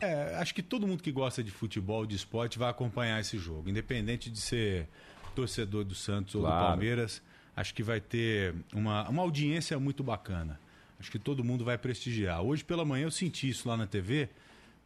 É, acho que todo mundo que gosta de futebol, de esporte, vai acompanhar esse jogo, independente de ser torcedor do Santos ou do Palmeiras. Acho que vai ter uma, uma audiência muito bacana. Acho que todo mundo vai prestigiar. Hoje pela manhã eu senti isso lá na TV,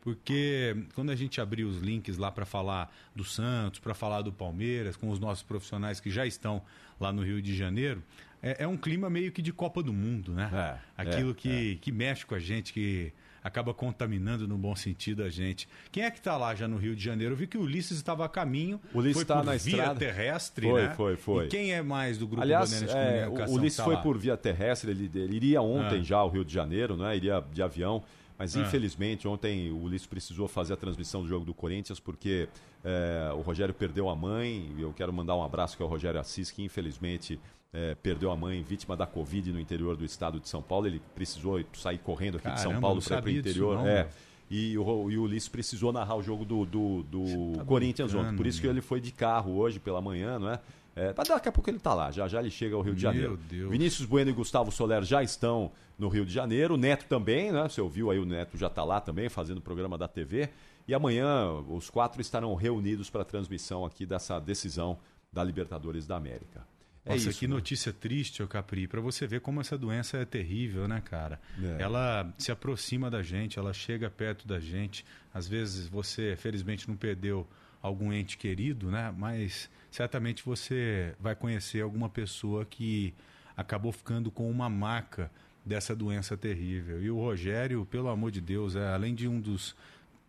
porque quando a gente abriu os links lá para falar do Santos, para falar do Palmeiras, com os nossos profissionais que já estão lá no Rio de Janeiro, é, é um clima meio que de Copa do Mundo, né? É, Aquilo é, que, que mexe com a gente, que acaba contaminando no bom sentido a gente. Quem é que está lá já no Rio de Janeiro? Eu vi que o Ulisses estava a caminho. O Ulisses foi está por na via estrada. terrestre, Foi, né? foi, foi. E quem é mais do grupo Aliás, de é, o Ulisses tá foi lá? por via terrestre, ele, ele iria ontem Ah. já ao Rio de Janeiro, né? iria de avião. Mas Ah. infelizmente ontem o Ulisses precisou fazer a transmissão do jogo do Corinthians porque é, o Rogério perdeu a mãe. E eu quero mandar um abraço que é o Rogério Assis, que infelizmente é, perdeu a mãe vítima da Covid no interior do estado de São Paulo. Ele precisou sair correndo aqui de São Caramba, Paulo para ir para o interior. não, é. E o, e o Ulisses precisou narrar o jogo do, do, do tá Corinthians ontem. Por isso que ele foi de carro hoje pela manhã, não é? É, mas daqui a pouco ele está lá, já já ele chega ao Rio de Janeiro. Vinícius Bueno e Gustavo Soler já estão no Rio de Janeiro. O Neto também, né? Você ouviu aí, o Neto já está lá também, fazendo o programa da TV. E amanhã os quatro estarão reunidos para a transmissão aqui dessa decisão da Libertadores da América. É Nossa, isso, que né? notícia triste, ô Capri, pra você ver como essa doença é terrível, né, cara? É. Ela se aproxima da gente, ela chega perto da gente. Às vezes você, felizmente, não perdeu algum ente querido, né? Mas certamente você vai conhecer alguma pessoa que acabou ficando com uma marca dessa doença terrível. E o Rogério, pelo amor de Deus, é além de um dos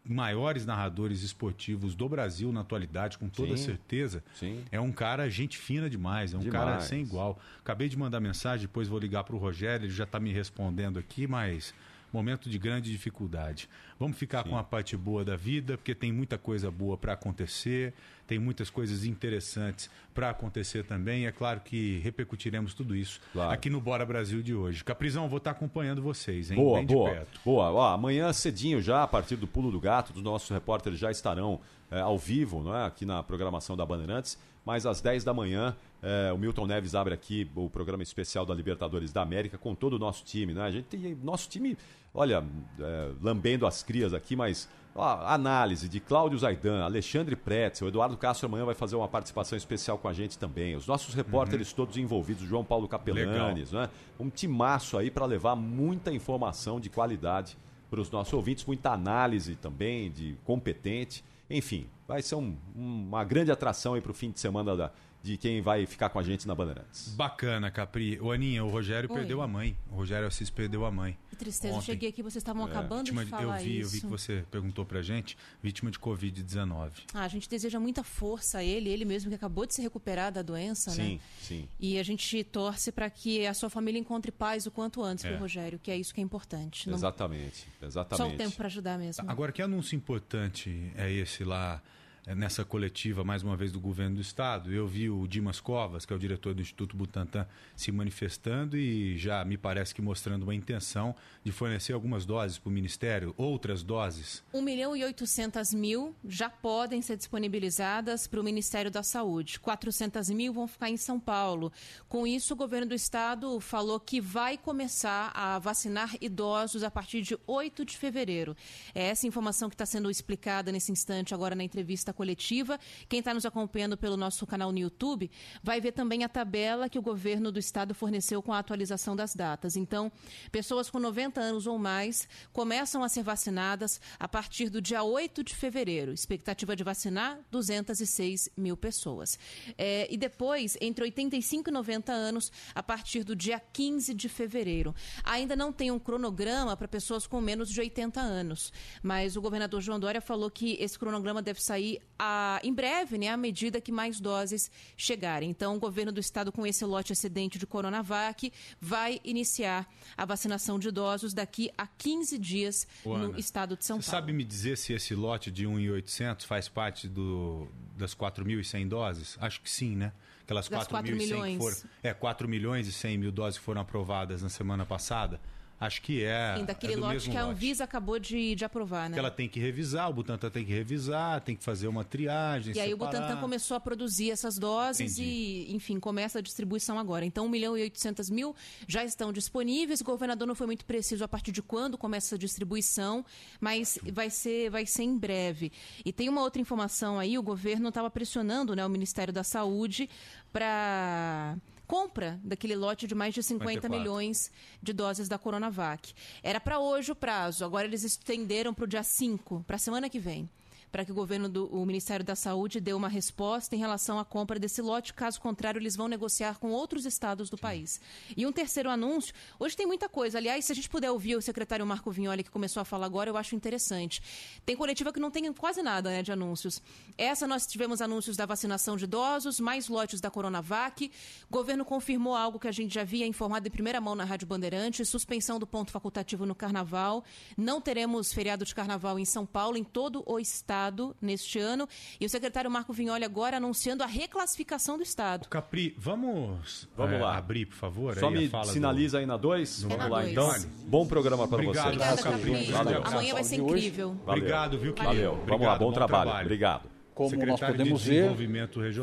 maiores narradores esportivos do Brasil na atualidade, com toda Sim. certeza, Sim. é um cara gente fina demais, é um Demais. cara sem igual. Acabei de mandar mensagem, depois vou ligar para o Rogério, ele já está me respondendo aqui, mas momento de grande dificuldade. Vamos ficar com a parte boa da vida, porque tem muita coisa boa para acontecer, tem muitas coisas interessantes para acontecer também. É claro que repercutiremos tudo isso Claro. aqui no Bora Brasil de hoje. Caprizão, vou estar acompanhando vocês, hein? Boa, Bem de boa. perto. Boa. Ó, amanhã cedinho já, a partir do Pulo do Gato, os nossos repórteres já estarão é, ao vivo, não é? aqui na programação da Bandeirantes. Mas às 10 da manhã, é, o Milton Neves abre aqui o programa especial da Libertadores da América com todo o nosso time. Né? A gente tem nosso time, olha, é, lambendo as crias aqui, mas ó, análise de Cláudio Zaidan, Alexandre Pretzel, Eduardo Castro amanhã vai fazer uma participação especial com a gente também. Os nossos repórteres todos envolvidos, João Paulo Capelanes, né? Um timaço aí para levar muita informação de qualidade para os nossos ouvintes, muita análise também, de competente. Enfim, vai ser um- um- uma grande atração aí para o fim de semana da- de quem vai ficar com a gente na Bandeirantes. Bacana, Capri. Ô, Aninha, o Rogério Oi. perdeu a mãe. O Rogério Assis perdeu a mãe. Que tristeza, eu Ontem. cheguei aqui, vocês estavam acabando Vítima de de- falar eu vi, eu isso. vi que você perguntou pra gente, vítima de Covid-19. Ah, a gente deseja muita força a ele, ele mesmo que acabou de se recuperar da doença, né? Sim, sim. E a gente torce para que a sua família encontre paz o quanto antes, É. viu, Rogério? Que é isso que é importante. Não- Exatamente, Só exatamente. o tempo para ajudar mesmo. Agora, que anúncio importante é esse lá é, nessa coletiva, mais uma vez, do governo do Estado? Eu vi o Dimas Covas, que é o diretor do Instituto Butantan, se manifestando e já me parece que mostrando uma intenção de fornecer algumas doses para o Ministério, outras doses. 1 milhão e 800 mil já podem ser disponibilizadas para o Ministério da Saúde. 400 mil vão ficar em São Paulo. Com isso, o governo do estado falou que vai começar a vacinar idosos a partir de 8 de fevereiro. É essa informação que está sendo explicada nesse instante agora na entrevista coletiva. Quem está nos acompanhando pelo nosso canal no YouTube vai ver também a tabela que o governo do estado forneceu com a atualização das datas. Então, pessoas com 90 anos ou mais começam a ser vacinadas a partir do dia 8 de fevereiro. Expectativa de vacinar 206 mil pessoas. É, e depois, entre 85 e 90 anos, a partir do dia 15 de fevereiro. Ainda não tem um cronograma para pessoas com menos de 80 anos, mas o governador João Dória falou que esse cronograma deve sair a, em breve, né, à medida que mais doses chegarem. Então, o governo do estado, com esse lote excedente de Coronavac, vai iniciar a vacinação de idosos daqui a 15 dias no estado de São Paulo. Você sabe me dizer se esse lote de 1.800 faz parte do, das 4.100 doses? Acho que sim, né? Aquelas 4, 4 milhões. Foram, é, 4 milhões e 100 mil doses foram aprovadas na semana passada. Acho que é. Sim, daquele é lote que a Anvisa lote. acabou de, de aprovar, né? Que ela tem que revisar, o Butantan tem que revisar, tem que fazer uma triagem. E separar. aí o Butantan começou a produzir essas doses Entendi. e, enfim, começa a distribuição agora. Então, 1 milhão e 800 mil já estão disponíveis. O governador não foi muito preciso a partir de quando começa a distribuição, mas vai ser, vai ser em breve. E tem uma outra informação aí: o governo estava pressionando né, o Ministério da Saúde para compra daquele lote de mais de 50 54. milhões de doses da Coronavac. Era para hoje o prazo, agora eles estenderam para o dia 5, para a semana que vem para que o governo do o Ministério da Saúde dê uma resposta em relação à compra desse lote. Caso contrário, eles vão negociar com outros estados do país. E um terceiro anúncio, hoje tem muita coisa. Aliás, se a gente puder ouvir o secretário Marco Vignoli, que começou a falar agora, eu acho interessante. Tem coletiva que não tem quase nada né, de anúncios. Essa nós tivemos anúncios da vacinação de idosos, mais lotes da Coronavac. O governo confirmou algo que a gente já havia informado em primeira mão na Rádio Bandeirantes, suspensão do ponto facultativo no Carnaval. Não teremos feriado de Carnaval em São Paulo, em todo o estado Estado neste ano. E o secretário Marco Vignoli agora anunciando a reclassificação do Estado. Capri, vamos, vamos é, lá. abrir, por favor? Só me sinaliza do... aí na 2. Vamos é lá, então. Bom programa para você. Obrigado, Capri. Valeu. Amanhã vai ser incrível. Obrigado, viu, querido? Valeu. Vamos lá, bom, bom trabalho. trabalho. Obrigado. Como nós podemos ver,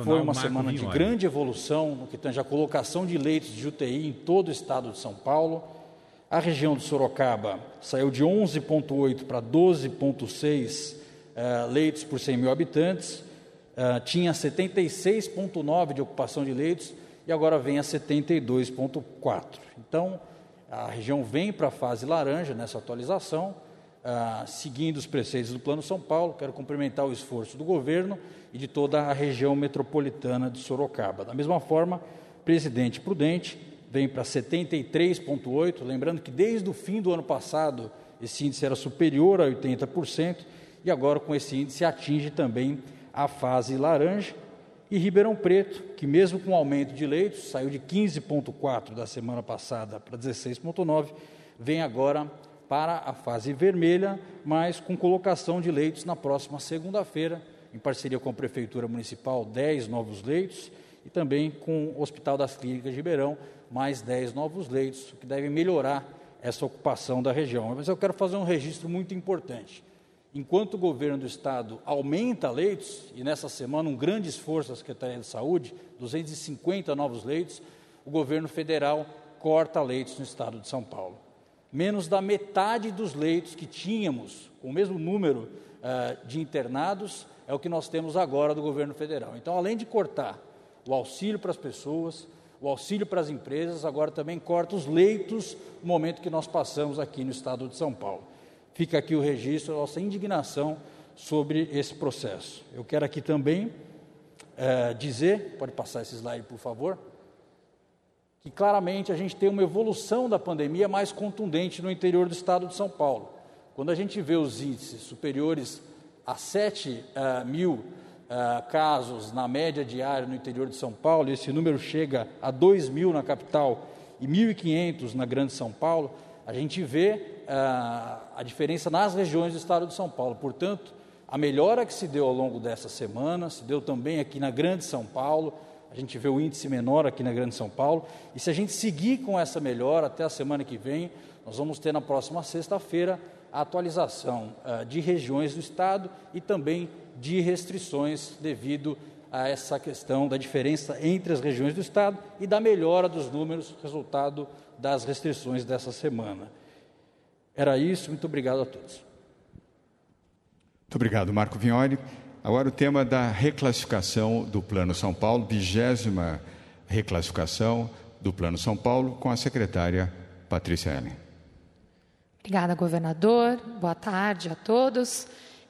foi uma semana de grande evolução no que tange a colocação de leitos de UTI em todo o estado de São Paulo. A região de Sorocaba saiu de 11,8 para 12,6 uh, leitos por 100 mil habitantes, uh, tinha 76,9 de ocupação de leitos e agora vem a 72,4. Então, a região vem para a fase laranja nessa atualização, uh, seguindo os preceitos do Plano São Paulo. Quero cumprimentar o esforço do governo e de toda a região metropolitana de Sorocaba. Da mesma forma, Presidente Prudente vem para 73,8, lembrando que desde o fim do ano passado esse índice era superior a 80%, e agora com esse índice atinge também a fase laranja. E Ribeirão Preto, que mesmo com aumento de leitos, saiu de 15,4 da semana passada para 16,9, vem agora para a fase vermelha, mas com colocação de leitos na próxima segunda-feira, em parceria com a Prefeitura Municipal, 10 novos leitos, e também com o Hospital das Clínicas de Ribeirão, mais 10 novos leitos, que devem melhorar essa ocupação da região. Mas eu quero fazer um registro muito importante enquanto o governo do estado aumenta leitos, e nessa semana um grande esforço da Secretaria de Saúde, 250 novos leitos, o governo federal corta leitos no estado de São Paulo. Menos da metade dos leitos que tínhamos, com o mesmo número uh, de internados, é o que nós temos agora do governo federal. Então, além de cortar o auxílio para as pessoas, o auxílio para as empresas, agora também corta os leitos no momento que nós passamos aqui no estado de São Paulo. Fica aqui o registro da nossa indignação sobre esse processo. Eu quero aqui também é, dizer, pode passar esse slide, por favor, que claramente a gente tem uma evolução da pandemia mais contundente no interior do estado de São Paulo. Quando a gente vê os índices superiores a 7 uh, é, mil uh, casos na média diária no interior de São Paulo, esse número chega a 2 mil na capital e 1.500 na Grande São Paulo, a gente vê uh, a diferença nas regiões do estado de São Paulo. Portanto, a melhora que se deu ao longo dessa semana se deu também aqui na Grande São Paulo. A gente vê o índice menor aqui na Grande São Paulo. E se a gente seguir com essa melhora até a semana que vem, nós vamos ter na próxima sexta-feira a atualização uh, de regiões do estado e também de restrições devido a essa questão da diferença entre as regiões do estado e da melhora dos números resultado das restrições dessa semana. Era isso, muito obrigado a todos. Muito obrigado, Marco Vignoli. Agora o tema da reclassificação do Plano São Paulo, vigésima reclassificação do Plano São Paulo, com a secretária Patrícia Ellen. Obrigada, governador. Boa tarde a todos.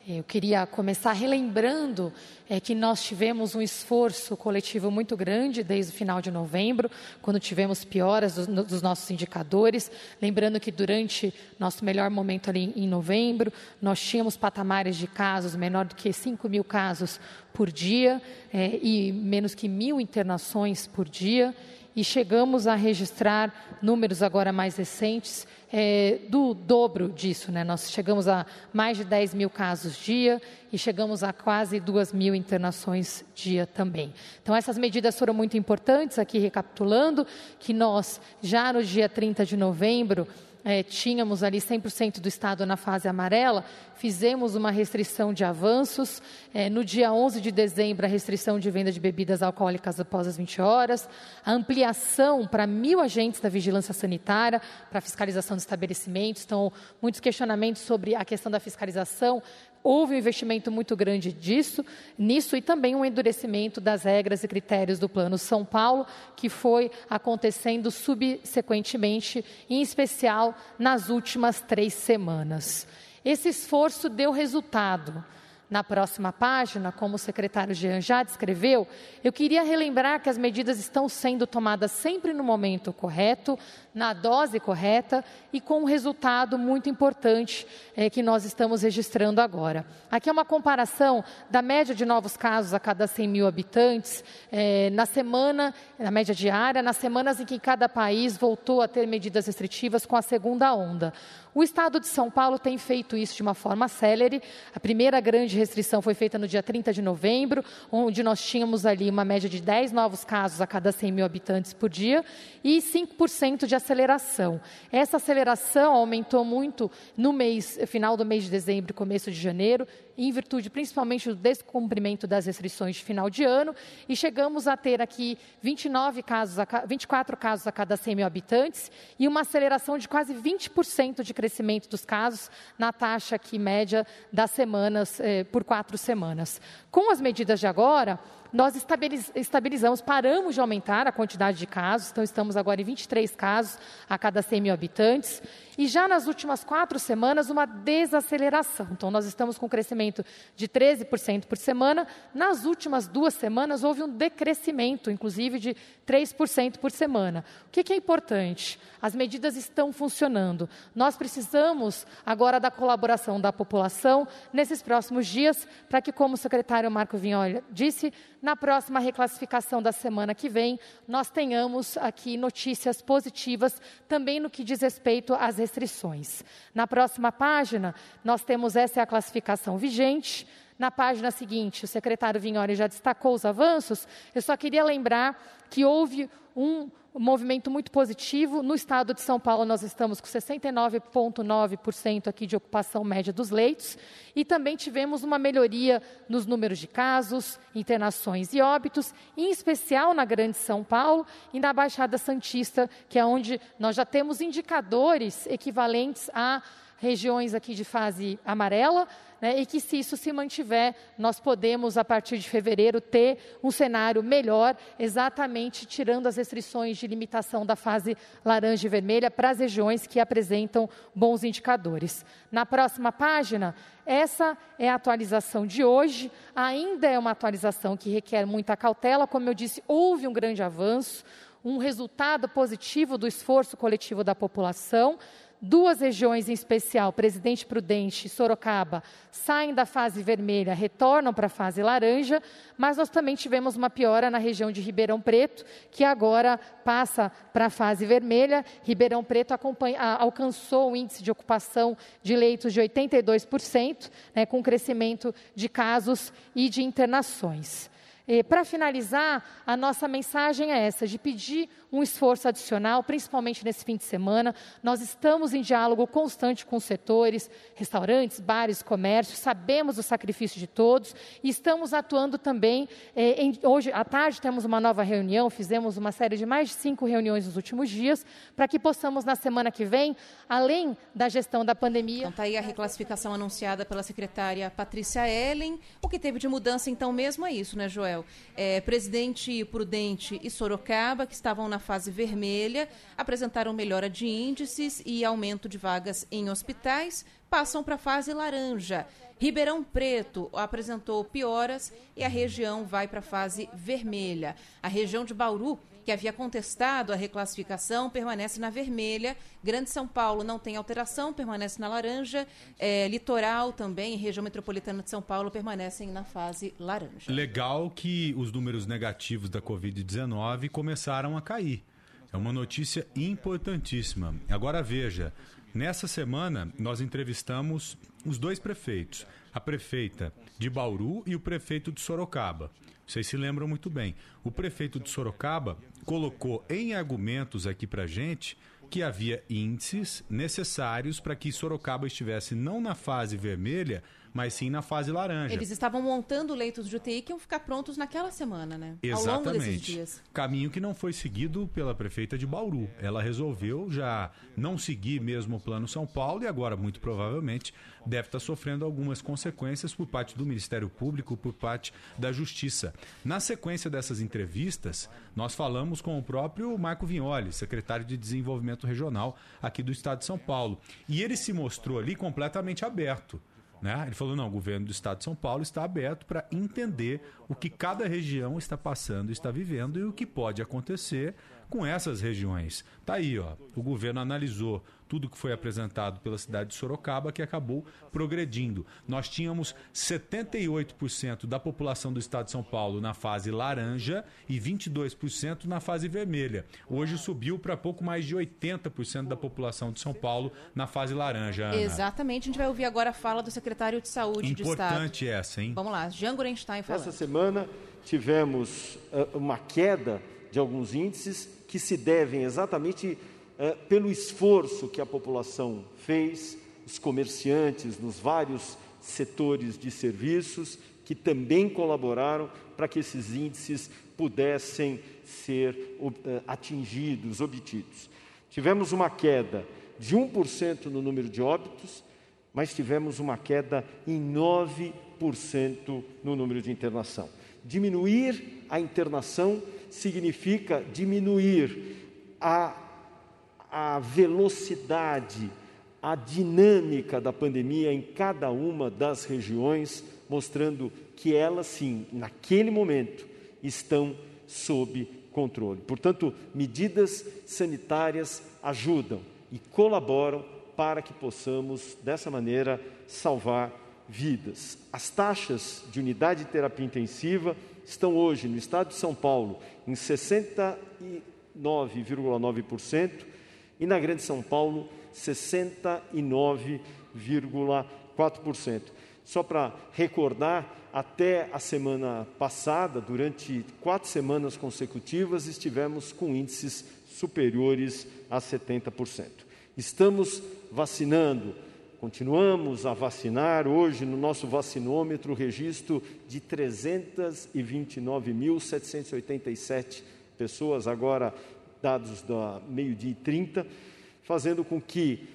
Eu queria começar relembrando é, que nós tivemos um esforço coletivo muito grande desde o final de novembro, quando tivemos pioras dos, dos nossos indicadores. Lembrando que durante nosso melhor momento ali em novembro, nós tínhamos patamares de casos menor do que 5 mil casos por dia é, e menos que mil internações por dia e chegamos a registrar números agora mais recentes é, do dobro disso. Né? Nós chegamos a mais de 10 mil casos dia e chegamos a quase 2 mil internações dia também. Então, essas medidas foram muito importantes, aqui recapitulando, que nós, já no dia 30 de novembro, é, tínhamos ali 100% do estado na fase amarela, fizemos uma restrição de avanços. É, no dia 11 de dezembro, a restrição de venda de bebidas alcoólicas após as 20 horas, a ampliação para mil agentes da vigilância sanitária para fiscalização de estabelecimentos. Então, muitos questionamentos sobre a questão da fiscalização. Houve um investimento muito grande disso, nisso e também um endurecimento das regras e critérios do Plano São Paulo, que foi acontecendo subsequentemente, em especial nas últimas três semanas. Esse esforço deu resultado. Na próxima página, como o secretário Jean já descreveu, eu queria relembrar que as medidas estão sendo tomadas sempre no momento correto, na dose correta e com um resultado muito importante é, que nós estamos registrando agora. Aqui é uma comparação da média de novos casos a cada 100 mil habitantes é, na semana, na média diária, nas semanas em que cada país voltou a ter medidas restritivas com a segunda onda. O Estado de São Paulo tem feito isso de uma forma célere. A primeira grande restrição foi feita no dia 30 de novembro, onde nós tínhamos ali uma média de 10 novos casos a cada 100 mil habitantes por dia e 5% de aceleração. Essa aceleração aumentou muito no mês, final do mês de dezembro e começo de janeiro, em virtude principalmente do descumprimento das restrições de final de ano, e chegamos a ter aqui 29 casos, 24 casos a cada 100 mil habitantes e uma aceleração de quase 20% de crescimento dos casos na taxa aqui média das semanas, eh, por quatro semanas. Com as medidas de agora, nós estabilizamos, paramos de aumentar a quantidade de casos, então estamos agora em 23 casos a cada 100 mil habitantes. E já nas últimas quatro semanas, uma desaceleração. Então, nós estamos com um crescimento de 13% por semana. Nas últimas duas semanas, houve um decrescimento, inclusive, de 3% por semana. O que, é importante? As medidas estão funcionando. Nós precisamos agora da colaboração da população nesses próximos dias, para que, como o secretário Marco Vinholi disse, na próxima reclassificação da semana que vem, nós tenhamos aqui notícias positivas também no que diz respeito às restrições. Na próxima página, nós temos essa é a classificação vigente. Na página seguinte, o secretário Vignoli já destacou os avanços. Eu só queria lembrar que houve um movimento muito positivo. No estado de São Paulo, nós estamos com 69,9% aqui de ocupação média dos leitos. E também tivemos uma melhoria nos números de casos, internações e óbitos, em especial na Grande São Paulo e na Baixada Santista, que é onde nós já temos indicadores equivalentes a regiões aqui de fase amarela, né, e que se isso se mantiver, nós podemos, a partir de fevereiro, ter um cenário melhor, exatamente tirando as restrições de limitação da fase laranja e vermelha para as regiões que apresentam bons indicadores. Na próxima página, essa é a atualização de hoje, ainda é uma atualização que requer muita cautela, como eu disse, houve um grande avanço, um resultado positivo do esforço coletivo da população, Duas regiões em especial, Presidente Prudente e Sorocaba, saem da fase vermelha, retornam para a fase laranja, mas nós também tivemos uma piora na região de Ribeirão Preto, que agora passa para a fase vermelha. Ribeirão Preto alcançou o índice de ocupação de leitos de 82%, né, com crescimento de casos e de internações. Para finalizar, a nossa mensagem é essa, de pedir um esforço adicional, principalmente nesse fim de semana. Nós estamos em diálogo constante com os setores, restaurantes, bares, comércio, sabemos o sacrifício de todos e estamos atuando também. Eh, em, hoje à tarde temos uma nova reunião, fizemos uma série de mais de cinco reuniões nos últimos dias, para que possamos, na semana que vem, além da gestão da pandemia. Então, está aí a reclassificação anunciada pela secretária Patrícia Ellen. O que teve de mudança, então, mesmo é isso, né, Joel? É, Presidente Prudente e Sorocaba, que estavam na fase vermelha, apresentaram melhora de índices e aumento de vagas em hospitais, passam para a fase laranja. Ribeirão Preto apresentou pioras e a região vai para a fase vermelha. A região de Bauru que havia contestado a reclassificação, permanece na vermelha. Grande São Paulo não tem alteração, permanece na laranja. É, litoral também, região metropolitana de São Paulo, permanecem na fase laranja. Legal que os números negativos da Covid-19 começaram a cair. É uma notícia importantíssima. Agora veja, nessa semana nós entrevistamos os dois prefeitos, a prefeita de Bauru e o prefeito de Sorocaba. Vocês se lembram muito bem. O prefeito de Sorocaba colocou em argumentos aqui para gente que havia índices necessários para que Sorocaba estivesse não na fase vermelha, mas sim na fase laranja. Eles estavam montando leitos de UTI que iam ficar prontos naquela semana, né? Exatamente. Ao longo desses dias. Caminho que não foi seguido pela prefeita de Bauru. Ela resolveu já não seguir mesmo o Plano São Paulo e agora, muito provavelmente, deve estar sofrendo algumas consequências por parte do Ministério Público, por parte da Justiça. Na sequência dessas entrevistas, nós falamos com o próprio Marco Vignoli, secretário de Desenvolvimento Regional aqui do Estado de São Paulo. E ele se mostrou ali completamente aberto né? Ele falou: não, o governo do estado de São Paulo está aberto para entender o que cada região está passando, está vivendo e o que pode acontecer com essas regiões. Tá aí, ó. O governo analisou tudo que foi apresentado pela cidade de Sorocaba, que acabou progredindo. Nós tínhamos 78% da população do estado de São Paulo na fase laranja e 22% na fase vermelha. Hoje subiu para pouco mais de 80% da população de São Paulo na fase laranja. Ana. Exatamente. A gente vai ouvir agora a fala do secretário de Saúde Importante do Estado. Importante essa, hein? Vamos lá, Jean Gorenstein falando. Essa semana tivemos uh, uma queda de alguns índices que se devem exatamente é, pelo esforço que a população fez, os comerciantes nos vários setores de serviços, que também colaboraram para que esses índices pudessem ser uh, atingidos, obtidos. Tivemos uma queda de 1% no número de óbitos, mas tivemos uma queda em 9% no número de internação. Diminuir a internação significa diminuir a a velocidade, a dinâmica da pandemia em cada uma das regiões, mostrando que elas, sim, naquele momento, estão sob controle. Portanto, medidas sanitárias ajudam e colaboram para que possamos, dessa maneira, salvar vidas. As taxas de unidade de terapia intensiva estão hoje no estado de São Paulo em 69,9% e na Grande São Paulo 69,4%. Só para recordar, até a semana passada, durante quatro semanas consecutivas, estivemos com índices superiores a 70%. Estamos vacinando, continuamos a vacinar. Hoje, no nosso vacinômetro, registro de 329.787 pessoas agora dados da meio-dia e 30, fazendo com que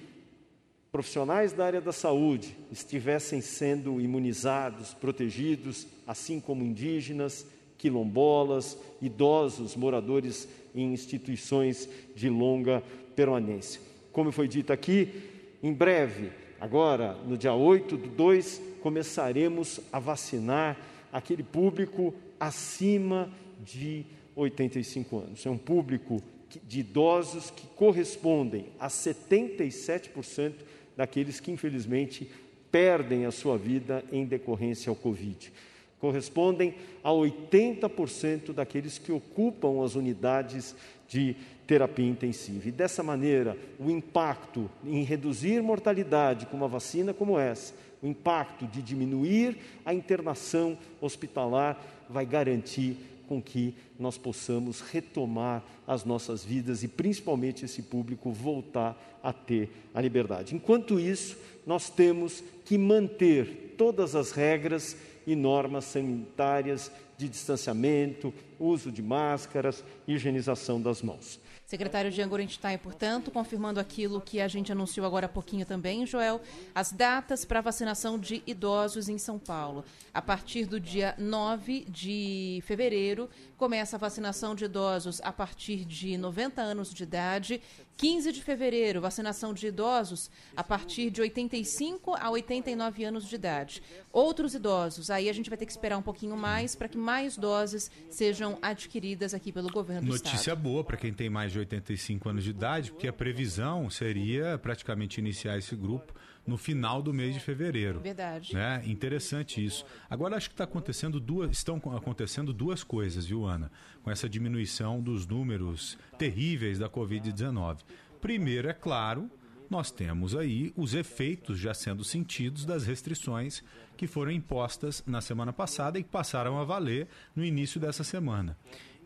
profissionais da área da saúde estivessem sendo imunizados, protegidos, assim como indígenas, quilombolas, idosos, moradores em instituições de longa permanência. Como foi dito aqui, em breve, agora no dia 8 do 2, começaremos a vacinar aquele público acima de 85 anos. É um público de idosos que correspondem a 77% daqueles que, infelizmente, perdem a sua vida em decorrência ao Covid. Correspondem a 80% daqueles que ocupam as unidades de terapia intensiva. E dessa maneira, o impacto em reduzir mortalidade com uma vacina como essa, o impacto de diminuir a internação hospitalar vai garantir com que nós possamos retomar as nossas vidas e principalmente esse público voltar a ter a liberdade. Enquanto isso, nós temos que manter todas as regras e normas sanitárias de distanciamento, uso de máscaras, higienização das mãos. Secretário Jean Gorenstein, portanto, confirmando aquilo que a gente anunciou agora há pouquinho também, Joel, as datas para vacinação de idosos em São Paulo. A partir do dia 9 de fevereiro, começa a vacinação de idosos a partir de 90 anos de idade. 15 de fevereiro, vacinação de idosos a partir de 85 a 89 anos de idade. Outros idosos, aí a gente vai ter que esperar um pouquinho mais para que mais doses sejam adquiridas aqui pelo governo do Notícia Estado. boa para quem tem mais de 85 anos de idade, porque a previsão seria praticamente iniciar esse grupo no final do mês de fevereiro. Verdade. Né? Interessante isso. Agora acho que está acontecendo duas, estão acontecendo duas coisas, viu, Ana? Com essa diminuição dos números terríveis da Covid-19. Primeiro, é claro, nós temos aí os efeitos já sendo sentidos das restrições que foram impostas na semana passada e que passaram a valer no início dessa semana.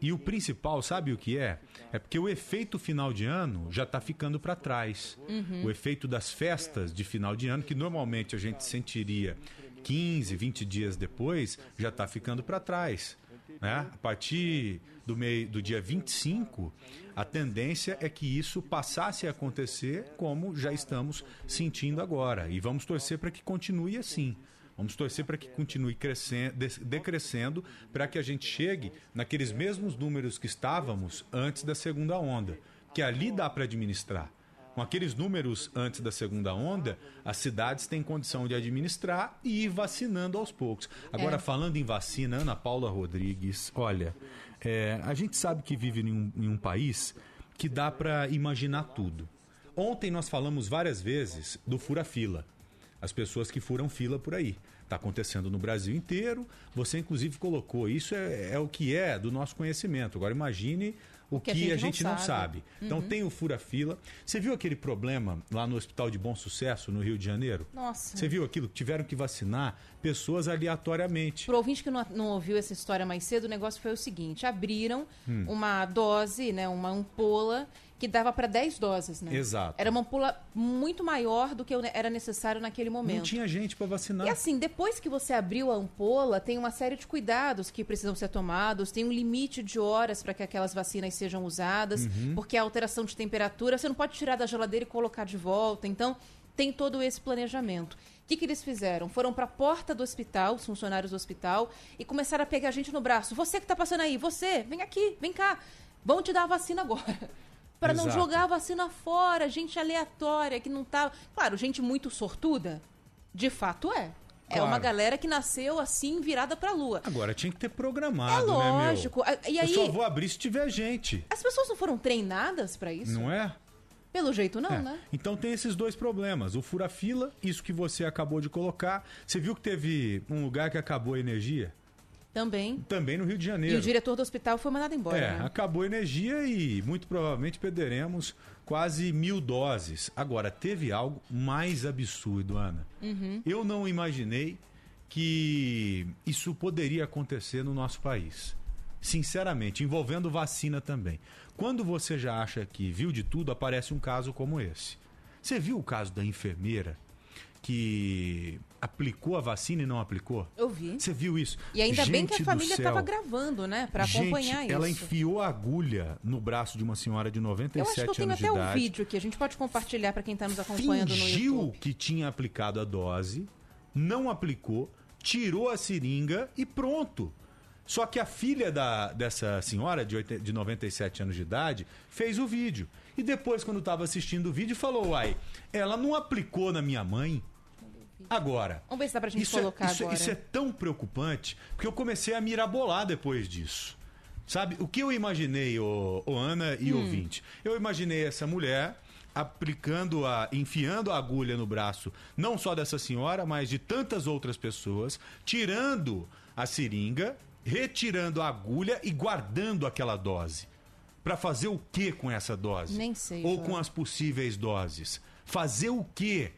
E o principal, sabe o que é? É porque o efeito final de ano já está ficando para trás. Uhum. O efeito das festas de final de ano, que normalmente a gente sentiria 15, 20 dias depois, já está ficando para trás. Né? A partir do, meio, do dia 25, a tendência é que isso passasse a acontecer como já estamos sentindo agora. E vamos torcer para que continue assim. Vamos torcer para que continue crescendo, decrescendo, para que a gente chegue naqueles mesmos números que estávamos antes da segunda onda, que ali dá para administrar. Com aqueles números antes da segunda onda, as cidades têm condição de administrar e ir vacinando aos poucos. Agora, é. falando em vacina, Ana Paula Rodrigues, olha, é, a gente sabe que vive em um, em um país que dá para imaginar tudo. Ontem nós falamos várias vezes do fura-fila as pessoas que furam fila por aí. Está acontecendo no Brasil inteiro. Você, inclusive, colocou. Isso é, é, o que é do nosso conhecimento. Agora, imagine o que, que a gente, a gente não, não, sabe. Então, uhum. tem o fura-fila. Você viu aquele problema lá no Hospital de Bom Sucesso, no Rio de Janeiro? Nossa. Você viu aquilo? Tiveram que vacinar pessoas aleatoriamente. Para ouvinte que não, não, ouviu essa história mais cedo, o negócio foi o seguinte: abriram hum. uma dose, né, uma ampola que dava para 10 doses, né? Exato. Era uma ampola muito maior do que era necessário naquele momento. Não tinha gente para vacinar. E assim, depois que você abriu a ampola, tem uma série de cuidados que precisam ser tomados, tem um limite de horas para que aquelas vacinas sejam usadas, uhum. porque a alteração de temperatura, você não pode tirar da geladeira e colocar de volta. Então, tem todo esse planejamento. O que, que eles fizeram? Foram para a porta do hospital, os funcionários do hospital, e começaram a pegar a gente no braço. Você que está passando aí, você, vem aqui, vem cá. Vão te dar a vacina agora para não jogar a vacina fora, gente aleatória que não tá. Claro, gente muito sortuda, de fato é. É claro. É uma galera que nasceu assim, virada pra lua. Agora tinha que ter programado, é lógico. né, meu? E aí, Eu só vou abrir se tiver gente. As pessoas não foram treinadas para isso? Não é? Pelo jeito não, é. né? Então tem esses dois problemas. O fura-fila, isso que você acabou de colocar. Você viu que teve um lugar que acabou a energia? Também. Também no Rio de Janeiro. E o diretor do hospital foi mandado embora. É, né? acabou a energia e muito provavelmente perderemos quase mil doses. Agora, teve algo mais absurdo, Ana. Uhum. Eu não imaginei que isso poderia acontecer no nosso país. Sinceramente, envolvendo vacina também. Quando você já acha que viu de tudo, aparece um caso como esse. Você viu o caso da enfermeira que aplicou a vacina e não aplicou? Eu vi. Você viu isso? E ainda Gente bem que a família estava gravando, né? Para acompanhar isso. Ela enfiou a agulha no braço de uma senhora de 97 anos de idade. Eu acho que eu tenho até o vídeo que a gente pode compartilhar para quem está nos acompanhando Fingiu no YouTube. que tinha aplicado a dose, não aplicou, tirou a seringa e pronto. Só que a filha da, dessa senhora, de, 80, de 97 anos de idade, fez o vídeo. E depois, quando estava assistindo o vídeo, falou: Uai, ela não aplicou na minha mãe. Agora. Vamos ver se dá pra gente isso é- colocar é, isso, agora. Isso é tão preocupante, porque eu comecei a mirabolar depois disso. Sabe, o que eu imaginei, ô, ô Ana e hum. ouvinte? Eu imaginei essa mulher aplicando a, enfiando a agulha no braço, não só dessa senhora, mas de tantas outras pessoas, tirando a seringa, retirando a agulha e guardando aquela dose. Para fazer o que com essa dose? Nem sei. Ou com as possíveis doses? Fazer o que?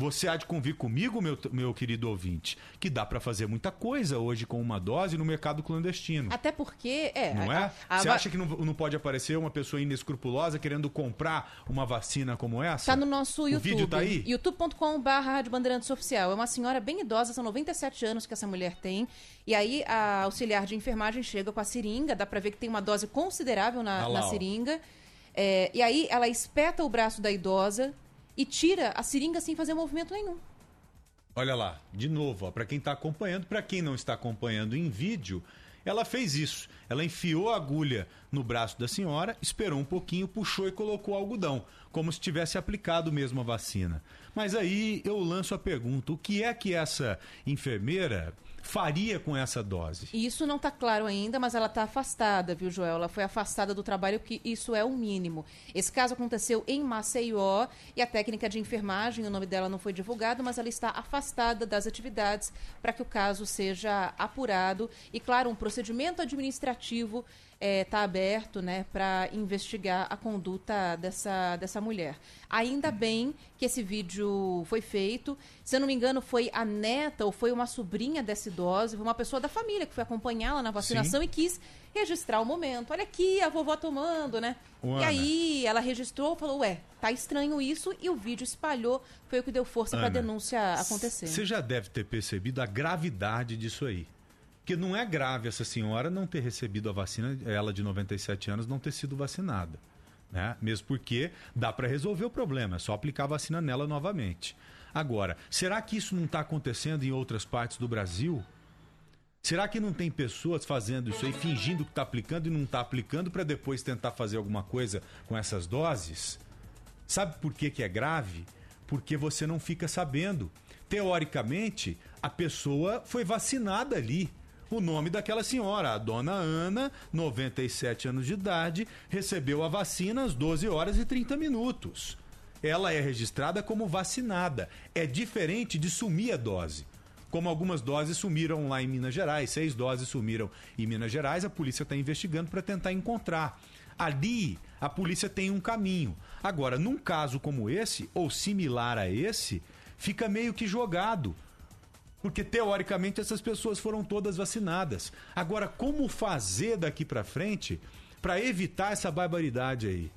Você há de convir comigo, meu, meu querido ouvinte, que dá para fazer muita coisa hoje com uma dose no mercado clandestino. Até porque, é. Não é? A, a, Você acha que não, não, pode aparecer uma pessoa inescrupulosa querendo comprar uma vacina como essa? Tá no nosso YouTube. O vídeo tá aí? youtube.com.br Bandeirantes Oficial. É uma senhora bem idosa, são 97 anos que essa mulher tem. E aí a auxiliar de enfermagem chega com a seringa, dá para ver que tem uma dose considerável na, ah lá, na seringa. É, e aí ela espeta o braço da idosa e tira a seringa sem fazer movimento nenhum. Olha lá, de novo, para quem está acompanhando, para quem não está acompanhando em vídeo, ela fez isso. Ela enfiou a agulha no braço da senhora, esperou um pouquinho, puxou e colocou algodão, como se tivesse aplicado mesmo a vacina. Mas aí eu lanço a pergunta: o que é que essa enfermeira faria com essa dose? Isso não está claro ainda, mas ela está afastada, viu, Joel? Ela foi afastada do trabalho, porque isso é o mínimo. Esse caso aconteceu em Maceió e a técnica de enfermagem, o nome dela não foi divulgado, mas ela está afastada das atividades para que o caso seja apurado. E, claro, um procedimento administrativo está é, tá aberto né, para investigar a conduta dessa, dessa mulher. Ainda bem que esse vídeo foi feito. Se eu não me engano, foi a neta ou foi uma sobrinha dessa idosa, foi uma pessoa da família que foi acompanhá-la na vacinação Sim. e quis registrar o momento. Olha aqui a vovó tomando, né? E aí ela registrou, falou, ué, tá estranho isso, e o vídeo espalhou, foi o que deu força para a denúncia acontecer. Você já deve ter percebido a gravidade disso aí. Porque não é grave essa senhora não ter recebido a vacina, ela de 97 anos não ter sido vacinada. Né? Mesmo porque dá para resolver o problema, é só aplicar a vacina nela novamente. Agora, será que isso não está acontecendo em outras partes do Brasil? Será que não tem pessoas fazendo isso aí, fingindo que está aplicando e não está aplicando para depois tentar fazer alguma coisa com essas doses? Sabe por que, que é grave? Porque você não fica sabendo. Teoricamente, a pessoa foi vacinada ali o nome daquela senhora, a dona Ana, 97 anos de idade, recebeu a vacina às 12 horas e 30 minutos. Ela é registrada como vacinada. É diferente de sumir a dose. Como algumas doses sumiram lá em Minas Gerais, seis doses sumiram em Minas Gerais, a polícia está investigando para tentar encontrar. Ali, a polícia tem um caminho. Agora, num caso como esse, ou similar a esse, fica meio que jogado. Porque teoricamente essas pessoas foram todas vacinadas. Agora, como fazer daqui para frente para evitar essa barbaridade aí?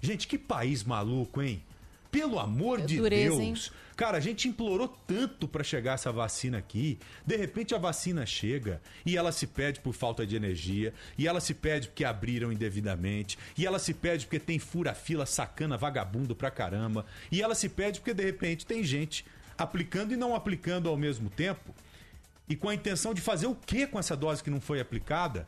Gente, que país maluco, hein? Pelo amor de dureza, Deus. Hein? Cara, a gente implorou tanto para chegar essa vacina aqui. De repente a vacina chega e ela se pede por falta de energia, e ela se pede porque abriram indevidamente, e ela se pede porque tem fura-fila sacana vagabundo pra caramba, e ela se pede porque de repente tem gente aplicando e não aplicando ao mesmo tempo, e com a intenção de fazer o que com essa dose que não foi aplicada?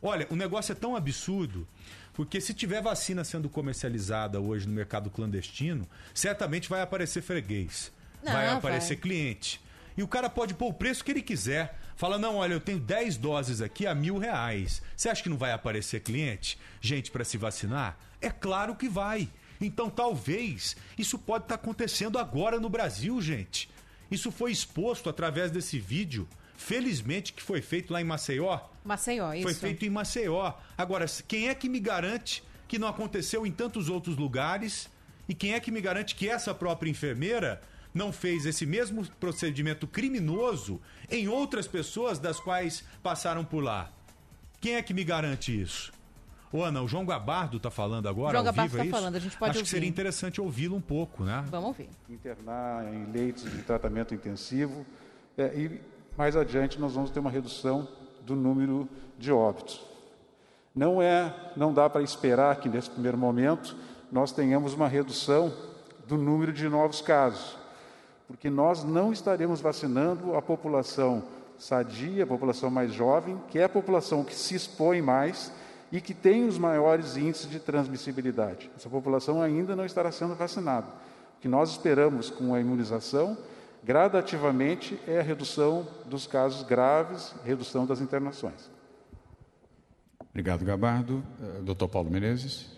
Olha, o negócio é tão absurdo, porque se tiver vacina sendo comercializada hoje no mercado clandestino, certamente vai aparecer freguês, não, vai aparecer vai. cliente. E o cara pode pôr o preço que ele quiser. Fala, não, olha, eu tenho 10 doses aqui a mil reais. Você acha que não vai aparecer cliente? Gente para se vacinar? É claro que vai. Então, talvez isso pode estar tá acontecendo agora no Brasil, gente. Isso foi exposto através desse vídeo, felizmente que foi feito lá em Maceió. Maceió, isso. Foi feito em Maceió. Agora, quem é que me garante que não aconteceu em tantos outros lugares? E quem é que me garante que essa própria enfermeira não fez esse mesmo procedimento criminoso em outras pessoas das quais passaram por lá? Quem é que me garante isso? Ô, Ana, o João Gabardo está falando agora. João Gabardo está é falando, a gente pode Acho ouvir. que seria interessante ouvi-lo um pouco, né? Vamos ouvir. Internar em leitos de tratamento intensivo é, e mais adiante nós vamos ter uma redução do número de óbitos. Não é, não dá para esperar que nesse primeiro momento nós tenhamos uma redução do número de novos casos, porque nós não estaremos vacinando a população sadia, a população mais jovem, que é a população que se expõe mais e que tem os maiores índices de transmissibilidade. Essa população ainda não estará sendo vacinada. O que nós esperamos com a imunização, gradativamente, é a redução dos casos graves, redução das internações. Obrigado, Gabardo. Uh, Dr. Paulo Menezes.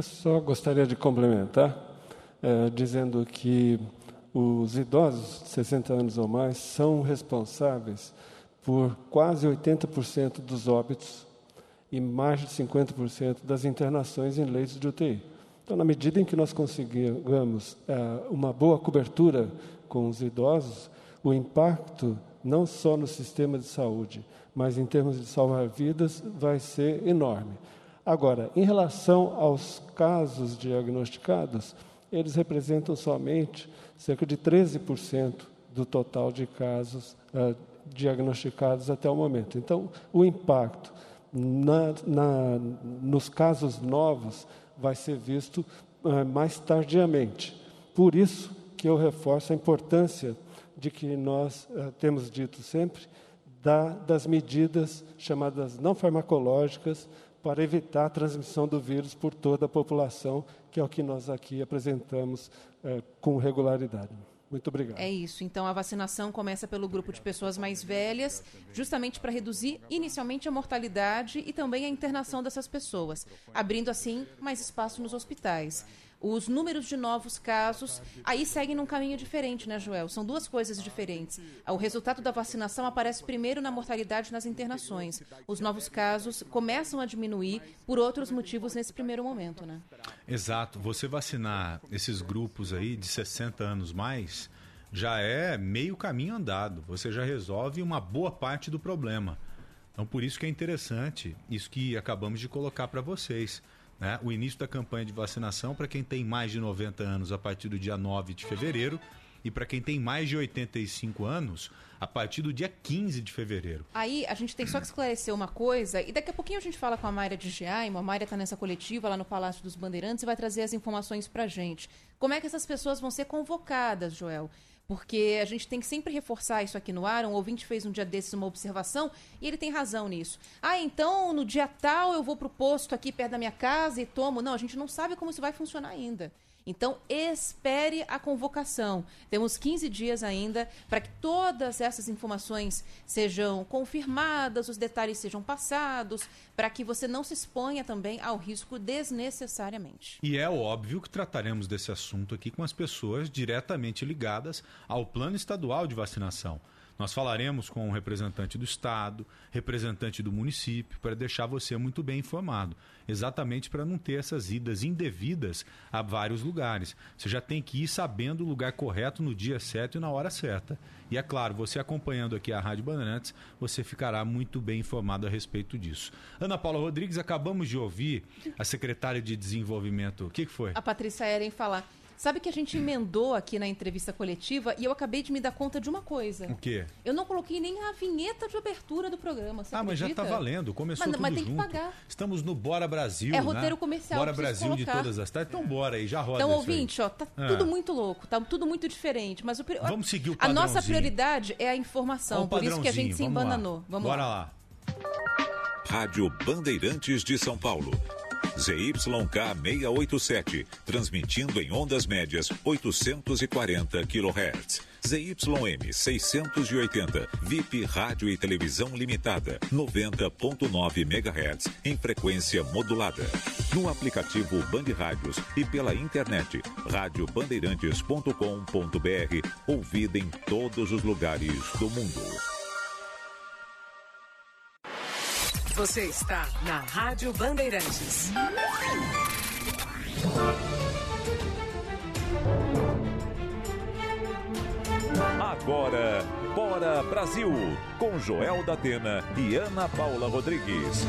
Eu só gostaria de complementar é, dizendo que os idosos de 60 anos ou mais são responsáveis por quase 80% dos óbitos e mais de 50% das internações em leitos de UTI. Então, na medida em que nós consigamos é, uma boa cobertura com os idosos, o impacto, não só no sistema de saúde, mas em termos de salvar vidas, vai ser enorme. Agora, em relação aos casos diagnosticados, eles representam somente cerca de 13% do total de casos uh, diagnosticados até o momento. Então, o impacto na, na, nos casos novos vai ser visto uh, mais tardiamente. Por isso que eu reforço a importância de que nós uh, temos dito sempre da, das medidas chamadas não farmacológicas para evitar a transmissão do vírus por toda a população, que é o que nós aqui apresentamos uh, com regularidade. Muito obrigado. É isso. Então a vacinação começa pelo grupo de pessoas mais velhas, justamente para reduzir inicialmente a mortalidade e também a internação dessas pessoas, abrindo assim mais espaço nos hospitais. Os números de novos casos aí seguem num caminho diferente, né, Joel? São duas coisas diferentes. O resultado da vacinação aparece primeiro na mortalidade nas internações. Os novos casos começam a diminuir por outros motivos nesse primeiro momento, né? Exato. Você vacinar esses grupos aí de 60 anos mais já é meio caminho andado. Você já resolve uma boa parte do problema. Então, por isso que é interessante isso que acabamos de colocar para vocês né, o início da campanha de vacinação para quem tem mais de 90 anos a partir do dia 9 de fevereiro e para quem tem mais de 85 anos a partir do dia 15 de fevereiro. Aí a gente tem só que esclarecer uma coisa, e daqui a pouquinho a gente fala com a Mayra de Giaimo, a Mayra está nessa coletiva lá no Palácio dos Bandeirantes e vai trazer as informações para gente. Como é que essas pessoas vão ser convocadas, Joel? Porque a gente tem que sempre reforçar isso aqui no ar. Um ouvinte fez um dia desses uma observação e ele tem razão nisso. Ah, então no dia tal eu vou para o posto aqui perto da minha casa e tomo. Não, a gente não sabe como isso vai funcionar ainda. Então, espere a convocação. Temos 15 dias ainda para que todas essas informações sejam confirmadas, os detalhes sejam passados, para que você não se exponha também ao risco desnecessariamente. E é óbvio que trataremos desse assunto aqui com as pessoas diretamente ligadas ao plano estadual de vacinação. Nós falaremos com o representante do Estado, representante do município, para deixar você muito bem informado. Exatamente para não ter essas idas indevidas a vários lugares. Você já tem que ir sabendo o lugar correto no dia certo e na hora certa. E é claro, você acompanhando aqui a Rádio Bandeirantes, você ficará muito bem informado a respeito disso. Ana Paula Rodrigues, acabamos de ouvir a secretária de Desenvolvimento. O que, que foi? A Patrícia Eren falar. Sabe que a gente emendou aqui na entrevista coletiva e eu acabei de me dar conta de uma coisa. O quê? Eu não coloquei nem a vinheta de abertura do programa. ah, acredita? mas já está valendo. Começou mas, tudo mas tem junto. que pagar. Estamos no Bora Brasil. É roteiro né? comercial. Bora Brasil colocar. de todas as tardes. Então bora aí, já roda. Então, ouvinte, ó, tá é. tudo muito louco, tá tudo muito diferente. Mas o, Vamos seguir o A nossa prioridade é a informação. Por isso que a gente se embananou. Vamos bora lá. lá. Rádio Bandeirantes de São Paulo. ZYK 687, transmitindo em ondas médias 840 kHz. ZYM 680, VIP Rádio e Televisão Limitada, 90.9 MHz, em frequência modulada. No aplicativo Band Rádios e pela internet, radiobandeirantes.com.br, ouvida em todos os lugares do mundo. Você está na Rádio Bandeirantes. Agora, Bora Brasil, com Joel da Atena e Ana Paula Rodrigues.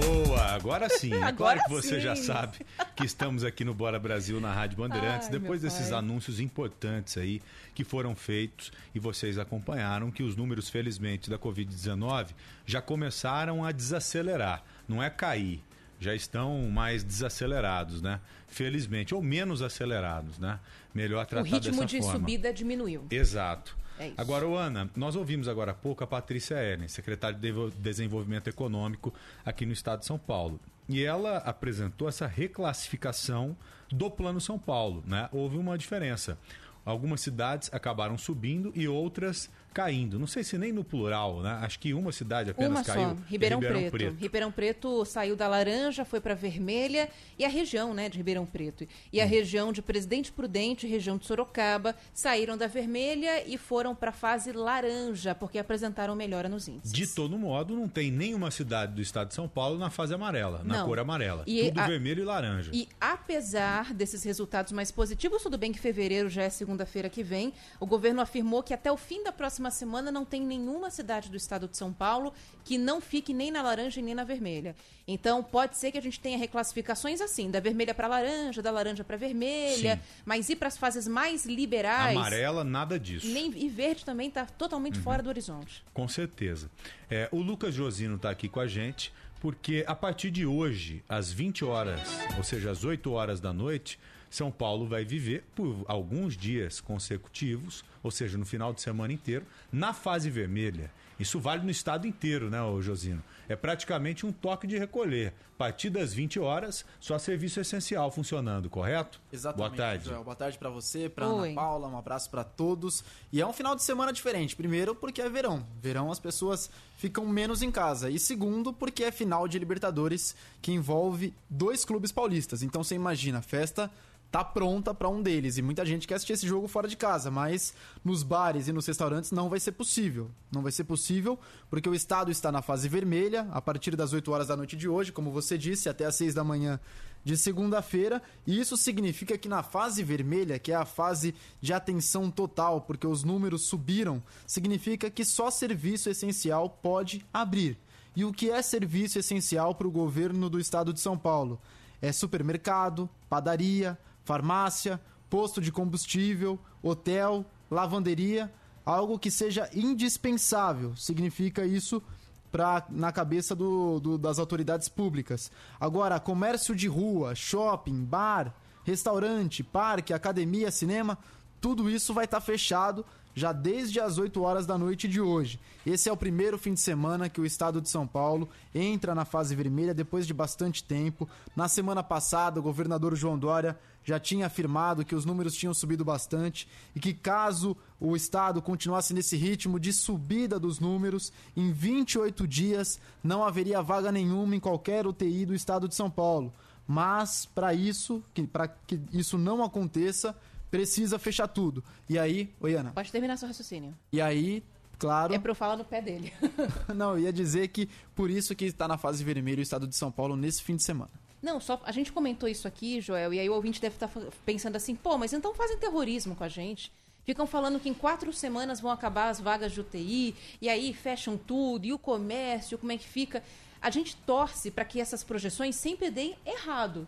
Boa, agora sim. É claro que você sim. já sabe que estamos aqui no Bora Brasil na Rádio Bandeirantes, Ai, depois desses pai. anúncios importantes aí que foram feitos e vocês acompanharam que os números, felizmente, da Covid-19 já começaram a desacelerar. Não é cair, já estão mais desacelerados, né? Felizmente, ou menos acelerados, né? Melhor tratar dessa forma. O ritmo de subida diminuiu. Exato. É agora, Ana, nós ouvimos agora há pouco a Patrícia Ellen, secretária de Desenvolvimento Econômico aqui no estado de São Paulo. E ela apresentou essa reclassificação do Plano São Paulo. Né? Houve uma diferença. Algumas cidades acabaram subindo e outras caindo. Não sei se nem no plural, né? Acho que uma cidade apenas uma caiu. Só, Ribeirão, Ribeirão Preto. Preto. Ribeirão Preto saiu da laranja, foi para vermelha e a região, né, de Ribeirão Preto. E a hum. região de Presidente Prudente, região de Sorocaba, saíram da vermelha e foram para a fase laranja, porque apresentaram melhora nos índices. De todo modo, não tem nenhuma cidade do estado de São Paulo na fase amarela, na não. cor amarela. E tudo a... vermelho e laranja. E apesar desses resultados mais positivos, tudo bem que fevereiro já é segunda-feira que vem, o governo afirmou que até o fim da próxima próxima semana não tem nenhuma cidade do estado de São Paulo que não fique nem na laranja nem na vermelha. Então, pode ser que a gente tenha reclassificações assim, da vermelha para laranja, da laranja para vermelha, Sim. mas ir para as fases mais liberais. Amarela, nada disso. Nem, e verde também está totalmente uhum. fora do horizonte. Com certeza. É, o Lucas Josino está aqui com a gente, porque a partir de hoje, às 20 horas, ou seja, às 8 horas da noite, são Paulo vai viver por alguns dias consecutivos, ou seja, no final de semana inteiro, na fase vermelha. Isso vale no estado inteiro, né, Josino? É praticamente um toque de recolher. A partir das 20 horas, só serviço essencial funcionando, correto? Exatamente. Boa tarde. Joel. Boa tarde para você, para Ana Paula, um abraço para todos. E é um final de semana diferente. Primeiro, porque é verão. Verão as pessoas ficam menos em casa. E segundo, porque é final de Libertadores que envolve dois clubes paulistas. Então você imagina, festa tá pronta para um deles. E muita gente quer assistir esse jogo fora de casa, mas nos bares e nos restaurantes não vai ser possível. Não vai ser possível porque o estado está na fase vermelha a partir das 8 horas da noite de hoje, como você disse, até às 6 da manhã de segunda-feira, e isso significa que na fase vermelha, que é a fase de atenção total, porque os números subiram, significa que só serviço essencial pode abrir. E o que é serviço essencial para o governo do estado de São Paulo? É supermercado, padaria, farmácia, posto de combustível, hotel, lavanderia, algo que seja indispensável. Significa isso pra, na cabeça do, do, das autoridades públicas. Agora, comércio de rua, shopping, bar, restaurante, parque, academia, cinema, tudo isso vai estar tá fechado já desde as 8 horas da noite de hoje. Esse é o primeiro fim de semana que o estado de São Paulo entra na fase vermelha depois de bastante tempo. Na semana passada, o governador João Dória já tinha afirmado que os números tinham subido bastante e que caso o estado continuasse nesse ritmo de subida dos números, em 28 dias não haveria vaga nenhuma em qualquer UTI do estado de São Paulo. Mas para isso, para que isso não aconteça, precisa fechar tudo. E aí, oi Ana. Pode terminar seu raciocínio. E aí, claro. É para eu falar no pé dele. não, eu ia dizer que por isso que está na fase vermelha o estado de São Paulo nesse fim de semana. Não, só a gente comentou isso aqui, Joel, e aí o ouvinte deve estar tá pensando assim, pô, mas então fazem terrorismo com a gente. Ficam falando que em quatro semanas vão acabar as vagas de UTI, e aí fecham tudo, e o comércio, como é que fica? A gente torce para que essas projeções sempre deem errado.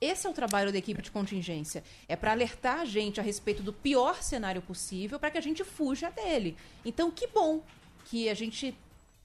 Esse é o trabalho da equipe de contingência. É para alertar a gente a respeito do pior cenário possível para que a gente fuja dele. Então, que bom que a gente,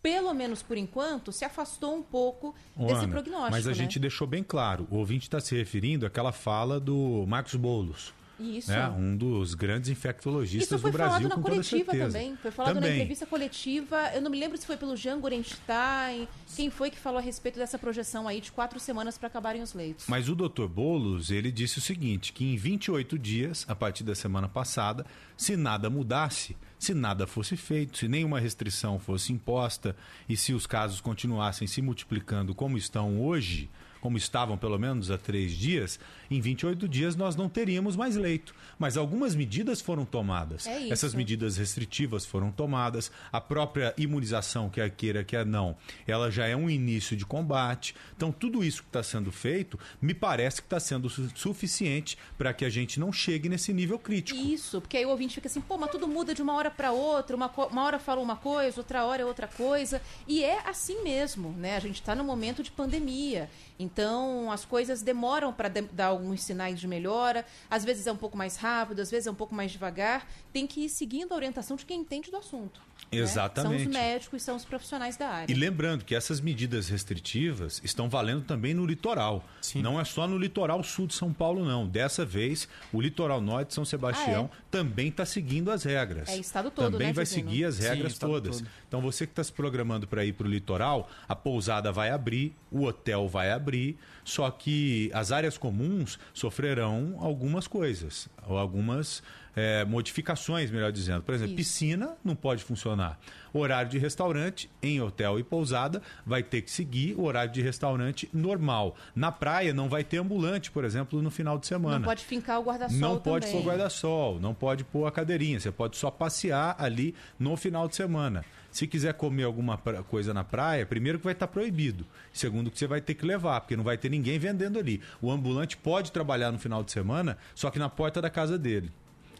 pelo menos por enquanto, se afastou um pouco Ô, desse Ana, prognóstico. Mas a né? gente deixou bem claro: o ouvinte está se referindo àquela fala do Marcos Boulos isso. Né? Um dos grandes infectologistas do Brasil, com toda certeza. Também. Foi falado também. na entrevista coletiva. Eu não me lembro se foi pelo Jean Gorenstein. Quem foi que falou a respeito dessa projeção aí de quatro semanas para acabarem os leitos? Mas o Dr. Bolos, ele disse o seguinte, que em 28 dias, a partir da semana passada, se nada mudasse, se nada fosse feito, se nenhuma restrição fosse imposta e se os casos continuassem se multiplicando como estão hoje, como estavam pelo menos há três dias, em 28 dias nós não teríamos mais leito. Mas algumas medidas foram tomadas. É Essas medidas restritivas foram tomadas. A própria imunização, quer queira, quer não, ela já é um início de combate. Então, tudo isso que está sendo feito, me parece que está sendo su suficiente para que a gente não chegue nesse nível crítico. Isso, porque aí o ouvinte fica assim, pô, mas tudo muda de uma hora para outra, uma, uma hora fala uma coisa, outra hora é outra coisa. E é assim mesmo, né? A gente está no momento de pandemia. Então, as coisas demoram para de dar alguns sinais de melhora. Às vezes é um pouco mais rápido, às vezes é um pouco mais devagar. Tem que ir seguindo a orientação de quem entende do assunto. Exatamente. Né? São os médicos, são os profissionais da área. E lembrando que essas medidas restritivas estão valendo também no litoral. Sim. Não é só no litoral sul de São Paulo, não. Dessa vez, o litoral norte de São Sebastião ah, é? também está seguindo as regras. É estado todo, Também né, vai seguir as regras Sim, todas. Todo. Então você que está se programando para ir para o litoral, a pousada vai abrir, o hotel vai abrir, só que as áreas comuns sofrerão algumas coisas, ou algumas é, modificações, melhor dizendo. Por exemplo, Isso. piscina não pode funcionar. Horário de restaurante em hotel e pousada vai ter que seguir o horário de restaurante normal. Na praia não vai ter ambulante, por exemplo, no final de semana. Não pode fincar o guarda-sol Não também. pode pôr guarda-sol, não pode pôr a cadeirinha. Você pode só passear ali no final de semana. Se quiser comer alguma coisa na praia, primeiro que vai estar proibido. Segundo que você vai ter que levar, porque não vai ter ninguém vendendo ali. O ambulante pode trabalhar no final de semana, só que na porta da casa dele.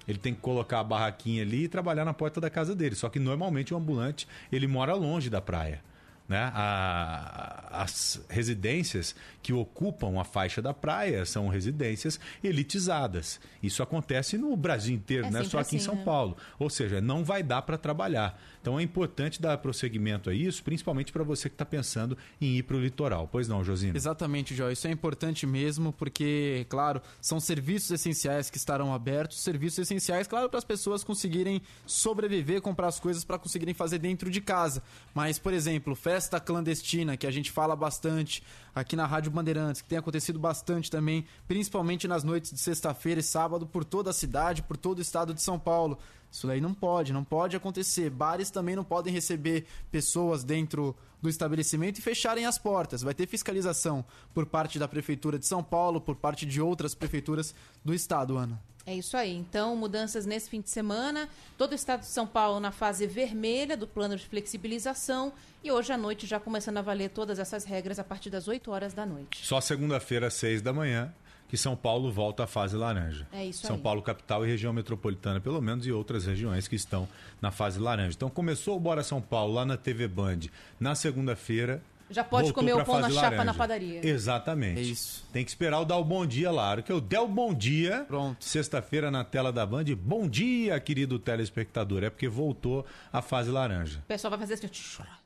Ele tem que colocar a barraquinha ali e trabalhar na porta da casa dele. Só que normalmente o ambulante ele mora longe da praia. Né? A, as residências que ocupam a faixa da praia são residências elitizadas. Isso acontece no Brasil inteiro, é não é só aqui assim, em São né? Paulo. Ou seja, não vai dar para trabalhar. Então é importante dar prosseguimento a isso, principalmente para você que está pensando em ir para o litoral. Pois não, Josino? Exatamente, Jó. Isso é importante mesmo, porque, claro, são serviços essenciais que estarão abertos, serviços essenciais, claro, para as pessoas conseguirem sobreviver, comprar as coisas para conseguirem fazer dentro de casa. Mas, por exemplo, festa clandestina, que a gente fala bastante aqui na Rádio Bandeirantes, que tem acontecido bastante também, principalmente nas noites de sexta-feira e sábado, por toda a cidade, por todo o estado de São Paulo. Isso daí não pode, não pode acontecer. Bares também não podem receber pessoas dentro do estabelecimento e fecharem as portas. Vai ter fiscalização por parte da Prefeitura de São Paulo, por parte de outras prefeituras do estado, Ana. É isso aí. Então, mudanças nesse fim de semana. Todo o estado de São Paulo na fase vermelha do plano de flexibilização. E hoje à noite já começando a valer todas essas regras a partir das 8 horas da noite. Só segunda-feira, às 6 da manhã, que São Paulo volta à fase laranja. É isso São aí. Paulo capital e região metropolitana, pelo menos, e outras regiões que estão na fase laranja. Então começou o Bora São Paulo lá na TV Band na segunda-feira. Já pode comer o pão na laranja. chapa na padaria. Exatamente. É isso. Tem que esperar o dar o bom dia lá. que eu der o bom dia, Pronto. sexta-feira na tela da Band, bom dia, querido telespectador. É porque voltou a fase laranja. O pessoal vai fazer assim,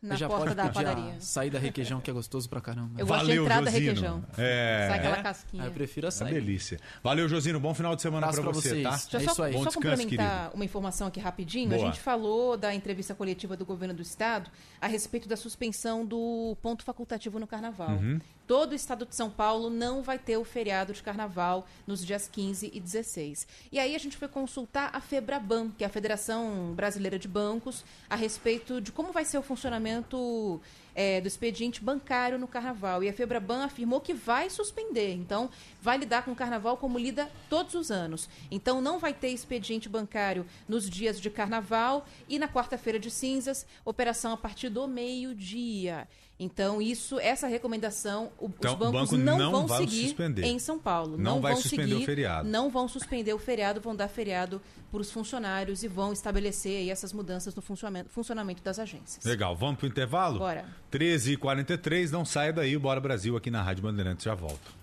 na já porta da padaria. Sair da requeijão, que é gostoso pra caramba. Eu gosto Valeu, de entrada Josino. requeijão. É. Sai aquela casquinha. eu prefiro a sair. É delícia. Valeu, Josino. Bom final de semana pra, pra você, vocês. tá? Deixa é só, isso aí. Só descanso, complementar querido. uma informação aqui rapidinho. Boa. A gente falou da entrevista coletiva do governo do estado a respeito da suspensão do ponto facultativo no carnaval. Uhum. Todo o estado de São Paulo não vai ter o feriado de carnaval nos dias 15 e 16. E aí a gente foi consultar a FEBRABAN, que é a Federação Brasileira de Bancos, a respeito de como vai ser o funcionamento é, do expediente bancário no carnaval. E a Febraban afirmou que vai suspender. Então, vai lidar com o carnaval como lida todos os anos. Então, não vai ter expediente bancário nos dias de carnaval e na quarta-feira de cinzas, operação a partir do meio-dia. Então, isso, essa recomendação, o, então, os bancos banco não, não, vão seguir suspender. em São Paulo. Não, não vai vão suspender seguir, o feriado. Não vão suspender o feriado, vão dar feriado para os funcionários e vão estabelecer aí essas mudanças no funcionamento, funcionamento das agências. Legal, vamos para o intervalo? Bora. 13h43, não saia daí, Bora Brasil aqui na Rádio Bandeirantes, já volto.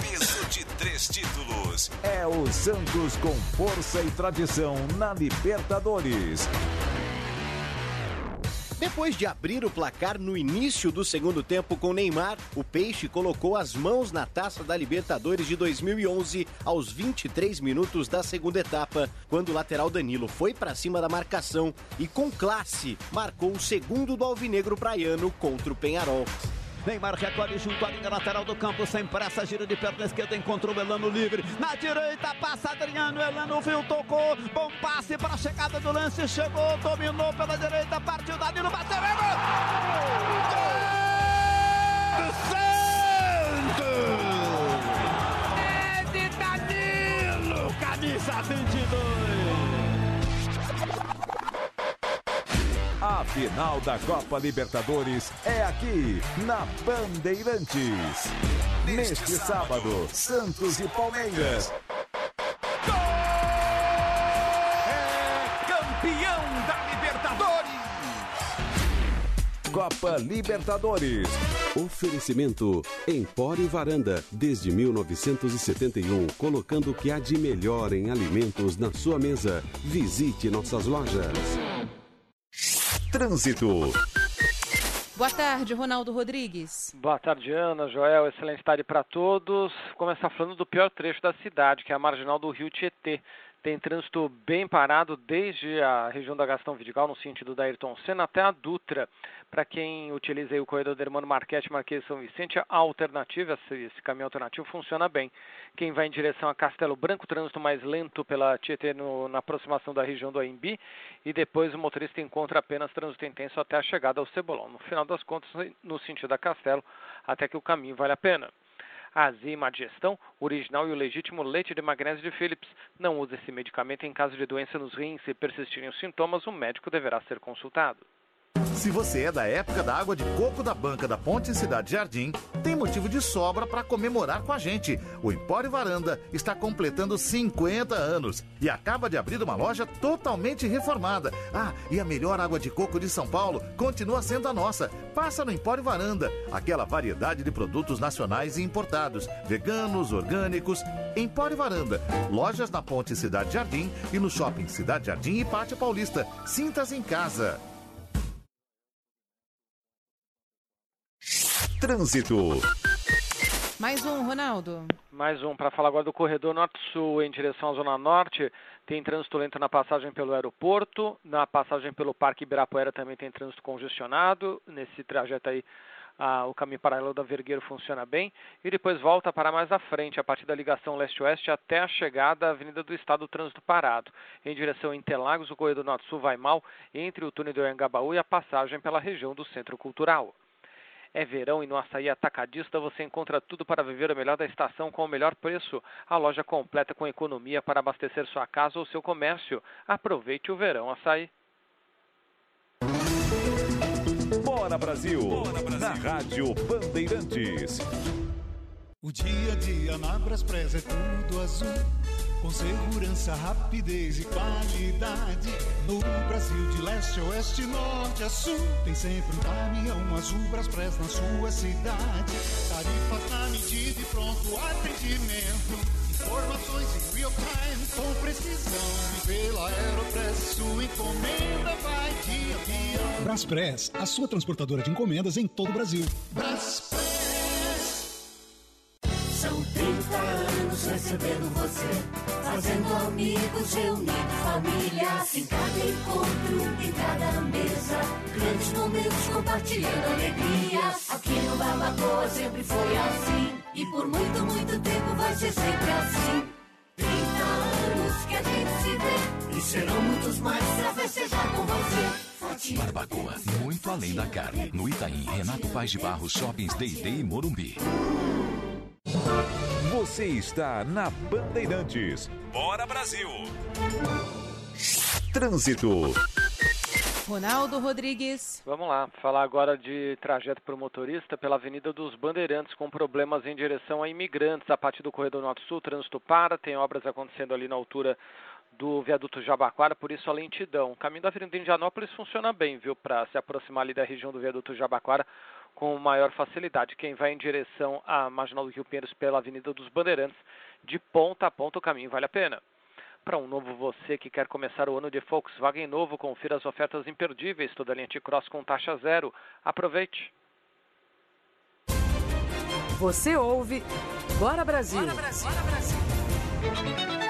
Peso de três títulos. É o Santos com força e tradição na Libertadores. Depois de abrir o placar no início do segundo tempo com Neymar, o Peixe colocou as mãos na taça da Libertadores de 2011 aos 23 minutos da segunda etapa, quando o lateral Danilo foi para cima da marcação e, com classe, marcou o segundo do Alvinegro Praiano contra o Penharol. Neymar recolhe junto à linha lateral do campo, sem pressa, gira de perna esquerda, encontrou o Elano livre. Na direita, passa Adriano, Elano viu, tocou. Bom passe para a chegada do lance, chegou, dominou pela direita, partiu Danilo, bateu, é gol! Santos! É de Danilo, camisa 22! A final da Copa Libertadores é aqui, na Bandeirantes. Neste sábado, Santos e Palmeiras. Copa Libertadores. Oferecimento Empório Varanda, desde 1971, colocando o que há de melhor em alimentos na sua mesa. Visite nossas lojas. Trânsito. Boa tarde, Ronaldo Rodrigues. Boa tarde, Ana, Joel, excelente tarde para todos. Começar falando do pior trecho da cidade, que é a marginal do Rio Tietê. Tem trânsito bem parado desde a região da Gastão Vidigal, no sentido da Ayrton Senna, até a Dutra. Para quem utiliza o corredor do Hermano Marquete, Marquês São Vicente, a alternativa, esse caminho alternativo funciona bem. Quem vai em direção a Castelo Branco, trânsito mais lento pela Tietê no, na aproximação da região do Aimbi, e depois o motorista encontra apenas trânsito intenso até a chegada ao Cebolão. No final das contas, no sentido da Castelo, até que o caminho vale a pena. A Zima Digestão, original e o legítimo leite de magnésio de Philips. Não use esse medicamento em caso de doença nos rins. Se persistirem os sintomas, o médico deverá ser consultado. Se você é da época da água de coco da banca da Ponte Cidade Jardim, tem motivo de sobra para comemorar com a gente. O Empório Varanda está completando 50 anos e acaba de abrir uma loja totalmente reformada. Ah, e a melhor água de coco de São Paulo continua sendo a nossa. Passa no Empório Varanda, aquela variedade de produtos nacionais e importados, veganos, orgânicos. Empório Varanda, lojas na Ponte Cidade Jardim e no Shopping Cidade Jardim e Pátio Paulista. Sintas em casa. Trânsito. Mais um, Ronaldo. Mais um, para falar agora do corredor norte-sul em direção à Zona Norte. Tem trânsito lento na passagem pelo aeroporto, na passagem pelo Parque Ibirapuera também tem trânsito congestionado. Nesse trajeto aí, ah, o caminho paralelo da Vergueiro funciona bem. E depois volta para mais à frente, a partir da ligação leste-oeste até a chegada à Avenida do Estado, o trânsito parado. Em direção a Interlagos, o corredor norte-sul vai mal entre o túnel do Anhangabaú e a passagem pela região do Centro Cultural. É verão e no Açaí Atacadista você encontra tudo para viver o melhor da estação com o melhor preço. A loja completa com economia para abastecer sua casa ou seu comércio. Aproveite o verão Açaí. Bora Brasil, Bora Brasil. na Rádio Bandeirantes. O dia a dia na Braspress é tudo azul. Com segurança, rapidez e qualidade. No Brasil, de leste a oeste, norte a sul. Tem sempre um caminhão azul Braspress na sua cidade. Tarifas na medida e pronto atendimento. Informações em real time com precisão. E pela Aeropress, sua encomenda vai dia a dia. Braspress, a sua transportadora de encomendas em todo o Brasil. Braspress. Recebendo você, fazendo amigos, reunindo famílias. Em cada encontro, em cada mesa, grandes momentos compartilhando alegrias. Aqui no Barbacoa sempre foi assim, e por muito, muito tempo vai ser sempre assim. 30 anos que a gente se vê, e serão muitos mais pra festejar com você. Barbacoa, muito além da carne. No Itaim, Renato Paz de Barros, Shoppings Day e Morumbi. Você está na Bandeirantes. Bora Brasil. Trânsito. Ronaldo Rodrigues. Vamos lá, falar agora de trajeto para o motorista pela Avenida dos Bandeirantes com problemas em direção a imigrantes. A partir do corredor norte-sul, trânsito para, tem obras acontecendo ali na altura do viaduto Jabaquara, por isso a lentidão. O caminho da Avenida Indianópolis funciona bem, viu, para se aproximar ali da região do viaduto Jabaquara com maior facilidade. Quem vai em direção à Marginal do Rio Pinheiros pela Avenida dos Bandeirantes, de ponta a ponta o caminho vale a pena. Para um novo você que quer começar o ano de Volkswagen novo, confira as ofertas imperdíveis, toda a linha T-Cross com taxa zero. Aproveite! Você ouve Bora Brasil! Bora Brasil! Bora Brasil.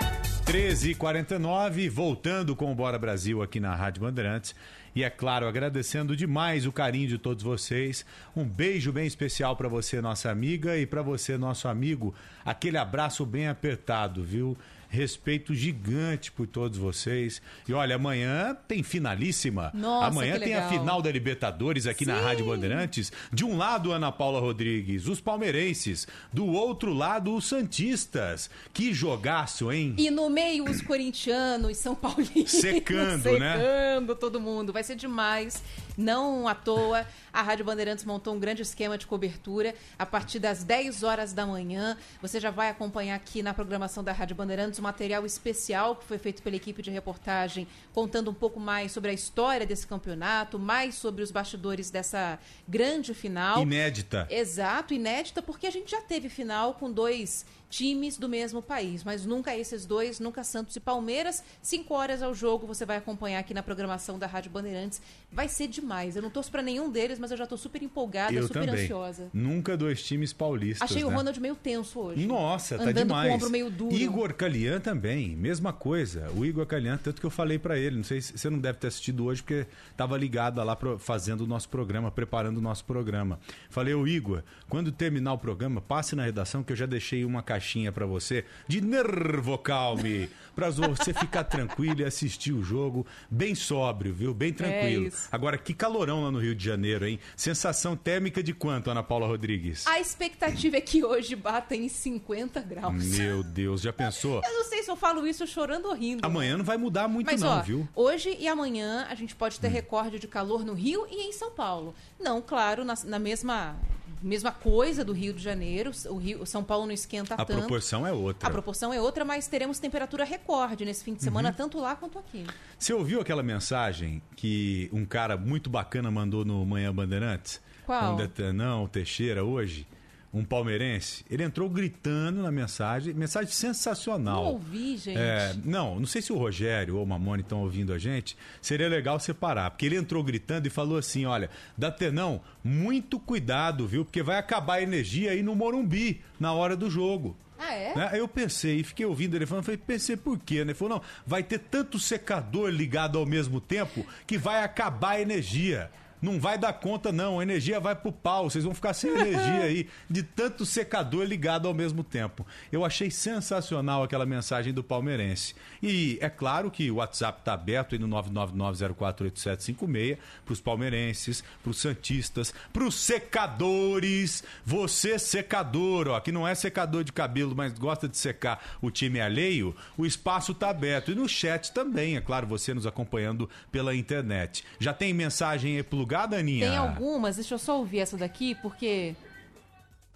13h49, voltando com o Bora Brasil aqui na Rádio Bandeirantes. E é claro, agradecendo demais o carinho de todos vocês. Um beijo bem especial para você, nossa amiga, e para você, nosso amigo. Aquele abraço bem apertado, viu? Respeito gigante por todos vocês. E olha, amanhã tem finalíssima. Nossa, amanhã tem a final da Libertadores aqui na Sim. Rádio Bandeirantes. De um lado, Ana Paula Rodrigues, os palmeirenses. Do outro lado, os Santistas. Que jogaço, hein? E no meio, os corintianos, São Paulinos. Secando, né? secando todo mundo. Vai ser demais. Não à toa, a Rádio Bandeirantes montou um grande esquema de cobertura. A partir das 10 horas da manhã, você já vai acompanhar aqui na programação da Rádio Bandeirantes um material especial que foi feito pela equipe de reportagem, contando um pouco mais sobre a história desse campeonato, mais sobre os bastidores dessa grande final. Inédita. Exato, inédita, porque a gente já teve final com dois times do mesmo país, mas nunca esses dois, nunca Santos e Palmeiras. Cinco horas ao jogo, você vai acompanhar aqui na programação da Rádio Bandeirantes. Vai ser demais. Eu não torço pra nenhum deles, mas eu já tô super empolgada, Eu super também. ansiosa. Nunca dois times paulistas. Achei o né? Ronald meio tenso hoje. Nossa, tá Andando demais. com o ombro meio duro. Igor Calian também, mesma coisa. O Igor Calian, tanto que eu falei pra ele, não sei se você não deve ter assistido hoje porque tava ligado lá fazendo o nosso programa, preparando o nosso programa. Falei, ô Igor, quando terminar o programa, passe na redação que eu já deixei uma caixinha pra você de nervo calme, pra você ficar tranquilo e assistir o jogo bem sóbrio, viu? Bem tranquilo. É. Agora que calorão lá no Rio de Janeiro, hein? Sensação térmica de quanto, Ana Paula Rodrigues? A expectativa é que hoje bata em 50 graus. Meu Deus, já pensou? Eu não sei se eu falo isso chorando ou rindo. Amanhã não vai mudar muito Mas, não, ó, viu? Hum. hoje e amanhã a gente pode ter recorde de calor no Rio e em São Paulo. Não, claro, na, na mesma, mesma coisa do Rio de Janeiro. O, Rio, São Paulo não esquenta A tanto. proporção é outra. A proporção é outra, mas teremos temperatura recorde nesse fim de semana, Uhum. tanto lá quanto aqui. Você ouviu aquela mensagem que um cara muito bacana mandou no Manhã Bandeirantes? Qual? Um detanão, Teixeira, hoje? Um palmeirense. Ele entrou gritando na mensagem, mensagem sensacional. Não ouvi, gente. É, não, não sei se o Rogério ou o Mamone estão ouvindo a gente. Seria legal separar, porque ele entrou gritando e falou assim: olha, Datenão, muito cuidado, viu? Porque vai acabar a energia aí no Morumbi na hora do jogo. Ah, é? Né? Eu pensei, fiquei ouvindo ele falando, falei, pensei por quê? Né? Ele falou, não, vai ter tanto secador ligado ao mesmo tempo que vai acabar a energia. Não vai dar conta, não. A energia vai pro pau. Vocês vão ficar sem energia aí de tanto secador ligado ao mesmo tempo. Eu achei sensacional aquela mensagem do palmeirense. E é claro que o WhatsApp tá aberto aí no 999048756 pros palmeirenses, pros santistas, pros secadores. Você secador, ó, que não é secador de cabelo, mas gosta de secar o time alheio, o espaço tá aberto. E no chat também, é claro, você nos acompanhando pela internet. Já tem mensagem aí plugada, Aninha? Tem algumas, deixa eu só ouvir essa daqui, porque.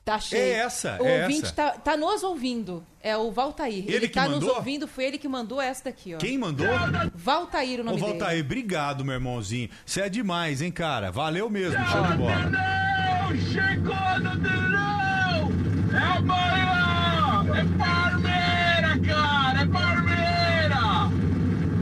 Tá cheio. É essa, O é ouvinte essa. Tá, tá nos ouvindo. É o Valtair. Ele que tá nos mandou? ouvindo, foi ele que mandou essa daqui, ó. Quem mandou? Valtair, o Ô, nome dele. Valtair, obrigado, meu irmãozinho. Você é demais, hein, cara? Valeu mesmo, show de bola. Chegou no telão! É amanhã! É Palmeira, cara! É Palmeira!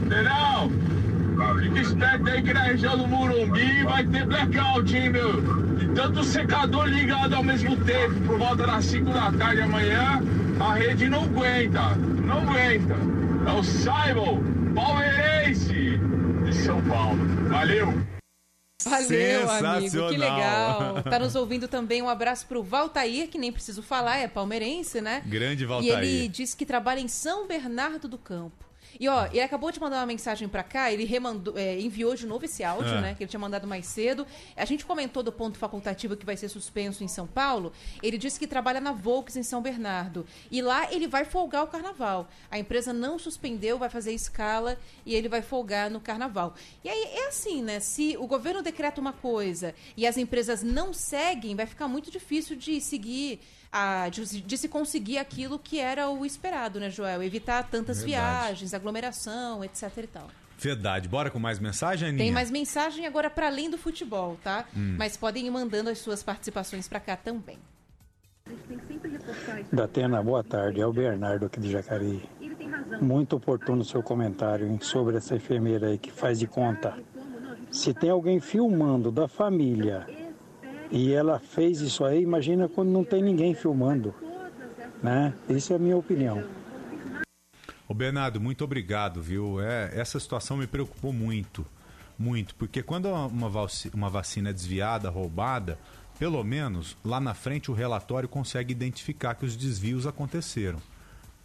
Entendeu? Fica esperto aí que na região do Murumbi vai ter blackout, hein, meu? E tanto secador ligado ao mesmo tempo, por volta das 5 da tarde amanhã, a rede não aguenta. Não aguenta. É o Simon, palmeirense de São Paulo. Valeu! Valeu, amigo. Que Sensacional. legal. Tá nos ouvindo também. Um abraço pro Valtair, que nem preciso falar, é palmeirense, né? Grande E Valtair. ele disse que trabalha em São Bernardo do Campo. E ó, ele acabou de mandar uma mensagem pra cá, ele remandou, é, enviou de novo esse áudio, Ah. né? Que ele tinha mandado mais cedo. A gente comentou do ponto facultativo que vai ser suspenso em São Paulo. Ele disse que trabalha na Volks em São Bernardo. E lá ele vai folgar o carnaval. A empresa não suspendeu, vai fazer escala e ele vai folgar no carnaval. E aí é assim, né? Se o governo decreta uma coisa e as empresas não seguem, vai ficar muito difícil de seguir. A, de, de se conseguir aquilo que era o esperado, né, Joel? Evitar tantas Verdade. viagens, aglomeração, etc e tal. Verdade. Bora com mais mensagem, Aninha? Tem mais mensagem agora para além do futebol, tá? Hum. Mas podem ir mandando as suas participações para cá também. Datena, boa tarde. É o Bernardo aqui de Jacareí. Muito oportuno o seu comentário hein, sobre essa enfermeira aí que faz de conta. Se tem alguém filmando da família e ela fez isso aí, imagina quando não tem ninguém filmando. Né? Isso é a minha opinião. Ô Bernardo, muito obrigado, viu? É, essa situação me preocupou muito, muito, porque quando uma, uma vacina é desviada, roubada, pelo menos lá na frente o relatório consegue identificar que os desvios aconteceram.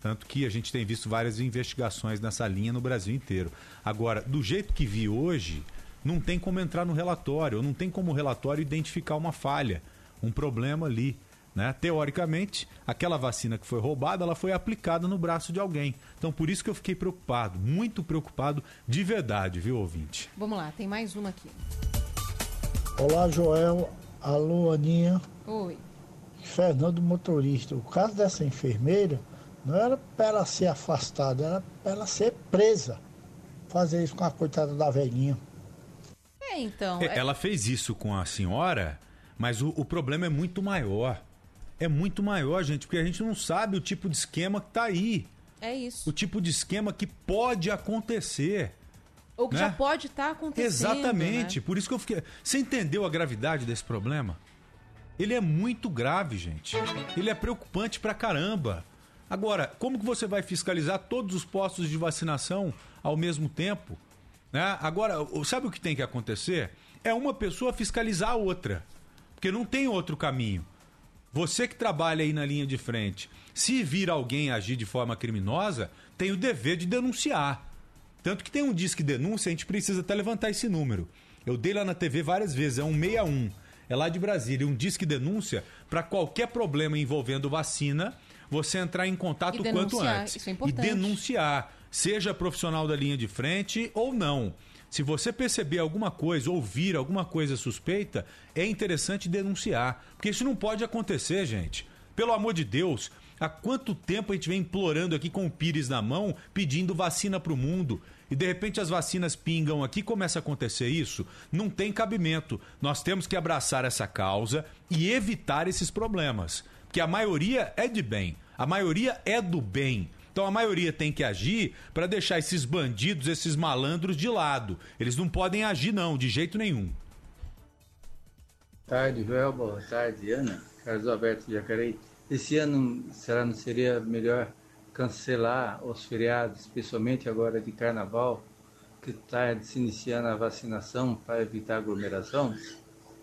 Tanto que a gente tem visto várias investigações nessa linha no Brasil inteiro. Agora, do jeito que vi hoje, não tem como entrar no relatório, ou não tem como o relatório identificar uma falha, um problema ali. Né? Teoricamente, aquela vacina que foi roubada, ela foi aplicada no braço de alguém. Então, por isso que eu fiquei preocupado, muito preocupado de verdade, viu, ouvinte? Vamos lá, tem mais uma aqui. Olá, Joel. Alô, Aninha. Oi. Fernando Motorista. O caso dessa enfermeira não era para ela ser afastada, era para ela ser presa. Fazer isso com a coitada da velhinha. É, então. É, ela fez isso com a senhora, mas o, o, problema é muito maior. É muito maior, gente, porque a gente não sabe o tipo de esquema que tá aí. É isso. O tipo de esquema que pode acontecer. Ou que né? já pode estar tá acontecendo. Exatamente. Né? Por isso que eu fiquei. Você entendeu a gravidade desse problema? Ele é muito grave, gente. Ele é preocupante pra caramba. Agora, como que você vai fiscalizar todos os postos de vacinação ao mesmo tempo? Né? Agora, sabe o que tem que acontecer? É uma pessoa fiscalizar a outra. Porque não tem outro caminho. Você que trabalha aí na linha de frente, se vir alguém agir de forma criminosa, tem o dever de denunciar. Tanto que tem um disque denúncia, a gente precisa até levantar esse número. Eu dei lá na TV várias vezes, é um 61. É lá de Brasília, um disque denúncia para qualquer problema envolvendo vacina você entrar em contato quanto antes. Isso é e denunciar, seja profissional da linha de frente ou não. Se você perceber alguma coisa, ouvir alguma coisa suspeita, é interessante denunciar. Porque isso não pode acontecer, gente. Pelo amor de Deus, há quanto tempo a gente vem implorando aqui com o Pires na mão, pedindo vacina para o mundo? E de repente as vacinas pingam aqui, começa a acontecer isso? Não tem cabimento. Nós temos que abraçar essa causa e evitar esses problemas. Porque a maioria é de bem, a maioria é do bem. Então a maioria tem que agir para deixar esses bandidos, esses malandros de lado. Eles não podem agir, não, de jeito nenhum. Tarde, Joel. Boa tarde, Ana. Carlos Alberto Jacareí. Esse ano, será não seria melhor cancelar os feriados, especialmente agora de carnaval, que está se iniciando a vacinação para evitar aglomeração?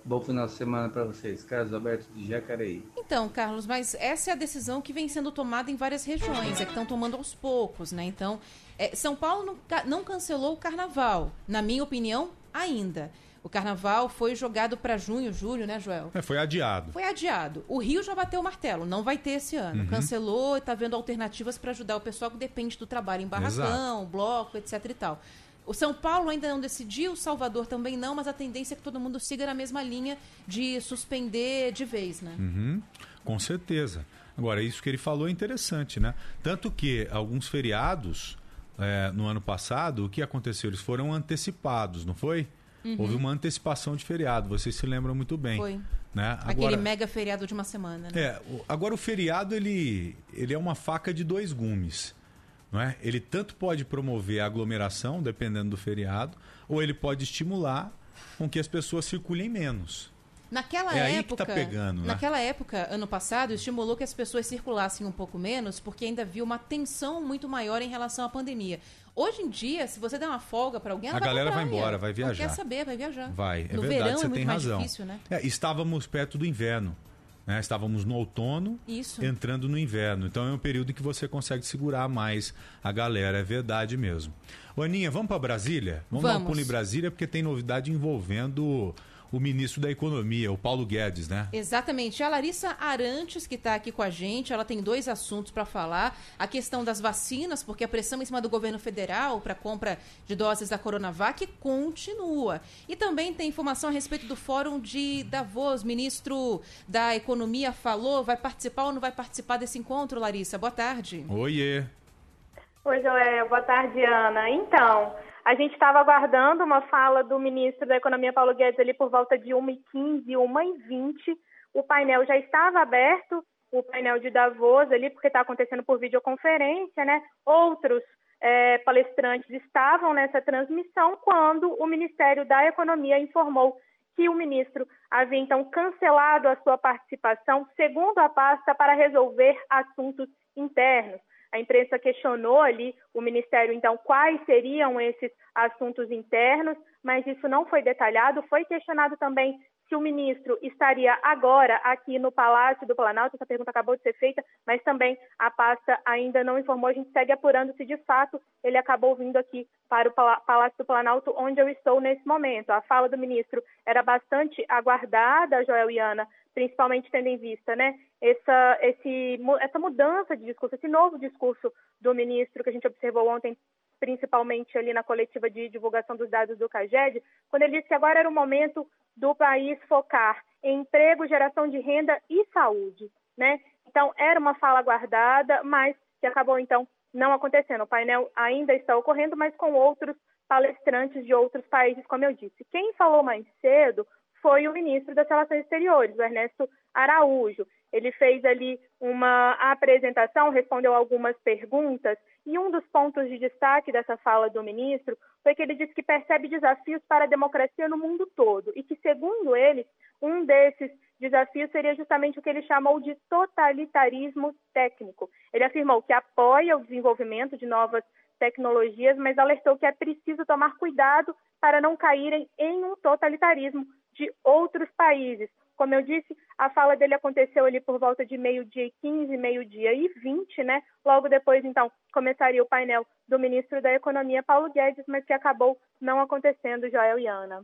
Bom final de semana para vocês. Carlos Alberto de Jacareí. Então, Carlos, mas essa é a decisão que vem sendo tomada em várias regiões, é que estão tomando aos poucos, né? Então, é, São Paulo não, não cancelou o carnaval, na minha opinião, ainda. O carnaval foi jogado para junho, julho, né, Joel? É, foi adiado. Foi adiado. O Rio já bateu o martelo, não vai ter esse ano. Uhum. Cancelou e está vendo alternativas para ajudar o pessoal que depende do trabalho em barracão, Exato. bloco, etc e tal. O São Paulo ainda não decidiu, Salvador também não, mas a tendência é que todo mundo siga na mesma linha de suspender de vez, né? Uhum, com certeza. Agora, isso que ele falou é interessante, né? Tanto que alguns feriados é, no ano passado, o que aconteceu? Eles foram antecipados, não foi? Uhum. Houve uma antecipação de feriado, vocês se lembram muito bem. Foi. Né? Aquele Agora, mega feriado de uma semana, né? é, o- agora o feriado ele, ele é uma faca de dois gumes. Não é? Ele tanto pode promover a aglomeração, dependendo do feriado, ou ele pode estimular com que as pessoas circulem menos. Naquela É aí que época, tá pegando, né? naquela época, ano passado, estimulou que as pessoas circulassem um pouco menos, porque ainda havia uma tensão muito maior em relação à pandemia. Hoje em dia, se você der uma folga para alguém, a vai pra galera vai embora, vai Não viajar. quer saber, vai viajar. Vai, é no verdade, verão você é muito tem mais razão. difícil, né? É, estávamos perto do inverno. Né? Estávamos no outono, Isso. entrando no inverno. Então é um período em que você consegue segurar mais a galera, é verdade mesmo. Ô, Aninha, vamos para Brasília? Vamos, dar um Vamos. pulo em Brasília, porque tem novidade envolvendo o ministro da Economia, o Paulo Guedes, né? Exatamente. A Larissa Arantes, que está aqui com a gente, ela tem dois assuntos para falar. A questão das vacinas, porque a pressão em cima do governo federal para compra de doses da Coronavac continua. E também tem informação a respeito do Fórum de Davos. Ministro da Economia falou, vai participar ou não vai participar desse encontro, Larissa? Boa tarde. Oiê. Oi, Joel. Boa tarde, Ana. Então, a gente estava aguardando uma fala do ministro da Economia, Paulo Guedes, ali por volta de 1h15, 1h20. O painel já estava aberto, o painel de Davos ali, porque está acontecendo por videoconferência, né? Outros eh, palestrantes estavam nessa transmissão quando o Ministério da Economia informou que o ministro havia então cancelado a sua participação, segundo a pasta, para resolver assuntos internos. A imprensa questionou ali o ministério, então, quais seriam esses assuntos internos, mas isso não foi detalhado. Foi questionado também se o ministro estaria agora aqui no Palácio do Planalto. Essa pergunta acabou de ser feita, mas também a pasta ainda não informou. A gente segue apurando se de fato ele acabou vindo aqui para o Palácio do Planalto, onde eu estou nesse momento. A fala do ministro era bastante aguardada, Joel e Ana, principalmente tendo em vista né, essa, esse, essa mudança de discurso, esse novo discurso do ministro que a gente observou ontem principalmente ali na coletiva de divulgação dos dados do CAGED, quando ele disse que agora era o momento do país focar em emprego, geração de renda e saúde, né? Então, era uma fala guardada, mas que acabou, então, não acontecendo. O painel ainda está ocorrendo, mas com outros palestrantes de outros países, como eu disse. Quem falou mais cedo foi o ministro das Relações Exteriores, o Ernesto Araújo. Ele fez ali uma apresentação, respondeu algumas perguntas, e um dos pontos de destaque dessa fala do ministro foi que ele disse que percebe desafios para a democracia no mundo todo e que, segundo ele, um desses desafios seria justamente o que ele chamou de totalitarismo técnico. Ele afirmou que apoia o desenvolvimento de novas tecnologias, mas alertou que é preciso tomar cuidado para não caírem em um totalitarismo de outros países. Como eu disse, a fala dele aconteceu ali por volta de meio-dia e 15, meio-dia e 20, né? Logo depois, então, começaria o painel do ministro da Economia, Paulo Guedes, mas que acabou não acontecendo, Joel e Ana.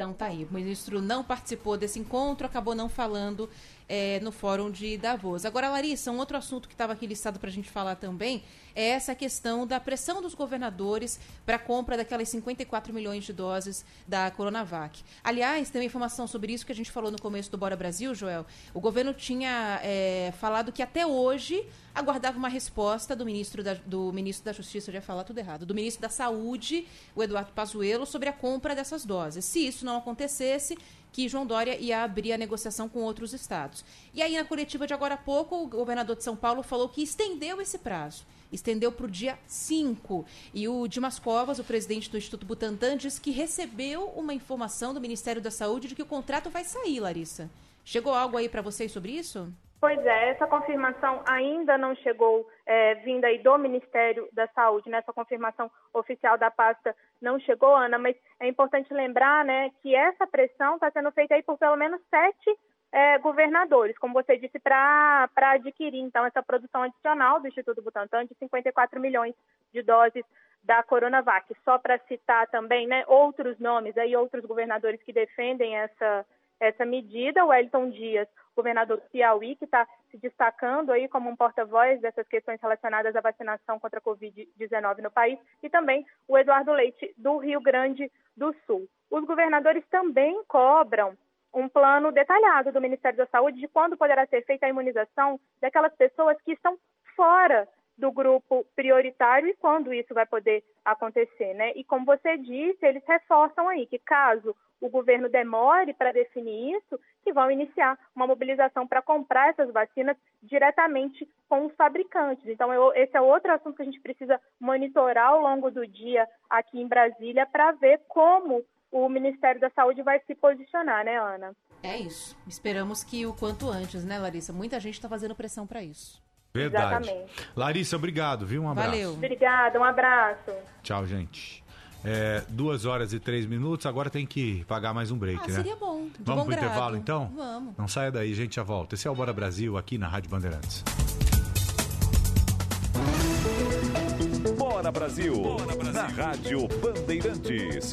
Então tá aí, o ministro não participou desse encontro, acabou não falando é, no fórum de Davos. Agora, Larissa, um outro assunto que estava aqui listado para a gente falar também é essa questão da pressão dos governadores para a compra daquelas 54 milhões de doses da Coronavac. Aliás, tem uma informação sobre isso que a gente falou no começo do Bora Brasil, Joel. O governo tinha é, falado que até hoje aguardava uma resposta do ministro da, do ministro da Justiça, eu ia falar tudo errado, do ministro da Saúde, o Eduardo Pazuello, sobre a compra dessas doses. Se isso não acontecesse, que João Dória ia abrir a negociação com outros estados. E aí, na coletiva de agora há pouco, o governador de São Paulo falou que estendeu esse prazo estendeu para o dia 5. E o Dimas Covas, o presidente do Instituto Butantan, disse que recebeu uma informação do Ministério da Saúde de que o contrato vai sair, Larissa. Chegou algo aí para vocês sobre isso? Pois é, essa confirmação ainda não chegou é, vinda aí do Ministério da Saúde, né? Essa confirmação oficial da pasta não chegou, Ana, mas é importante lembrar, né, que essa pressão está sendo feita aí por pelo menos sete é, governadores, como você disse, para adquirir então essa produção adicional do Instituto Butantan de 54 milhões de doses da Coronavac. Só para citar também, né, outros nomes aí, outros governadores que defendem essa essa medida, o Elton Dias, governador do Piauí, que está se destacando aí como um porta-voz dessas questões relacionadas à vacinação contra a Covid-19 no país, e também o Eduardo Leite, do Rio Grande do Sul. Os governadores também cobram um plano detalhado do Ministério da Saúde de quando poderá ser feita a imunização daquelas pessoas que estão fora do grupo prioritário e quando isso vai poder acontecer, né? E como você disse, eles reforçam aí que caso o governo demore para definir isso, que vão iniciar uma mobilização para comprar essas vacinas diretamente com os fabricantes. Então, eu, esse é outro assunto que a gente precisa monitorar ao longo do dia aqui em Brasília para ver como o Ministério da Saúde vai se posicionar, né, Ana? É isso. Esperamos que o quanto antes, né, Larissa? Muita gente está fazendo pressão para isso. Verdade. Exatamente. Larissa, obrigado, viu? Um abraço. Valeu. Obrigada, um abraço. Tchau, gente. É, duas horas e três minutos, agora tem que pagar mais um break, ah, né? Seria bom. De Vamos bom pro grado. intervalo então? Vamos. Não saia daí, gente, já volta. Esse é o Bora Brasil aqui na Rádio Bandeirantes. Bora Brasil, Bora Brasil. na Rádio Bandeirantes.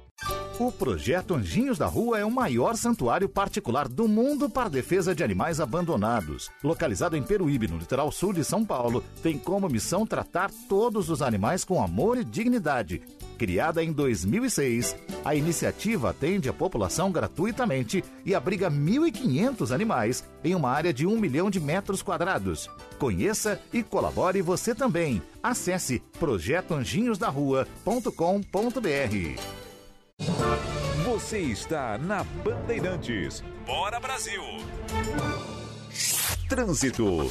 O projeto Anjinhos da Rua é o maior santuário particular do mundo para defesa de animais abandonados. Localizado em Peruíbe, no litoral sul de São Paulo, tem como missão tratar todos os animais com amor e dignidade. Criada em 2006, a iniciativa atende a população gratuitamente e abriga 1.500 animais em uma área de 1 milhão de metros quadrados. Conheça e colabore você também. Acesse projetoanjinhosdarrua.com.br. Você está na Bandeirantes. Bora Brasil! Trânsito.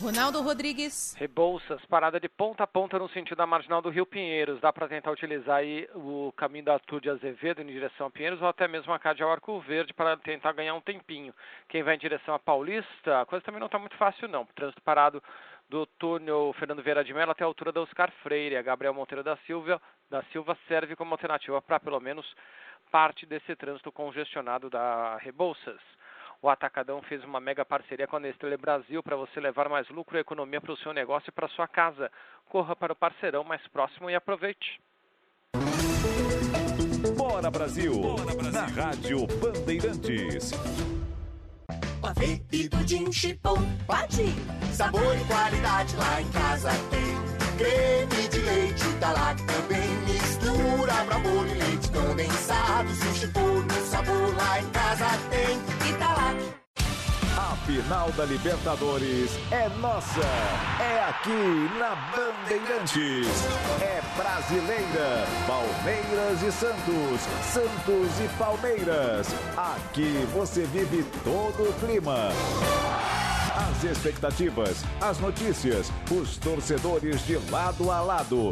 Ronaldo Rodrigues. Rebouças, parada de ponta a ponta no sentido da marginal do Rio Pinheiros. Dá para tentar utilizar aí o caminho da Arthur de Azevedo em direção a Pinheiros ou até mesmo a Cádia Arco Verde para tentar ganhar um tempinho. Quem vai em direção a Paulista, a coisa também não está muito fácil não. Trânsito parado do túnel Fernando Vieira de Mello até a altura da Oscar Freire. A Gabriel Monteiro da Silva, da Silva serve como alternativa para pelo menos parte desse trânsito congestionado da Rebouças. O Atacadão fez uma mega parceria com a Nestlé Brasil para você levar mais lucro e economia para o seu negócio e para sua casa. Corra para o parceirão mais próximo e aproveite. Bora Brasil! Bora Brasil. Na Rádio Bandeirantes. Pavê e pudim chipom, pati. Sabor e qualidade lá em casa tem. Creme de leite Italac também mistura pra bolo e leite condensado. Se o chipom no sabor lá em casa tem. Final da Libertadores é nossa. É aqui na Bandeirantes. É brasileira. Palmeiras e Santos. Santos e Palmeiras. Aqui você vive todo o clima. As expectativas, as notícias, os torcedores de lado a lado.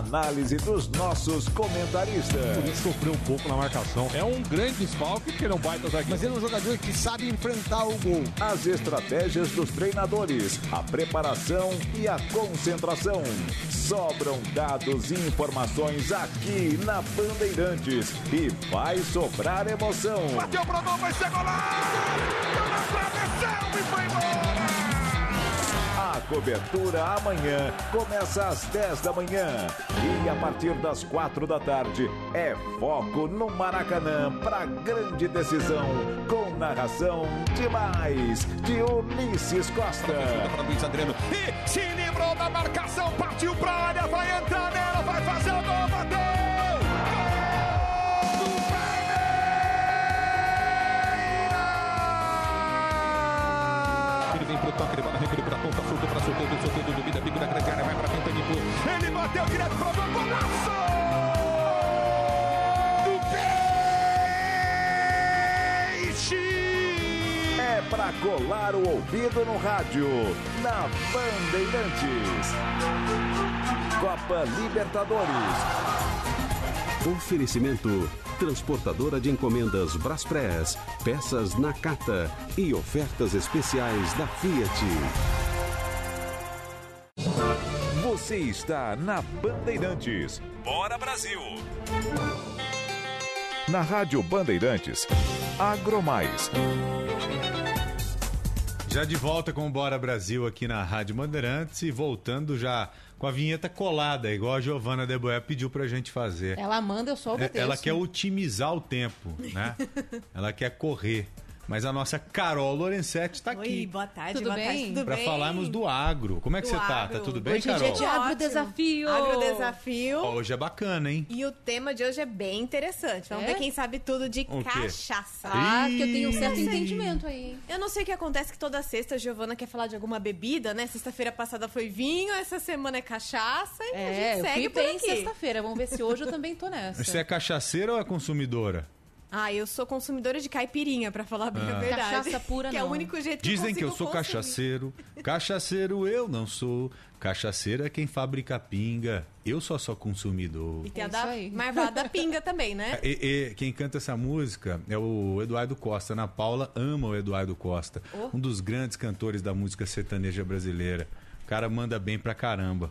Análise dos nossos comentaristas. Ele sofreu um pouco na marcação. É um grande desfalque porque não baita zagueiro. Mas ele é um jogador que sabe enfrentar o gol. As estratégias dos treinadores, a preparação e a concentração. Sobram dados e informações aqui na Bandeirantes. E vai sobrar emoção. Bateu pro gol, vai ser golaço! E foi embora! A cobertura amanhã começa às 10 da manhã. E a partir das 4 da tarde é foco no Maracanã para grande decisão. Com narração demais de Ulisses Costa. Para Luiz Adriano. E se livrou da marcação, partiu pra área, vai entrar nela, vai fazer o gol, bateu! Bateu direto pro gol, golaço! Do Peixe! É pra colar o ouvido no rádio, na Bandeirantes. Copa Libertadores. Oferecimento Transportadora de Encomendas Braspress, peças Nakata e ofertas especiais da Fiat. Você está na Bandeirantes. Bora Brasil! Na Rádio Bandeirantes, Agromais. Já de volta com o Bora Brasil aqui na Rádio Bandeirantes e voltando já com a vinheta colada, igual a Giovana Deboé pediu pra gente fazer. Ela manda, eu só obedeço. É, Ela quer otimizar o tempo, né? Ela quer correr. Mas a nossa Carol Lorenzetti está aqui. Oi, boa tarde, Tudo boa bem? tarde, tudo Para bem? falarmos do agro. Como é que Do você tá? agro. Tá tudo bem, Hoje é Carol? dia de Ótimo. agrodesafio. Agrodesafio. Ó, Hoje é bacana, hein? E o tema de hoje é bem interessante. Vamos É? ver quem sabe tudo de O quê? cachaça. Ah, porque eu tenho um certo entendimento aí. Eu não sei o que acontece que toda sexta a Giovana quer falar de alguma bebida, né? Sexta-feira passada foi vinho, essa semana é cachaça e a É, gente eu segue fui por bem sexta-feira. Vamos ver se hoje eu também tô nessa. Você é cachaceira ou é consumidora? Ah, eu sou consumidora de caipirinha, pra falar bem a Ah. verdade. Cachaça pura, Que é não. o único jeito Dizem que que eu eu sou consumir. cachaceiro. Cachaceiro eu não sou. Cachaceiro é quem fabrica pinga. Eu só sou consumidor. E tem a da marvada pinga também, né? E- e quem canta essa música é o Eduardo Costa. Ana Paula ama o Eduardo Costa. Oh. Um dos grandes cantores da música sertaneja brasileira. O cara manda bem pra caramba.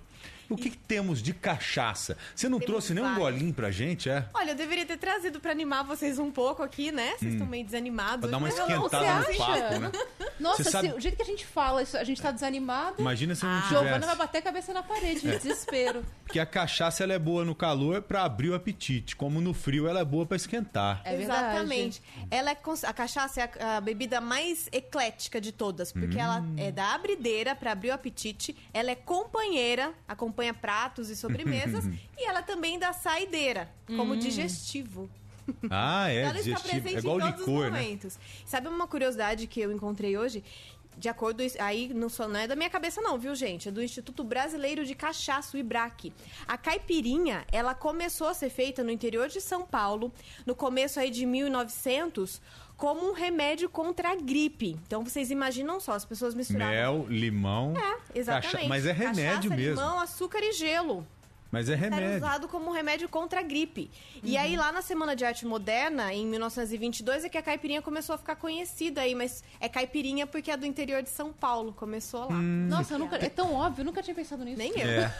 O que, que temos de cachaça? Você não Temos trouxe nem um várias. golinho pra gente, é? Olha, eu deveria ter trazido pra animar vocês um pouco aqui, né? Vocês Hum. estão meio desanimados. Pra dar uma esquentada no papo, né? Nossa, Você sabe- se- o jeito que a gente fala, isso, a gente tá desanimado. Imagina se não Ah, tivesse. Giovana vai bater a cabeça na parede, de É. desespero. Porque a cachaça ela é boa no calor pra abrir o apetite. Como no frio ela é boa pra esquentar. É verdade. Exatamente. Ela é a cachaça é a, a bebida mais eclética de todas, porque ela Hum. é da abrideira para abrir o apetite, ela é companheira, acompanha pratos e sobremesas, e ela também dá saideira, como Hum. digestivo. Ah, é, ela está digestivo. presente É igual em todos licor, os né? momentos. Sabe uma curiosidade que eu encontrei hoje? De acordo, aí não, sou, não é da minha cabeça não, viu, gente? É do Instituto Brasileiro de Cachaça, o IBRAC. A caipirinha, ela começou a ser feita no interior de São Paulo, no começo aí de 1900, como um remédio contra a gripe. Então, vocês imaginam só, as pessoas misturavam... Mel, limão. É, exatamente. cacha- Mas é remédio Cachaça, mesmo. limão, açúcar e gelo. Mas é Era remédio. usado como remédio contra a gripe. E Uhum. aí, lá na Semana de Arte Moderna, em 1922, é que a caipirinha começou a ficar conhecida aí. Mas é caipirinha porque é do interior de São Paulo. Começou lá. Nossa, eu nunca, é tão óbvio, eu nunca tinha pensado nisso. Nem É.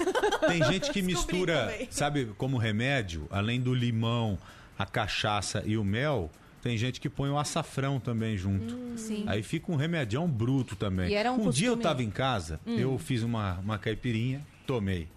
Tem gente que mistura, também. sabe, como remédio, além do limão, a cachaça e o mel, tem gente que põe o açafrão também junto. Hum. Aí fica um remedião bruto também. Era um dia eu costume- tava em casa, Hum. eu fiz uma, uma caipirinha, tomei.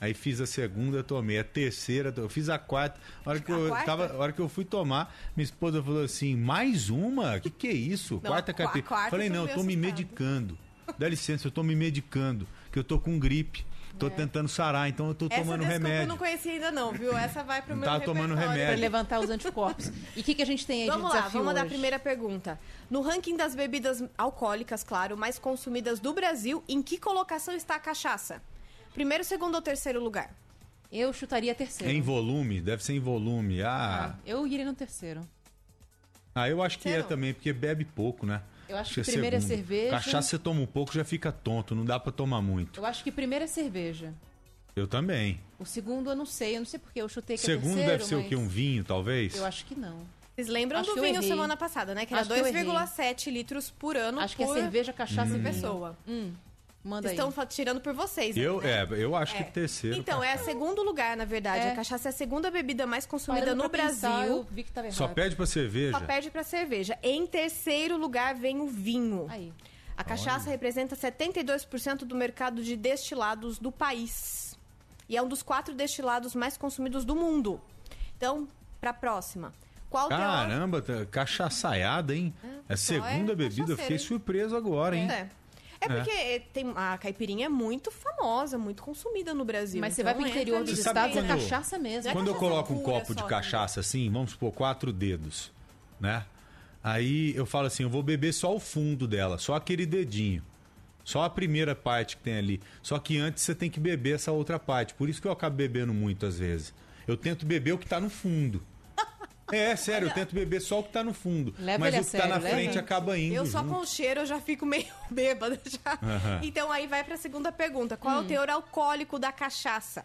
Aí fiz a segunda, tomei. A terceira, eu fiz a quarta. A hora que, A eu, quarta? tava, a hora que eu fui tomar, minha esposa falou assim: mais uma? Que que é isso? Não, quarta caipirinha. quarta Falei, não, eu tô me medicando. Dá licença, eu tô me medicando. Que eu tô com gripe. Tô tentando sarar, então eu tô É. Essa tomando desculpa eu remédio. não conhecia ainda não, viu? Essa vai pro Não meu tava tomando remédio. Pra levantar os anticorpos. E o que, que a gente tem aí Vamos de lá, desafio vamos dar a primeira pergunta. No ranking das bebidas alcoólicas, claro, mais consumidas do Brasil, em que colocação está a cachaça? Primeiro, segundo ou terceiro lugar? Eu chutaria terceiro. Em volume, deve ser em volume. Ah, Eu iria no terceiro. ah eu acho que é Sério? também, porque bebe pouco, né? Eu acho que primeiro é segundo. cerveja. Cachaça você toma um pouco, já fica tonto, não dá pra tomar muito. Eu acho que primeiro é cerveja. Eu também. O segundo eu não sei, eu não sei porque eu chutei que é Segundo terceiro, deve ser o mas que? Um vinho, talvez? Eu acho que não. Vocês lembram Acho do que vinho errei. semana passada, né? Que era Acho que eu errei. 2,7 litros por ano Acho que é por cerveja, cachaça por e vinho. pessoa. Hum, manda Estão aí. fa- tirando por vocês, né? Eu, é, eu acho É. que terceiro. Então, é segundo lugar, na verdade. É. A cachaça é a segunda bebida mais consumida Parando no pra pensar, Brasil. eu vi que tava errado. Só pede pra cerveja. Só perde pra cerveja. Em terceiro lugar vem o vinho. Aí. A cachaça representa 72% do mercado de destilados do país. E é um dos quatro destilados mais consumidos do mundo. Então, pra próxima. Qual que é. Caramba, tá- cachaçaiada, hein? É a só é segunda bebida, eu cachaceiro, fiquei surpreso agora, hein? É. É porque tem, a caipirinha é muito famosa, muito consumida no Brasil. Mas você então vai pro interior dos Você estados, é quando- cachaça mesmo. É Quando eu cachaça coloco um copo de só, cachaça assim, vamos supor, quatro dedos, né? Aí eu falo assim, eu vou beber só o fundo dela, só aquele dedinho. Só a primeira parte que tem ali. Só que antes você tem que beber essa outra parte. Por isso que eu acabo bebendo muito às vezes. Eu tento beber o que tá no fundo. É, sério, eu tento beber só o que tá no fundo. Leva mas ele o que tá na sério, leva. frente acaba indo. Eu só junto. com o cheiro eu já fico meio bêbada já. Então aí vai pra segunda pergunta. Qual é o teor alcoólico da cachaça?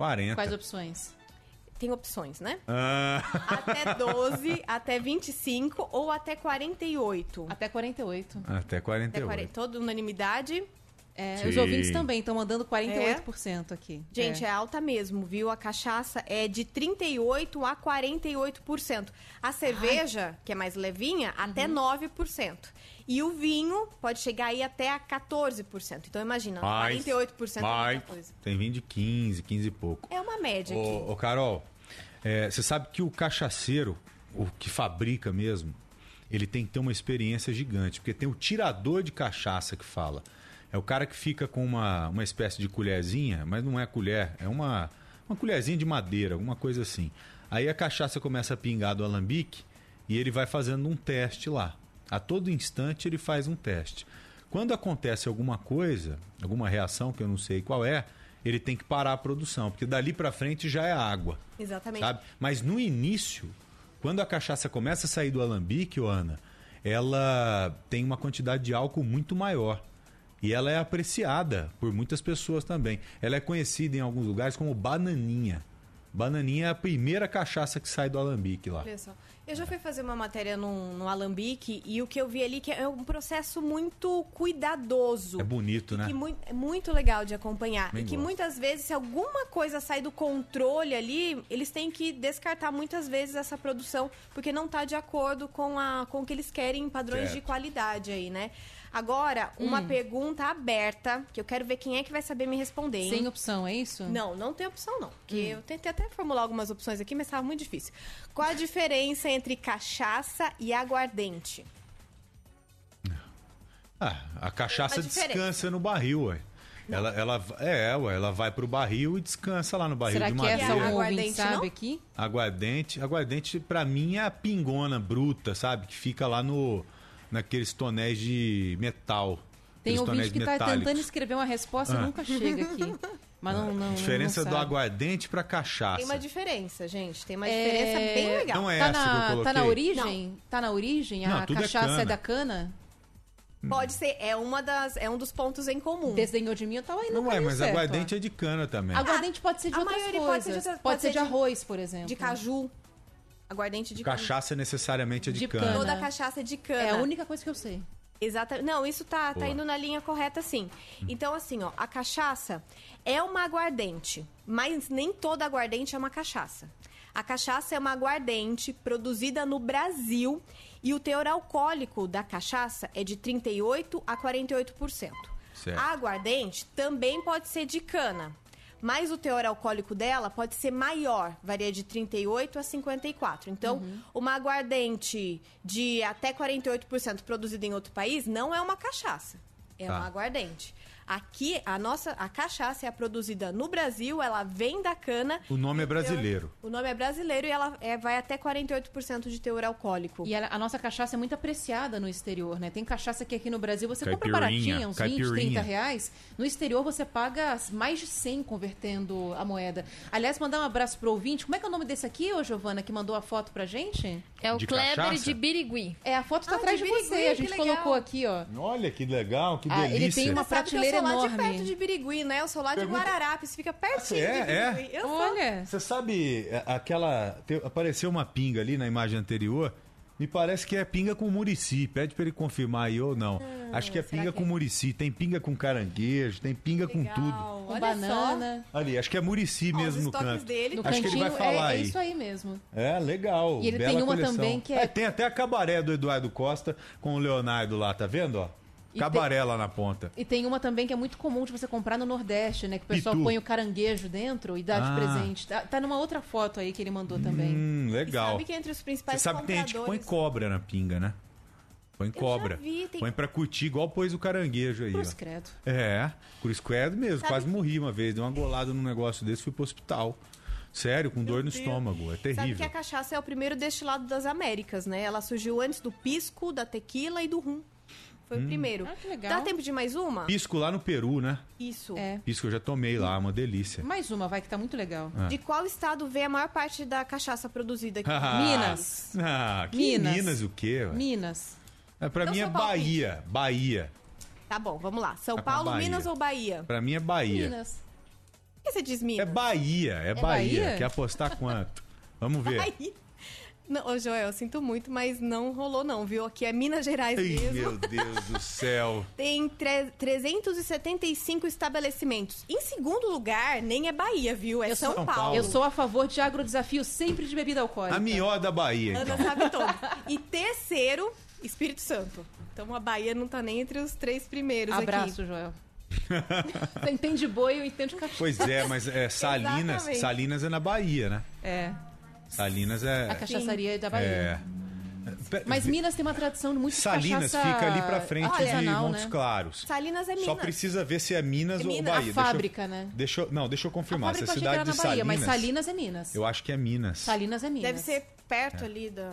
40. Quais opções? tem opções, né? Ah. Até 12, até 25 ou até 48. Até 48. Até 48. Até 40, toda unanimidade. É, os ouvintes também estão mandando 48% aqui. Gente, é. alta mesmo, viu? A cachaça é de 38% a 48%. A cerveja, que é mais levinha, até 9%. E o vinho pode chegar aí até a 14%. Então imagina, Mais, 48% é mais. muita coisa. Tem vinho de 15, 15 e pouco. É uma média aqui. Ô, ô, Carol, é, você sabe que o cachaceiro, o que fabrica mesmo, ele tem que ter uma experiência gigante, porque tem o tirador de cachaça que fala. É o cara que fica com uma, uma espécie de colherzinha, mas não é colher, é uma, uma colherzinha de madeira, alguma coisa assim. Aí a cachaça começa a pingar do alambique e ele vai fazendo um teste lá. A todo instante ele faz um teste. Quando acontece alguma coisa, alguma reação que eu não sei qual é, ele tem que parar a produção, porque dali para frente já é água. Exatamente. Sabe? Mas no início, quando a cachaça começa a sair do alambique, Ana, ela tem uma quantidade de álcool muito maior. E ela é apreciada por muitas pessoas também. Ela é conhecida em alguns lugares como bananinha. Bananinha é a primeira cachaça que sai do alambique lá. Olha só. Eu já fui fazer uma matéria no, no Alambique e o que eu vi ali que é um processo muito cuidadoso. É bonito, né? É muito legal de acompanhar. Bem e que gosto. muitas vezes, se alguma coisa sai do controle ali, eles têm que descartar muitas vezes essa produção, porque não está de acordo com, a, com o que eles querem em padrões Certo. de qualidade aí, né? Agora, uma Hum. pergunta aberta, que eu quero ver quem é que vai saber me responder. hein? Sem opção, é isso? Não, não tem opção não. Porque Hum. eu tentei até formular algumas opções aqui, mas estava muito difícil. Qual a diferença entre cachaça e aguardente? Ah, a cachaça diferença. descansa no barril, ué. Ela, ela, é, ué, ela vai pro barril e descansa lá no barril Será de que madeira. essa algum ouvinte Aguardente, sabe não? aqui? Aguardente, aguardente pra mim é a pingona bruta, sabe? Que fica lá no naqueles tonéis de metal. Tem ouvinte que está tentando escrever uma resposta e Ah. nunca chega aqui. Mas não, não, Diferença não do aguardente pra cachaça. Tem uma diferença, gente. Tem uma É, diferença bem legal. Não é tá, essa que eu na, tá na origem? Tá na origem? Não, a é cachaça é, cana. da cana? Pode ser, é, uma das, é um dos pontos em comum. Desdenhou de mim, eu tava indo no Não é, mas certo, aguardente ó. é de cana também. Aguardente pode ser de a outras coisas. pode ser de outras- Pode ser de arroz, por exemplo. De caju. Aguardente de Cachaça necessariamente é de, De cana. cana. Toda cachaça é de cana. É a única coisa que eu sei. Exatamente. Não, isso tá, tá indo na linha correta, sim. Então, assim, ó, a cachaça é uma aguardente, mas nem toda aguardente é uma cachaça. A cachaça é uma aguardente produzida no Brasil e o teor alcoólico da cachaça é de 38 a 48%. Certo. A aguardente também pode ser de cana, mas o teor alcoólico dela pode ser maior, varia de 38 a 54. Então, Uhum. uma aguardente de até 48% produzida em outro país não é uma cachaça, é Tá. uma aguardente. Aqui, a nossa a cachaça é produzida no Brasil, ela vem da cana. O nome é brasileiro. O nome é brasileiro e ela é- vai até 48% de teor alcoólico. E ela- a nossa cachaça é muito apreciada no exterior, né? Tem cachaça que aqui no Brasil você compra Caipirinha, baratinha, uns 20, 30 caipirinha. reais. No exterior você paga mais de 100 convertendo a moeda. Aliás, mandar um abraço pro ouvinte. Como é que é o nome desse aqui, ô Giovana, que mandou a foto pra gente? É o De Kleber cachaça? de Birigui. É, a foto tá Ah, atrás de de, Birigui, você. A gente colocou aqui, ó. Olha que legal, que Ah, ele delícia. tem uma Você que eu sou lá de enorme. perto de Birigui, né? Eu sou lá de Pergunta- Guararapes, fica pertinho é? de Birigui. Eu sou. Olha. Você sabe é, aquela. apareceu uma pinga ali na imagem anterior. Me parece que é pinga com murici. Pede pra ele confirmar aí ou não. Acho que é pinga que com é? murici. Tem pinga com caranguejo, tem pinga com tudo. Legal, Com olha banana. Ali, acho que é murici Ó, mesmo no canto. dele. No Acho que ele cantinho, vai falar é, é aí. isso aí mesmo. É, legal. E ele bela tem uma coleção. também que é- Tem até a cabaré do Eduardo Costa com o Leonardo lá, tá vendo? Ó? E Cabaré lá na ponta. E tem uma também que é muito comum de você comprar no Nordeste, né? Que o pessoal Pitu. põe o caranguejo dentro e dá de Ah. presente. Tá, tá numa outra foto aí que ele mandou também. Hum, E legal. sabe que entre os Você principais sabe que tem gente que põe cobra na pinga, né? Põe cobra. vi, tem- Põe pra curtir, igual pôs o caranguejo aí. Cruz ó. credo. É, cruz credo mesmo. Sabe Quase que- morri uma vez. Dei uma golada num negócio desse, fui pro hospital. Sério, com dor no Deus. estômago. É Sabe que terrível. a cachaça é o primeiro destilado das Américas, né? Ela surgiu antes do pisco, da tequila e do rum. Foi Hum. o primeiro. Ah, que legal. Dá tempo de mais uma? Pisco lá no Peru, né? Isso. É. Pisco eu já tomei lá, uma delícia. Mais uma, vai, que tá muito legal. Ah. De qual estado vem a maior parte da cachaça produzida aqui? Minas. Ah, que Minas. Minas, o quê? ué? Minas. É, pra Então, mim é. Bahia. Bahia. Tá bom, vamos lá. São Tá Paulo. Minas ou Bahia? Pra mim é Bahia. Minas. que você diz Minas? É Bahia, é, Bahia. Bahia? Quer apostar quanto? Vamos ver. Bahia. Não, ô Joel, eu sinto muito, mas não rolou não, viu? Aqui é Minas Gerais Ai, mesmo. meu Deus do céu. Tem tre- 375 estabelecimentos. Em segundo lugar, nem é Bahia, viu? É São, São Paulo. Paulo. Eu sou a favor de agrodesafio sempre de bebida alcoólica. A melhor da Bahia, Ana então. sabe todo. E terceiro, Espírito Santo. Então a Bahia não tá nem entre os três primeiros Abraço, aqui. Joel. Você entende boi, eu entendo cachorro. Pois é, mas é, Salinas, Exatamente. Salinas é na Bahia, né? É. Salinas é. A cachaçaria é da Bahia. É. Mas Minas tem uma tradição muito Salinas cachaça fica ali pra frente de artesanal, Montes né? Claros. Salinas é Minas. Só precisa ver se é Minas É ou Minas. Bahia. A Deixa eu- fábrica, né? Deixa eu- não, deixa eu confirmar. Se Fábrica era cidade na de Bahia, Salinas. mas Salinas é Minas. Eu acho que é Minas. Salinas é Minas. Deve ser perto ali da...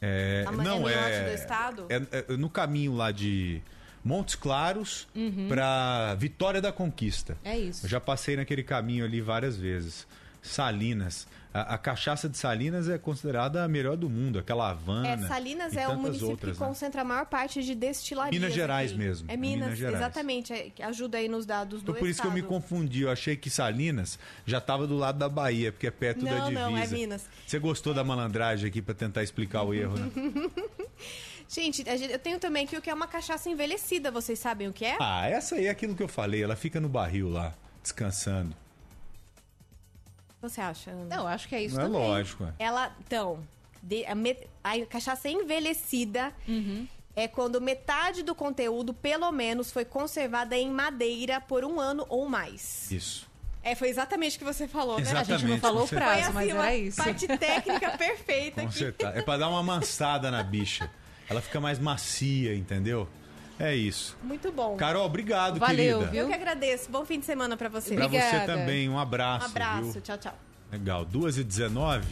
É, A- é não, é, do estado? é- é no caminho lá de Montes Claros Uhum. pra Vitória da Conquista. É isso. Eu já passei naquele caminho ali várias vezes. Salinas. A, a cachaça de Salinas é considerada a melhor do mundo, aquela Havana. É, Salinas é o município outras, que né? concentra a maior parte de destilarias. Minas Gerais aqui. mesmo, É é Minas, Minas Gerais. exatamente. é- ajuda aí nos dados Então do por isso que eu me estado. confundi. Eu achei que Salinas já estava do lado da Bahia, porque é perto da Não, divisa. não, é Minas. Você gostou da malandragem aqui para tentar explicar o erro, né? Gente- eu tenho também aqui o que é uma cachaça envelhecida. Vocês sabem o que é? Ah, essa aí é aquilo que eu falei. Ela fica no barril lá, descansando. O que você acha? Ana? Não, acho que é isso Não é também. lógico. é. Ela, então, de- a, met- a cachaça envelhecida Uhum. é quando metade do conteúdo, pelo menos, foi conservada em madeira por um ano ou mais. Isso. É, foi exatamente o que você falou, né? Exatamente, A gente não falou com o prazo, Foi mas uma era isso. parte técnica perfeita Com aqui. É pra dar uma amansada na bicha. Ela fica mais macia, entendeu? É isso. Muito bom. Carol, obrigado, Valeu, querida. viu? Eu que agradeço. Bom fim de semana pra você. Pra você também, um abraço. Um abraço. viu? Tchau, tchau. Legal. 2 e 19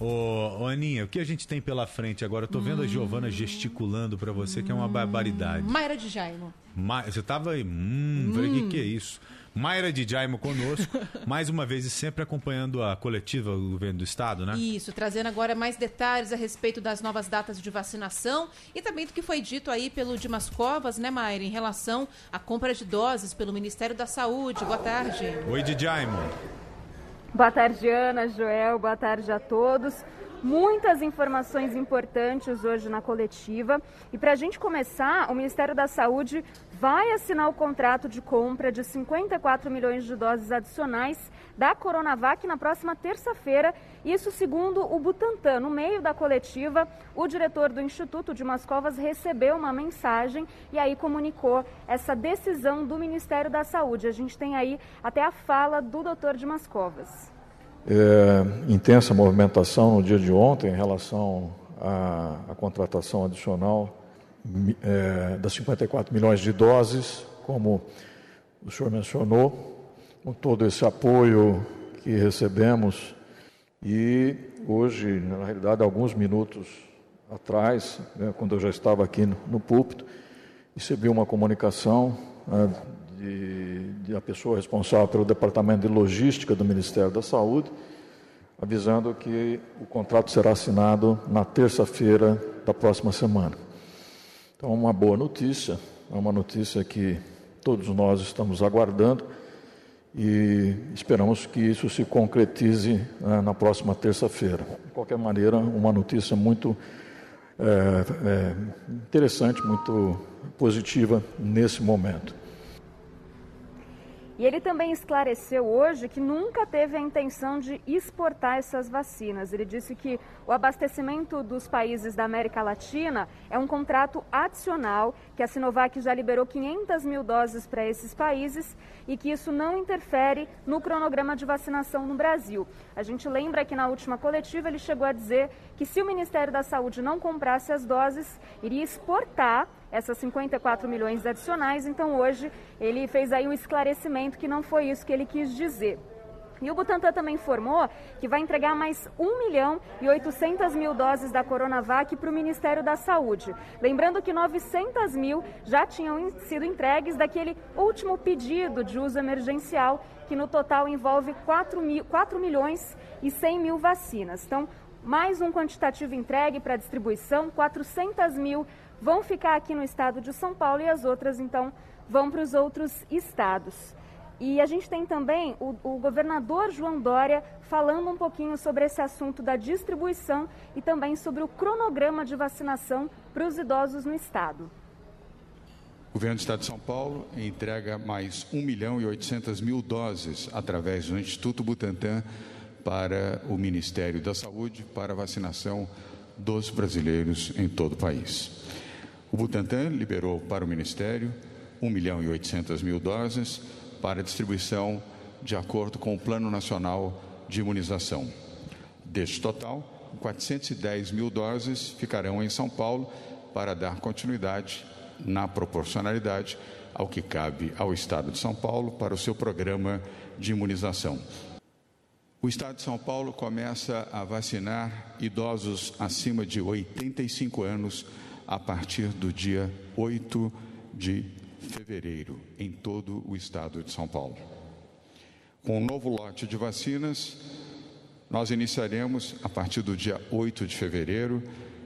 Ô, ô, Aninha, o que a gente tem pela frente agora? Eu tô vendo a Giovana gesticulando pra você, que é uma barbaridade. Mayra de Jaimo. Ma- Você tava aí, hum, falei, o que, que é isso? Mayra de Jaimo conosco, mais uma vez e sempre acompanhando a coletiva do governo do estado, né? Isso, trazendo agora mais detalhes a respeito das novas datas de vacinação e também do que foi dito aí pelo Dimas Covas, né, Mayra, em relação à compra de doses pelo Ministério da Saúde. Boa tarde. Oi, de Jaimo. Boa tarde, Ana, Joel, boa tarde a todos. Muitas informações importantes hoje na coletiva. E para a gente começar, o Ministério da Saúde vai assinar o contrato de compra de 54 milhões de doses adicionais da Coronavac na próxima terça-feira. Isso segundo o Butantan. No meio da coletiva, o diretor do Instituto de Mascovas recebeu uma mensagem e aí comunicou essa decisão do Ministério da Saúde. A gente tem aí até a fala do doutor de Mascovas. É, intensa movimentação no dia de ontem em relação à, à contratação adicional é, das 54 milhões de doses, como o senhor mencionou, com todo esse apoio que recebemos. E hoje, na realidade, alguns minutos atrás, né, quando eu já estava aqui no, no púlpito, recebi uma comunicação né, de, de a pessoa responsável pelo Departamento de Logística do Ministério da Saúde, avisando que o contrato será assinado na terça-feira da próxima semana. Então, uma boa notícia, é uma notícia que todos nós estamos aguardando e esperamos que isso se concretize né, na próxima terça-feira. De qualquer maneira, uma notícia muito é, é, interessante, muito positiva nesse momento. E ele também esclareceu hoje que nunca teve a intenção de exportar essas vacinas. Ele disse que o abastecimento dos países da América Latina é um contrato adicional, que a Sinovac já liberou 500 mil doses para esses países e que isso não interfere no cronograma de vacinação no Brasil. A gente lembra que na última coletiva ele chegou a dizer que se o Ministério da Saúde não comprasse as doses, iria exportar essas 54 milhões adicionais. Então hoje ele fez aí um esclarecimento que não foi isso que ele quis dizer. E o Butantan também informou que vai entregar mais 1 milhão e 800 mil doses da Coronavac para o Ministério da Saúde. Lembrando que 900 mil já tinham in- sido entregues daquele último pedido de uso emergencial, que no total envolve 4, mil, 4 milhões e 100 mil vacinas. Então, mais um quantitativo entregue para distribuição, 400 mil vão ficar aqui no estado de São Paulo e as outras, então, vão para os outros estados. E a gente tem também o, o, governador João Dória falando um pouquinho sobre esse assunto da distribuição e também sobre o cronograma de vacinação para os idosos no estado. O governo do Estado de São Paulo entrega mais 1 milhão e 800 mil doses através do Instituto Butantan para o Ministério da Saúde para vacinação dos brasileiros em todo o país. O Butantan liberou para o Ministério 1 milhão e 800 mil doses para distribuição de acordo com o Plano Nacional de Imunização. Deste total, 410 mil doses ficarão em São Paulo para dar continuidade na proporcionalidade ao que cabe ao Estado de São Paulo para o seu programa de imunização. O Estado de São Paulo começa a vacinar idosos acima de 85 anos a partir do dia 8 de fevereiro em todo o estado de São Paulo. Com um novo lote de vacinas, nós iniciaremos, a partir do dia 8 de fevereiro,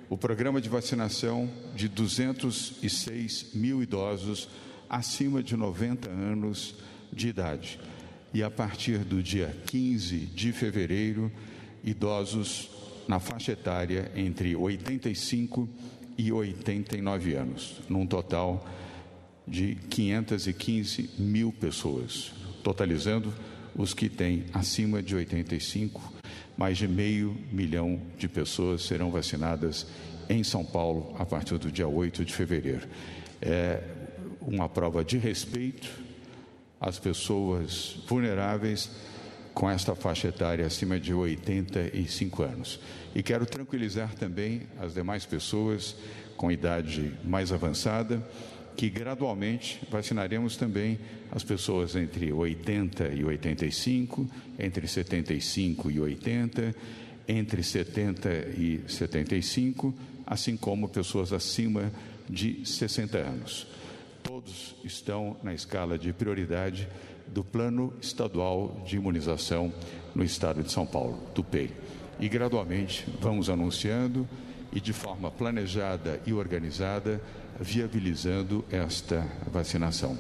o programa de vacinação de 206 mil idosos acima de 90 anos de idade. E a partir do dia 15 de fevereiro, idosos na faixa etária entre 85 e 89 anos, num total de 515 mil pessoas, totalizando os que têm acima de 85, mais de meio milhão de pessoas serão vacinadas em São Paulo a partir do dia 8 de fevereiro. É uma prova de respeito às pessoas vulneráveis com esta faixa etária acima de 85 anos. E quero tranquilizar também as demais pessoas com idade mais avançada que gradualmente vacinaremos também as pessoas entre 80 e 85, entre 75 e 80, entre 70 e 75, assim como pessoas acima de 60 anos. Todos estão na escala de prioridade do Plano Estadual de Imunização no Estado de São Paulo, do PEI. E gradualmente vamos anunciando e de forma planejada e organizada viabilizando esta vacinação.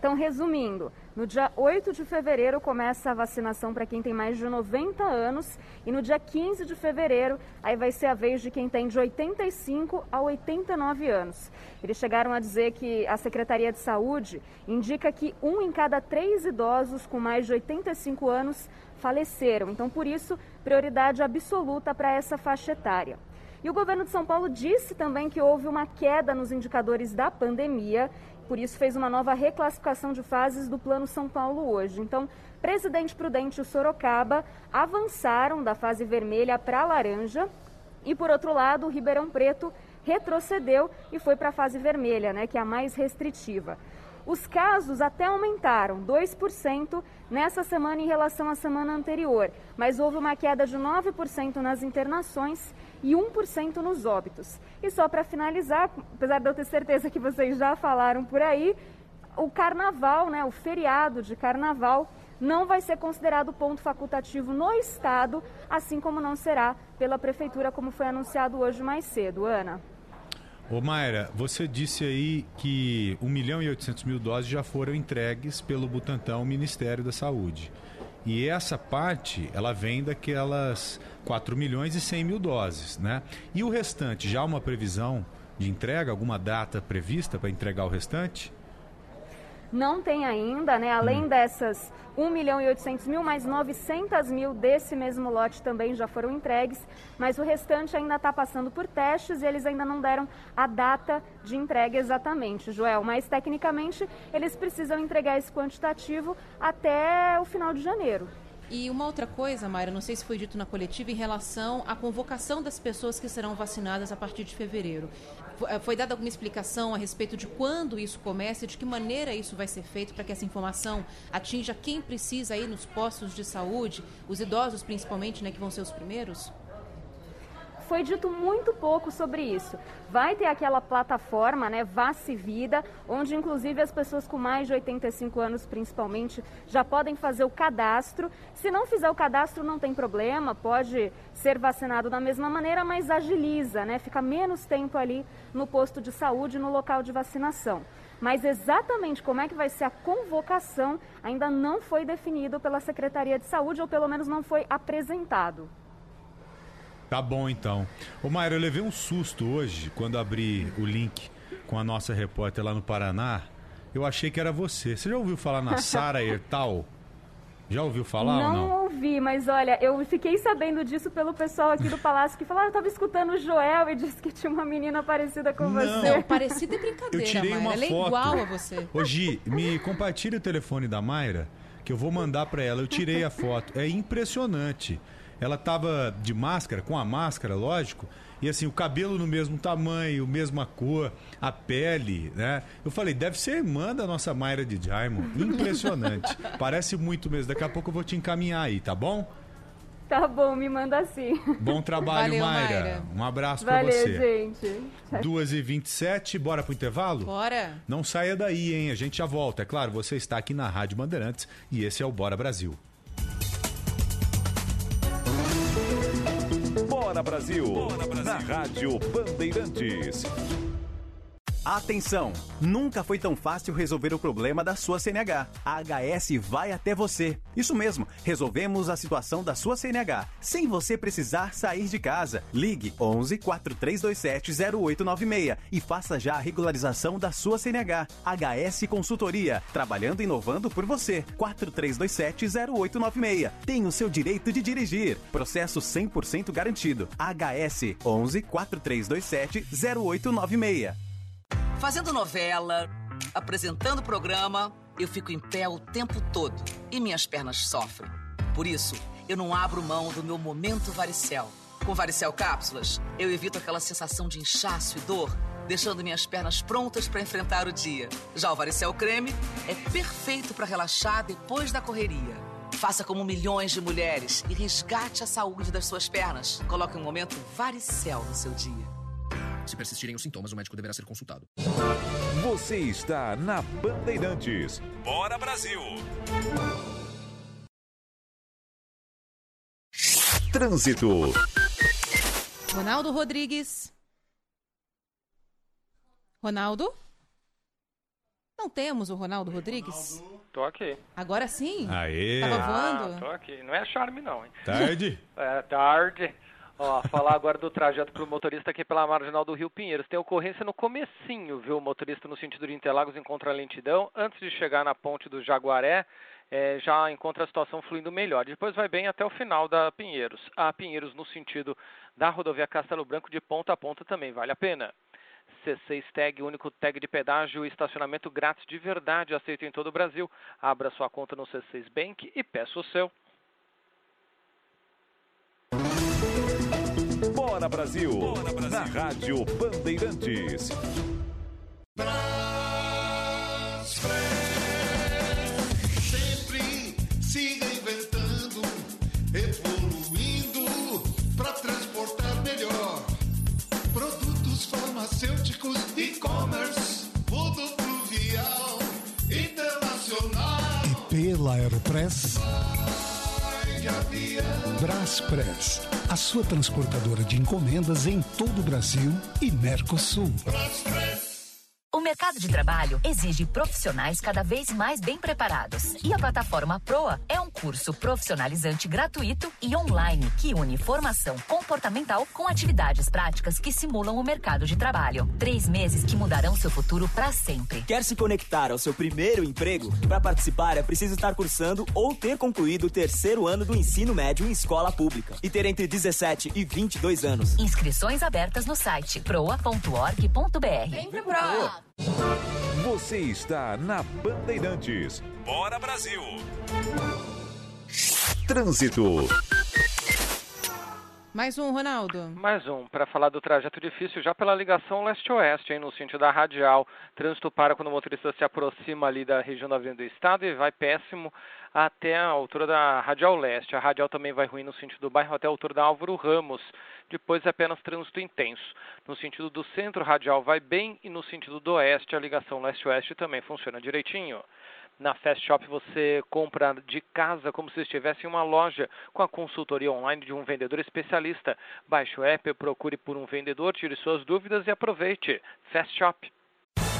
Então, resumindo, no dia 8 de fevereiro começa a vacinação para quem tem mais de 90 anos e no dia 15 de fevereiro aí vai ser a vez de quem tem de 85 a 89 anos. Eles chegaram a dizer que a Secretaria de Saúde indica que um em cada três idosos com mais de 85 anos faleceram. Então, por isso, prioridade absoluta para essa faixa etária. E o governo de São Paulo disse também que houve uma queda nos indicadores da pandemia, por isso fez uma nova reclassificação de fases do Plano São Paulo hoje. Então, Presidente Prudente e Sorocaba avançaram da fase vermelha para laranja e, por outro lado, o Ribeirão Preto retrocedeu e foi para a fase vermelha, né, que é a mais restritiva. Os casos até aumentaram 2% nessa semana em relação à semana anterior, mas houve uma queda de 9% nas internações e 1% nos óbitos. E só para finalizar, apesar de eu ter certeza que vocês já falaram por aí, o carnaval, né, o feriado de carnaval, não vai ser considerado ponto facultativo no Estado, assim como não será pela Prefeitura, como foi anunciado hoje mais cedo. Ana. Ô Mayra, você disse aí que 1 milhão e 800 mil doses já foram entregues pelo Butantan ao Ministério da Saúde. E essa parte, ela vem daquelas 4 milhões e 100 mil doses, né? E o restante, já uma previsão de entrega, alguma data prevista para entregar o restante? Não tem ainda, né? Além hum. dessas 1 milhão e 800 mil, mais 900 mil desse mesmo lote também já foram entregues, mas o restante ainda está passando por testes e eles ainda não deram a data de entrega exatamente, Joel. Mas tecnicamente eles precisam entregar esse quantitativo até o final de janeiro. E uma outra coisa, Mayra, não sei se foi dito na coletiva, em relação à convocação das pessoas que serão vacinadas a partir de fevereiro. Eh, foi dada alguma explicação a respeito de quando isso começa e de que maneira isso vai ser feito para que essa informação atinja quem precisa aí nos postos de saúde, os idosos principalmente, né, que vão ser os primeiros? Foi dito muito pouco sobre isso. Vai ter aquela plataforma, né, Vace Vida, onde inclusive as pessoas com mais de 85 anos, principalmente, já podem fazer o cadastro. Se não fizer o cadastro, não tem problema, pode ser vacinado da mesma maneira, mas agiliza, né? Fica menos tempo ali no posto de saúde, no local de vacinação. Mas exatamente como é que vai ser a convocação ainda não foi definido pela Secretaria de Saúde, ou pelo menos não foi apresentado. Tá bom então. Ô Mayra, eu levei um susto hoje quando abri o link com a nossa repórter lá no Paraná. Eu achei que era você. Você já ouviu falar na Sara Ertal? Já ouviu falar não, ou não? ouvi, mas olha, eu fiquei sabendo disso pelo pessoal aqui do Palácio que falou, ah, eu tava escutando o Joel e disse que tinha uma menina parecida com Não. você. Não, parecida é brincadeira, Eu tirei Mayra. uma Ela é foto. igual a você. Ô Gi, me compartilha o telefone da Mayra, que eu vou mandar pra ela. Eu tirei a foto. É impressionante. Ela tava de máscara, com a máscara, lógico, e assim, o cabelo no mesmo tamanho, mesma cor, a pele, né? Eu falei, deve ser irmã da nossa Mayra de Diamond. Impressionante. Parece muito mesmo. Daqui a pouco eu vou te encaminhar aí, tá bom? Tá bom, me manda assim. Bom trabalho, Valeu, Mayra. Mayra. Um abraço pra Valeu, você. gente. 2h27, bora pro intervalo? Bora. Não saia daí, hein? A gente já volta. É claro, você está aqui na Rádio Bandeirantes e esse é o Bora Brasil. Bora Brasil, na Rádio Bandeirantes. Atenção! Nunca foi tão fácil resolver o problema da sua CNH. A HS vai até você. Isso mesmo, resolvemos a situação da sua CNH, sem você precisar sair de casa. Ligue 11 4327 0896 e faça já a regularização da sua CNH. HS Consultoria, trabalhando e inovando por você. 4327 0896. Tem o seu direito de dirigir. Processo 100% garantido. HS 11 4327 0896. Fazendo novela, apresentando programa, eu fico em pé o tempo todo e minhas pernas sofrem. Por isso, eu não abro mão do meu momento varicel. Com varicel cápsulas, eu evito aquela sensação de inchaço e dor, deixando minhas pernas prontas para enfrentar o dia. Já o varicel creme é perfeito para relaxar depois da correria. Faça como milhões de mulheres e resgate a saúde das suas pernas. Coloque um momento varicel no seu dia. Se persistirem os sintomas, o médico deverá ser consultado. Você está na Bandeirantes. Bora Brasil! Trânsito. Ronaldo Rodrigues. Ronaldo? Não temos o Ronaldo Rodrigues? Tô aqui. Agora sim? Aê! Tava Ah, voando? tô aqui. Não é charme, não, hein? Tarde? É, tarde. Ó, falar agora do trajeto pro motorista aqui pela marginal do Rio Pinheiros. Tem ocorrência no comecinho, viu? O motorista no sentido de Interlagos encontra lentidão. Antes de chegar na ponte do Jaguaré, eh, já encontra a situação fluindo melhor. Depois vai bem até o final da Pinheiros. A Pinheiros no sentido da rodovia Castelo Branco de ponta a ponta também vale a pena. C6 Tag, único tag de pedágio e estacionamento grátis de verdade, aceito em todo o Brasil. Abra sua conta no C6 Bank e peça o seu. Bora Brasil, na Rádio Bandeirantes. Sempre se reinventando, evoluindo para transportar melhor. Produtos farmacêuticos, e-commerce, rodoviário, internacional. E pela Aeropress. Braspress, a sua transportadora de encomendas em todo o Brasil e Mercosul. O mercado de trabalho exige profissionais cada vez mais bem preparados. E a plataforma Proa é um curso profissionalizante gratuito e online que une formação comportamental com atividades práticas que simulam o mercado de trabalho. Três meses que mudarão seu futuro para sempre. Quer se conectar ao seu primeiro emprego? Para participar é preciso estar cursando ou ter concluído o terceiro ano do ensino médio em escola pública e ter entre 17 e 22 anos. Inscrições abertas no site proa.org.br. Vem pro Proa. Você está na Bandeirantes. Bora Brasil! Trânsito. Mais um, Ronaldo. Mais um, para falar do trajeto difícil já pela ligação leste-oeste, no sentido da radial. Trânsito para quando o motorista se aproxima ali da região da Avenida do Estado e vai péssimo até a altura da Radial Leste. A Radial também vai ruim no sentido do bairro até a altura da Álvaro Ramos. Depois apenas trânsito intenso. No sentido do centro, Radial vai bem e no sentido do oeste, a ligação leste-oeste também funciona direitinho. Na Fast Shop você compra de casa como se estivesse em uma loja com a consultoria online de um vendedor especialista. Baixe o app, procure por um vendedor, tire suas dúvidas e aproveite. Fast Shop.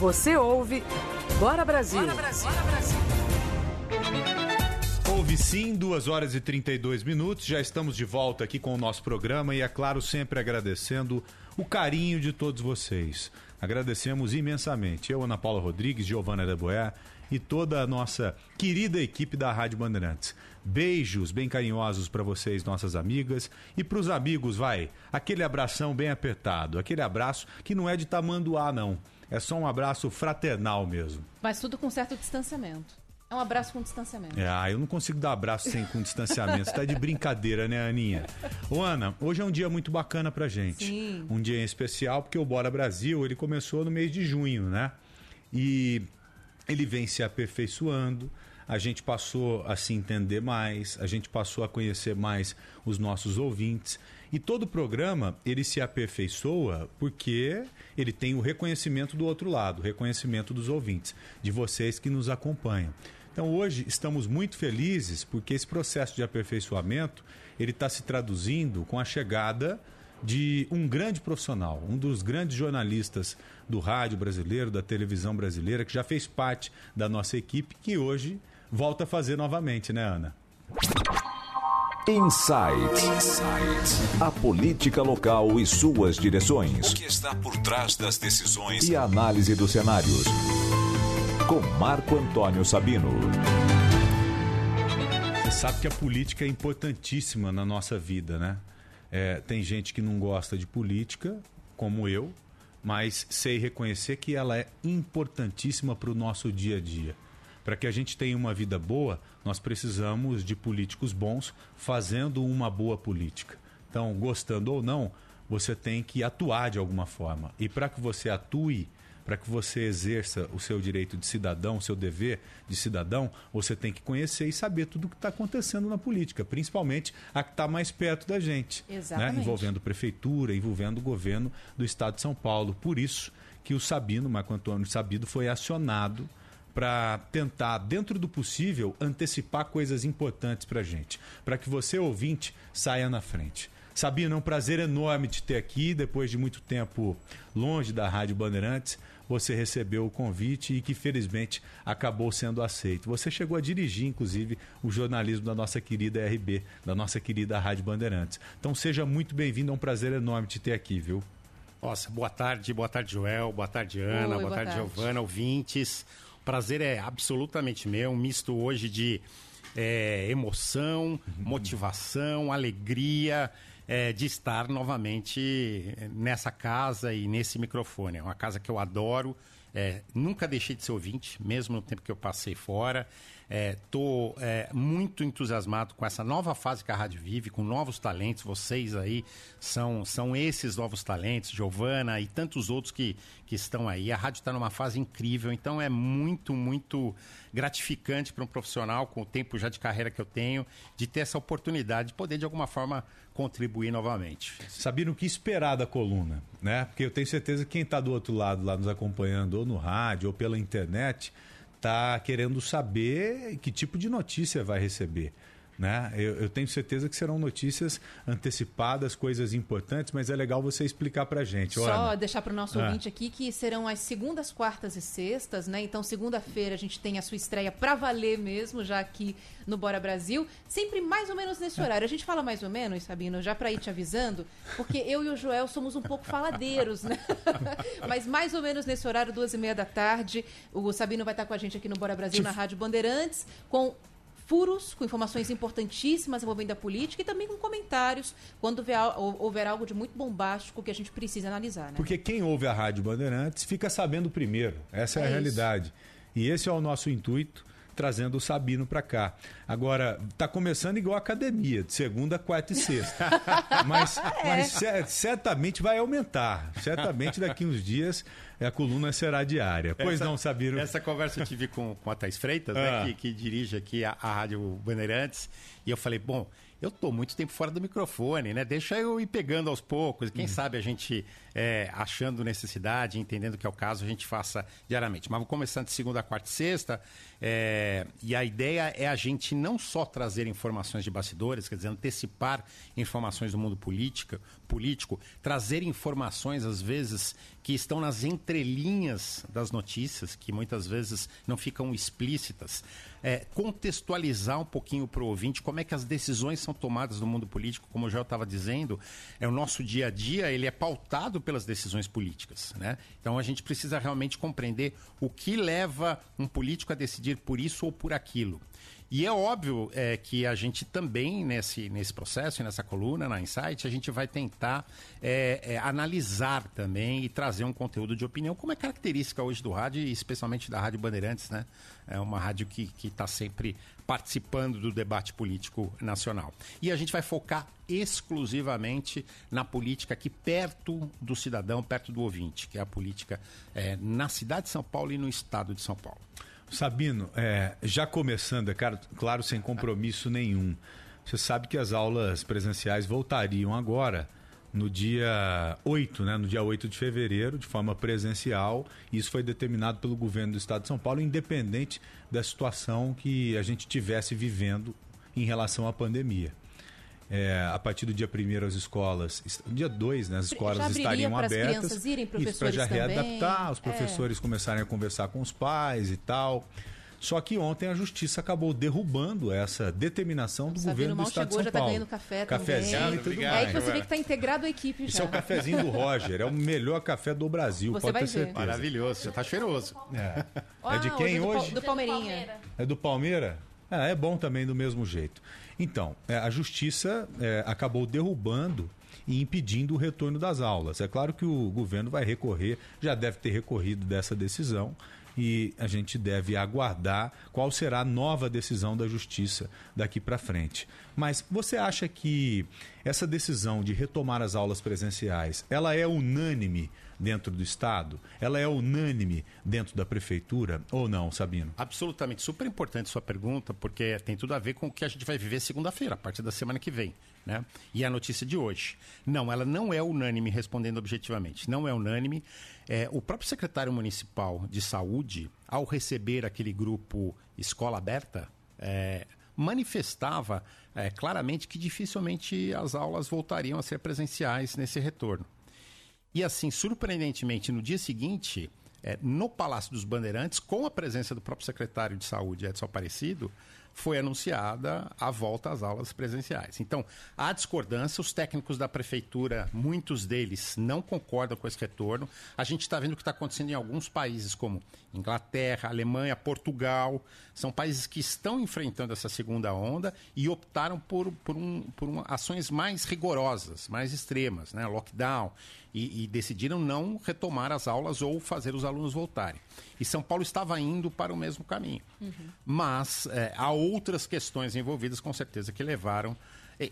Você ouve Bora Brasil. Bora Brasil. Ouve sim, 2 horas e 32 minutos. Já estamos de volta aqui com o nosso programa e, é claro, sempre agradecendo o carinho de todos vocês. Agradecemos imensamente. Eu, Ana Paula Rodrigues, Giovana Deboé e toda a nossa querida equipe da Rádio Bandeirantes. Beijos bem carinhosos para vocês, nossas amigas, e para os amigos, vai, aquele abração bem apertado, aquele abraço que não é de tamanduá, não. É só um abraço fraternal mesmo. Mas tudo com certo distanciamento. É um abraço com distanciamento. É, ah, eu não consigo dar abraço sem com distanciamento. Você tá de brincadeira, né, Aninha? Ô, Ana, hoje é um dia muito bacana pra gente. Sim. Um dia em especial, porque o Bora Brasil, ele começou no mês de junho, né? E ele vem se aperfeiçoando. A gente passou a se entender mais, a gente passou a conhecer mais os nossos ouvintes. E todo programa ele se aperfeiçoa porque ele tem o reconhecimento do outro lado, o reconhecimento dos ouvintes, de vocês que nos acompanham. Então hoje estamos muito felizes porque esse processo de aperfeiçoamento ele está se traduzindo com a chegada de um grande profissional, um dos grandes jornalistas do rádio brasileiro, da televisão brasileira, que já fez parte da nossa equipe, que hoje volta a fazer novamente, né, Ana? Insight. A política local e suas direções. O que está por trás das decisões e análise dos cenários. Com Marco Antônio Sabino. Você sabe que a política é importantíssima na nossa vida, né? É, tem gente que não gosta de política, como eu, mas sei reconhecer que ela é importantíssima para o nosso dia a dia. Para que a gente tenha uma vida boa, nós precisamos de políticos bons fazendo uma boa política. Então, gostando ou não, você tem que atuar de alguma forma. E para que você atue, para que você exerça o seu direito de cidadão, o seu dever de cidadão, você tem que conhecer e saber tudo o que está acontecendo na política, principalmente a que está mais perto da gente, né? envolvendo prefeitura, envolvendo o governo do Estado de São Paulo. Por isso que o Sabino, Marco Antônio Sabido, foi acionado para tentar, dentro do possível, antecipar coisas importantes para a gente, para que você, ouvinte, saia na frente. Sabina, é um prazer enorme te ter aqui, depois de muito tempo longe da Rádio Bandeirantes. Você recebeu o convite e que felizmente acabou sendo aceito. Você chegou a dirigir, inclusive, o jornalismo da nossa querida RB, da nossa querida Rádio Bandeirantes. Então seja muito bem-vindo, é um prazer enorme te ter aqui, viu? Nossa, boa tarde, boa tarde, Joel, boa tarde, Ana, Oi, boa, boa tarde, tarde. Giovana, ouvintes. Prazer é absolutamente meu, um misto hoje de é, emoção, motivação, alegria é, de estar novamente nessa casa e nesse microfone. É uma casa que eu adoro, É, nunca deixei de ser ouvinte, mesmo no tempo que eu passei fora. Estou é, é, muito entusiasmado com essa nova fase que a rádio vive, com novos talentos. Vocês aí são, são esses novos talentos, Giovana e tantos outros que, que estão aí. A rádio está numa fase incrível, então é muito, muito gratificante para um profissional com o tempo já de carreira que eu tenho, de ter essa oportunidade de poder, de alguma forma, contribuir novamente. Sabiam o que esperar da coluna, né? Porque eu tenho certeza que quem está do outro lado lá nos acompanhando, ou no rádio, ou pela internet está querendo saber que tipo de notícia vai receber. Né? Eu, eu, tenho certeza que serão notícias antecipadas, coisas importantes, mas é legal você explicar para gente. Só Ana. deixar para o nosso ah. ouvinte aqui que serão as segundas, quartas e sextas, né? Então, segunda-feira a gente tem a sua estreia para valer mesmo, já aqui no Bora Brasil, sempre mais ou menos nesse horário. A gente fala mais ou menos, Sabino, já para ir te avisando, porque eu e o Joel somos um pouco faladeiros, né? mas mais ou menos nesse horário, duas e meia da tarde, o Sabino vai estar com a gente aqui no Bora Brasil, na Rádio Bandeirantes, com furos, com informações importantíssimas envolvendo a política e também com comentários quando houver algo de muito bombástico que a gente precisa analisar. Né? Porque quem ouve a Rádio Bandeirantes fica sabendo primeiro. Essa é, é a realidade. Isso. E esse é o nosso intuito trazendo o Sabino para cá. Agora, tá começando igual a academia, de segunda, quarta e sexta. mas, é. mas certamente vai aumentar. Certamente daqui uns dias a coluna será diária. Pois essa, não, Sabino? Essa conversa eu tive com, com a Thais Freitas, né, ah. né, que, que, dirige aqui a, a Rádio Bandeirantes, e eu falei, bom, eu estou muito tempo fora do microfone, né? Deixa eu ir pegando aos poucos. Quem uhum. sabe a gente, é, achando necessidade, entendendo que é o caso, a gente faça diariamente. Mas vamos começando de segunda, quarta e sexta. É, e a ideia é a gente não só trazer informações de bastidores, quer dizer, antecipar informações do mundo política, político, trazer informações, às vezes, que estão nas entrelinhas das notícias, que muitas vezes não ficam explícitas é, contextualizar um pouquinho para o ouvinte como é que as decisões são tomadas no mundo político, como eu já estava dizendo, é o nosso dia a dia ele é pautado pelas decisões políticas, né? Então a gente precisa realmente compreender o que leva um político a decidir por isso ou por aquilo. E é óbvio é, que a gente também, nesse, nesse processo, nessa coluna, na Insight, a gente vai tentar é, é, analisar também e trazer um conteúdo de opinião, como é característica hoje do rádio, e especialmente da Rádio Bandeirantes, né? É uma rádio que está sempre participando do debate político nacional. E a gente vai focar exclusivamente na política aqui perto do cidadão, perto do ouvinte, que é a política é, na cidade de São Paulo e no estado de São Paulo. Sabino, é, já começando, é claro, sem compromisso nenhum. Você sabe que as aulas presenciais voltariam agora no dia 8, né, no dia 8 de fevereiro, de forma presencial. Isso foi determinado pelo governo do estado de São Paulo, independente da situação que a gente tivesse vivendo em relação à pandemia. É, a partir do dia 1 as escolas, dia 2, né, as escolas estariam abertas. Isso para já readaptar, os é. professores é. começarem a conversar com os pais e tal. Só que ontem a justiça acabou derrubando essa determinação do governo do estado chegou, de São Paulo. já está ganhando café Cafezinho também. e tudo Obrigado, mais. É que você vê que está integrado à equipe Esse já. é o cafezinho do Roger, é o melhor café do Brasil, você pode ter ver. certeza. Maravilhoso, já está cheiroso. É. é de quem hoje? hoje? Do, Palmeirinha. É do Palmeira? É, é bom também do mesmo jeito. Então, é, a justiça é, acabou derrubando e impedindo o retorno das aulas. É claro que o governo vai recorrer, já deve ter recorrido dessa decisão e a gente deve aguardar qual será a nova decisão da justiça daqui para frente. Mas você acha que essa decisão de retomar as aulas presenciais, ela é unânime dentro do Estado? Ela é unânime dentro da Prefeitura ou não, Sabino? Absolutamente. Super importante sua pergunta, porque tem tudo a ver com o que a gente vai viver segunda-feira, a partir da semana que vem. Né? E a notícia de hoje. Não, ela não é unânime, respondendo objetivamente. Não é unânime. É, o próprio secretário municipal de saúde, ao receber aquele grupo Escola Aberta, é, manifestava é, claramente que dificilmente as aulas voltariam a ser presenciais nesse retorno. E assim, surpreendentemente, no dia seguinte, é, no Palácio dos Bandeirantes, com a presença do próprio secretário de Saúde, Edson Aparecido, foi anunciada a volta às aulas presenciais. Então, há discordância, os técnicos da prefeitura, muitos deles não concordam com esse retorno. A gente está vendo o que está acontecendo em alguns países, como Inglaterra, Alemanha, Portugal. São países que estão enfrentando essa segunda onda e optaram por, por, um, por ações mais rigorosas, mais extremas, né? lockdown, e, e decidiram não retomar as aulas ou fazer os alunos voltarem. E São Paulo estava indo para o mesmo caminho. Uhum. Mas é, há outras questões envolvidas, com certeza, que levaram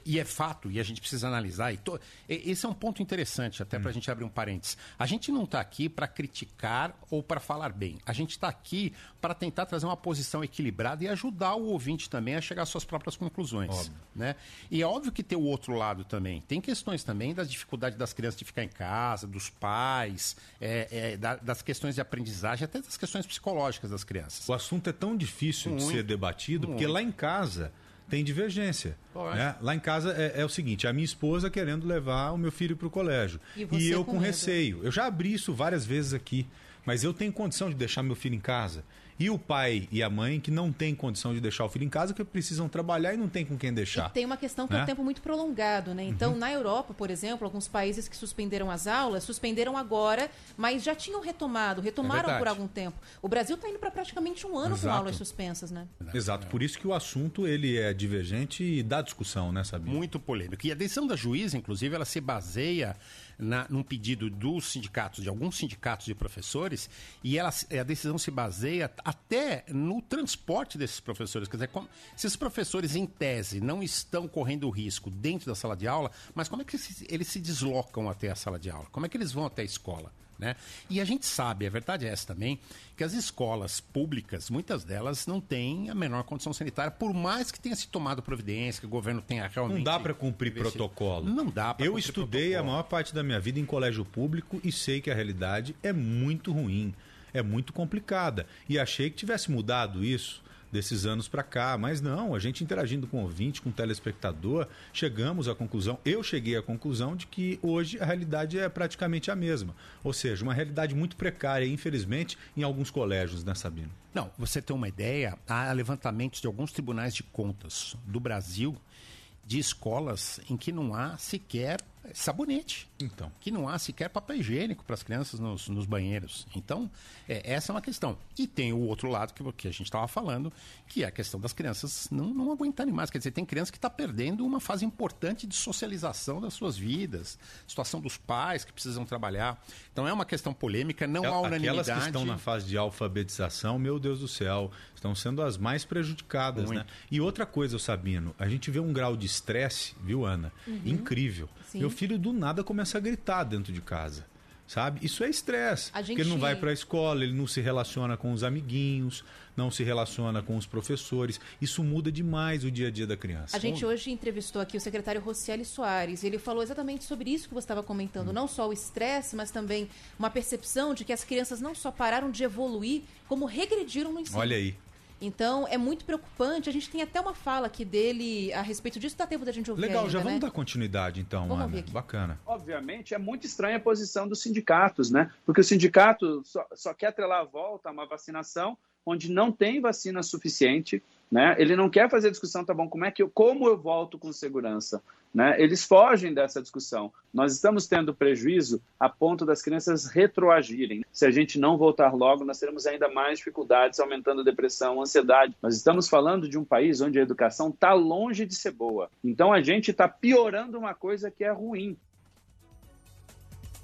e, é fato, e a gente precisa analisar. E to, e, esse é um ponto interessante, até hum. para a gente abrir um parênteses. A gente não está aqui para criticar ou para falar bem. A gente está aqui para tentar trazer uma posição equilibrada e ajudar o ouvinte também a chegar às suas próprias conclusões. Óbvio. Né? E é óbvio que tem o outro lado também. Tem questões também das dificuldades das crianças de ficar em casa, dos pais, é, é, da, das questões de aprendizagem, até das questões psicológicas das crianças. O assunto é tão difícil Muito. de ser debatido, Muito. porque lá em casa tem divergência. Né? Lá em casa é, é, o seguinte: a minha esposa querendo levar o meu filho para o colégio. E, e eu com, com receio. Eu já abri isso várias vezes aqui, mas eu tenho condição de deixar meu filho em casa. E o pai e a mãe que não têm condição de deixar o filho em casa, que precisam trabalhar e não tem com quem deixar. E tem uma questão que né? é um tempo muito prolongado, né? Então, uhum. na Europa, por exemplo, alguns países que suspenderam as aulas, suspenderam agora, mas já tinham retomado, retomaram é por algum tempo. O Brasil está indo para praticamente um ano Exato. com aulas suspensas, né? Exato, por isso que o assunto ele é divergente e dá discussão, né, Sabia? Muito polêmico. E a decisão da juíza, inclusive, ela se baseia na, num pedido dos sindicatos, de alguns sindicatos de professores, e ela, a decisão se baseia até no transporte desses professores. Quer dizer, como, se esses professores, em tese, não estão correndo risco dentro da sala de aula, mas como é que eles se deslocam até a sala de aula? Como é que eles vão até a escola? Né? E a gente sabe, a verdade é essa também, que as escolas públicas, muitas delas não têm a menor condição sanitária, por mais que tenha se tomado providência, que o governo tenha realmente. Não dá para cumprir protocolo. Não dá para Eu estudei protocolo. a maior parte da minha vida em colégio público e sei que a realidade é muito ruim, é muito complicada. E achei que tivesse mudado isso desses anos para cá. Mas não, a gente interagindo com o ouvinte, com o telespectador, chegamos à conclusão, eu cheguei à conclusão de que hoje a realidade é praticamente a mesma. Ou seja, uma realidade muito precária, infelizmente, em alguns colégios, né, Sabino? Não, você tem uma ideia, há levantamentos de alguns tribunais de contas do Brasil de escolas em que não há sequer sabonete. Então. Que não há sequer papel higiênico para as crianças nos, nos banheiros. Então, é, essa é uma questão. E tem o outro lado que, que a gente estava falando, que é a questão das crianças não, não aguentarem mais. Quer dizer, tem criança que está perdendo uma fase importante de socialização das suas vidas, situação dos pais que precisam trabalhar. Então, é uma questão polêmica, não é, há unanimidade. Aquelas que estão na fase de alfabetização, meu Deus do céu, estão sendo as mais prejudicadas, né? Muito. né? E outra coisa, Sabino, a gente vê um grau de estresse, viu, Ana? Uhum. Incrível. Sim. Meu filho do nada começa a gritar dentro de casa. Sabe? Isso é estresse. Gente... Porque ele não vai para a escola, ele não se relaciona com os amiguinhos, não se relaciona com os professores. Isso muda demais o dia a dia da criança. A gente hoje entrevistou aqui o secretário Rocieli Soares. Ele falou exatamente sobre isso que você estava comentando. Hum. Não só o estresse, mas também uma percepção de que as crianças não só pararam de evoluir, como regrediram no ensino. Olha aí. Então é muito preocupante. A gente tem até uma fala aqui dele a respeito disso. Dá tempo da gente ouvir. Legal, ainda, já vamos né? dar continuidade então, vamos Ana. Bacana. Obviamente é muito estranha a posição dos sindicatos, né? Porque o sindicato só, só quer atrelar a volta a uma vacinação onde não tem vacina suficiente, né? Ele não quer fazer discussão, tá bom? Como é que eu, como eu volto com segurança? Né? Eles fogem dessa discussão. Nós estamos tendo prejuízo a ponto das crianças retroagirem. Se a gente não voltar logo, nós teremos ainda mais dificuldades, aumentando a depressão, a ansiedade. Nós estamos falando de um país onde a educação está longe de ser boa. Então a gente está piorando uma coisa que é ruim.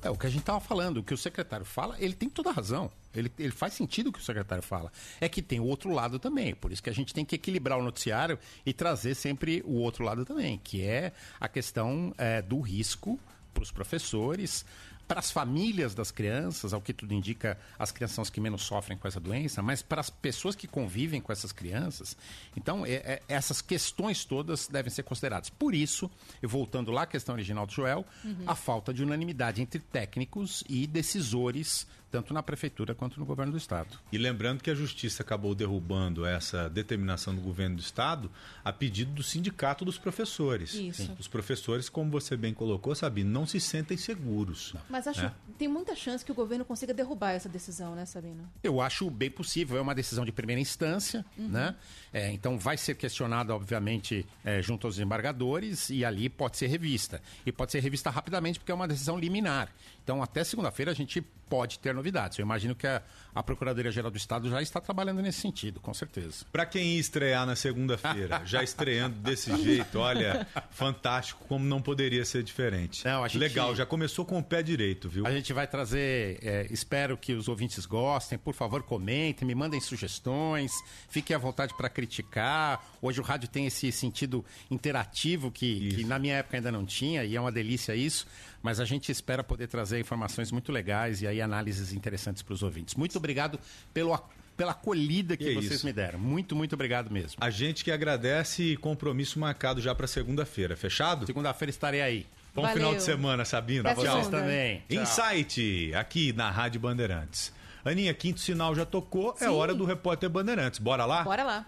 É o que a gente estava falando, o que o secretário fala, ele tem toda a razão. Ele, ele faz sentido o que o secretário fala. É que tem o outro lado também. Por isso que a gente tem que equilibrar o noticiário e trazer sempre o outro lado também, que é a questão é, do risco para os professores, para as famílias das crianças, ao que tudo indica, as crianças são as que menos sofrem com essa doença, mas para as pessoas que convivem com essas crianças. Então, é, é, essas questões todas devem ser consideradas. Por isso, voltando lá à questão original do Joel, uhum. a falta de unanimidade entre técnicos e decisores tanto na prefeitura quanto no governo do estado. E lembrando que a justiça acabou derrubando essa determinação do governo do estado a pedido do sindicato dos professores. Isso. Os professores, como você bem colocou, sabe, não se sentem seguros. Mas acho né? tem muita chance que o governo consiga derrubar essa decisão, né, Sabino? Eu acho bem possível. É uma decisão de primeira instância, Uhum. né? É, então vai ser questionada, obviamente, é, junto aos embargadores e ali pode ser revista. E pode ser revista rapidamente porque é uma decisão liminar. Então até segunda-feira a gente pode ter novidades. Eu imagino que a, a Procuradoria-Geral do Estado já está trabalhando nesse sentido, com certeza. Pra quem estrear na segunda-feira, já estreando desse jeito, olha, fantástico, como não poderia ser diferente. Não, gente- Legal, já começou com o pé direito, viu? A gente vai trazer, é, espero que os ouvintes gostem, por favor comentem, me mandem sugestões, fiquem à vontade para criticar. Hoje o rádio tem esse sentido interativo que, que na minha época ainda não tinha e é uma delícia isso, mas a gente espera poder trazer informações muito legais e aí análises interessantes para os ouvintes. Muito obrigado pelo, pela acolhida que, Que vocês isso. me deram. Muito, muito obrigado mesmo. A gente que agradece e compromisso marcado já pra segunda-feira, fechado? Segunda-feira estarei aí. Bom Valeu. final de semana, Sabino. Pra vocês também. Tchau. Insight, aqui na Rádio Bandeirantes. Aninha, quinto sinal já tocou, é Sim. hora do repórter Bandeirantes. Bora lá? Bora lá.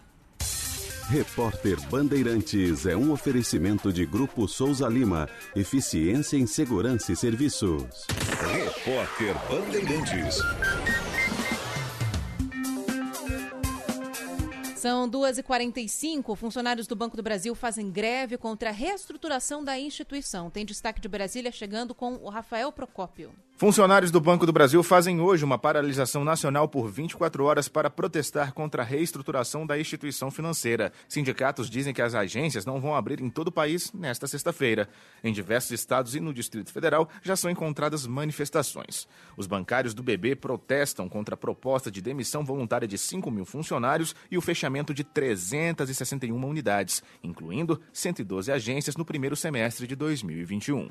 Repórter Bandeirantes é um oferecimento de Grupo Souza Lima. Eficiência em Segurança e Serviços. Repórter Bandeirantes. São 2h45. Funcionários do Banco do Brasil fazem greve contra a reestruturação da instituição. Tem destaque de Brasília chegando com o Rafael Procópio. Funcionários do Banco do Brasil fazem hoje uma paralisação nacional por 24 horas para protestar contra a reestruturação da instituição financeira. Sindicatos dizem que as agências não vão abrir em todo o país nesta sexta-feira. Em diversos estados e no Distrito Federal já são encontradas manifestações. Os bancários do BB protestam contra a proposta de demissão voluntária de 5 mil funcionários e o fechamento de 361 unidades, incluindo 112 agências no primeiro semestre de 2021.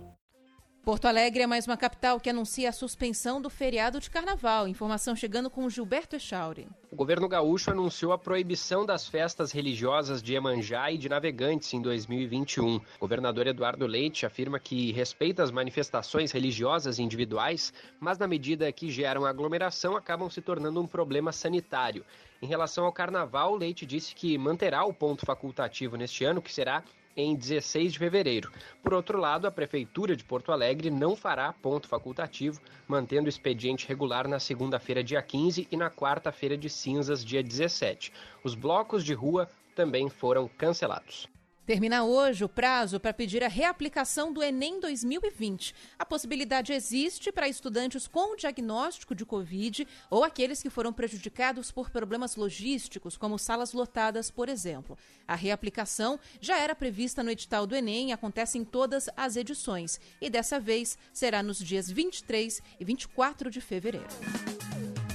Porto Alegre é mais uma capital que anuncia a suspensão do feriado de carnaval. Informação chegando com Gilberto Echauri. O governo gaúcho anunciou a proibição das festas religiosas de Emanjá e de Navegantes em 2021. O governador Eduardo Leite afirma que respeita as manifestações religiosas individuais, mas na medida que geram aglomeração acabam se tornando um problema sanitário. Em relação ao carnaval, Leite disse que manterá o ponto facultativo neste ano, que será em 16 de fevereiro. Por outro lado, a Prefeitura de Porto Alegre não fará ponto facultativo, mantendo o expediente regular na segunda-feira, dia 15, e na quarta-feira de cinzas, dia 17. Os blocos de rua também foram cancelados. Termina hoje o prazo para pedir a reaplicação do Enem 2020. A possibilidade existe para estudantes com diagnóstico de Covid ou aqueles que foram prejudicados por problemas logísticos, como salas lotadas, por exemplo. A reaplicação já era prevista no edital do Enem e acontece em todas as edições. E dessa vez será nos dias 23 e 24 de fevereiro.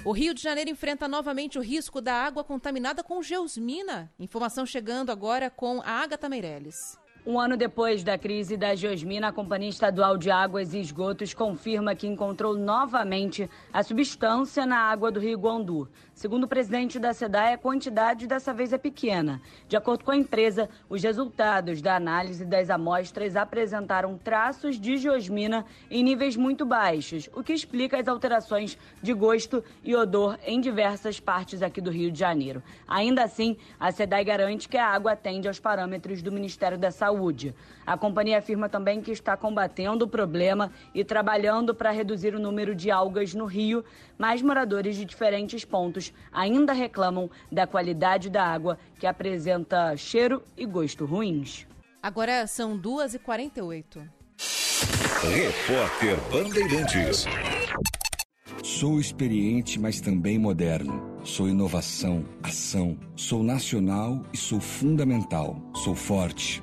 O Rio de Janeiro enfrenta novamente o risco da água contaminada com geosmina. Informação chegando agora com a Agatha Meirelles. Um ano depois da crise da geosmina, a Companhia Estadual de Águas e Esgotos confirma que encontrou novamente a substância na água do Rio Guandu. Segundo o presidente da SEDAI, a quantidade dessa vez é pequena. De acordo com a empresa, os resultados da análise das amostras apresentaram traços de geosmina em níveis muito baixos, o que explica as alterações de gosto e odor em diversas partes aqui do Rio de Janeiro. Ainda assim, a SEDAI garante que a água atende aos parâmetros do Ministério da Saúde. A companhia afirma também que está combatendo o problema e trabalhando para reduzir o número de algas no rio, mas moradores de diferentes pontos ainda reclamam da qualidade da água, que apresenta cheiro e gosto ruins. Agora são 2h48. Repórter Bandeirantes. Sou experiente, mas também moderno. Sou inovação, ação. Sou nacional e sou fundamental. Sou forte.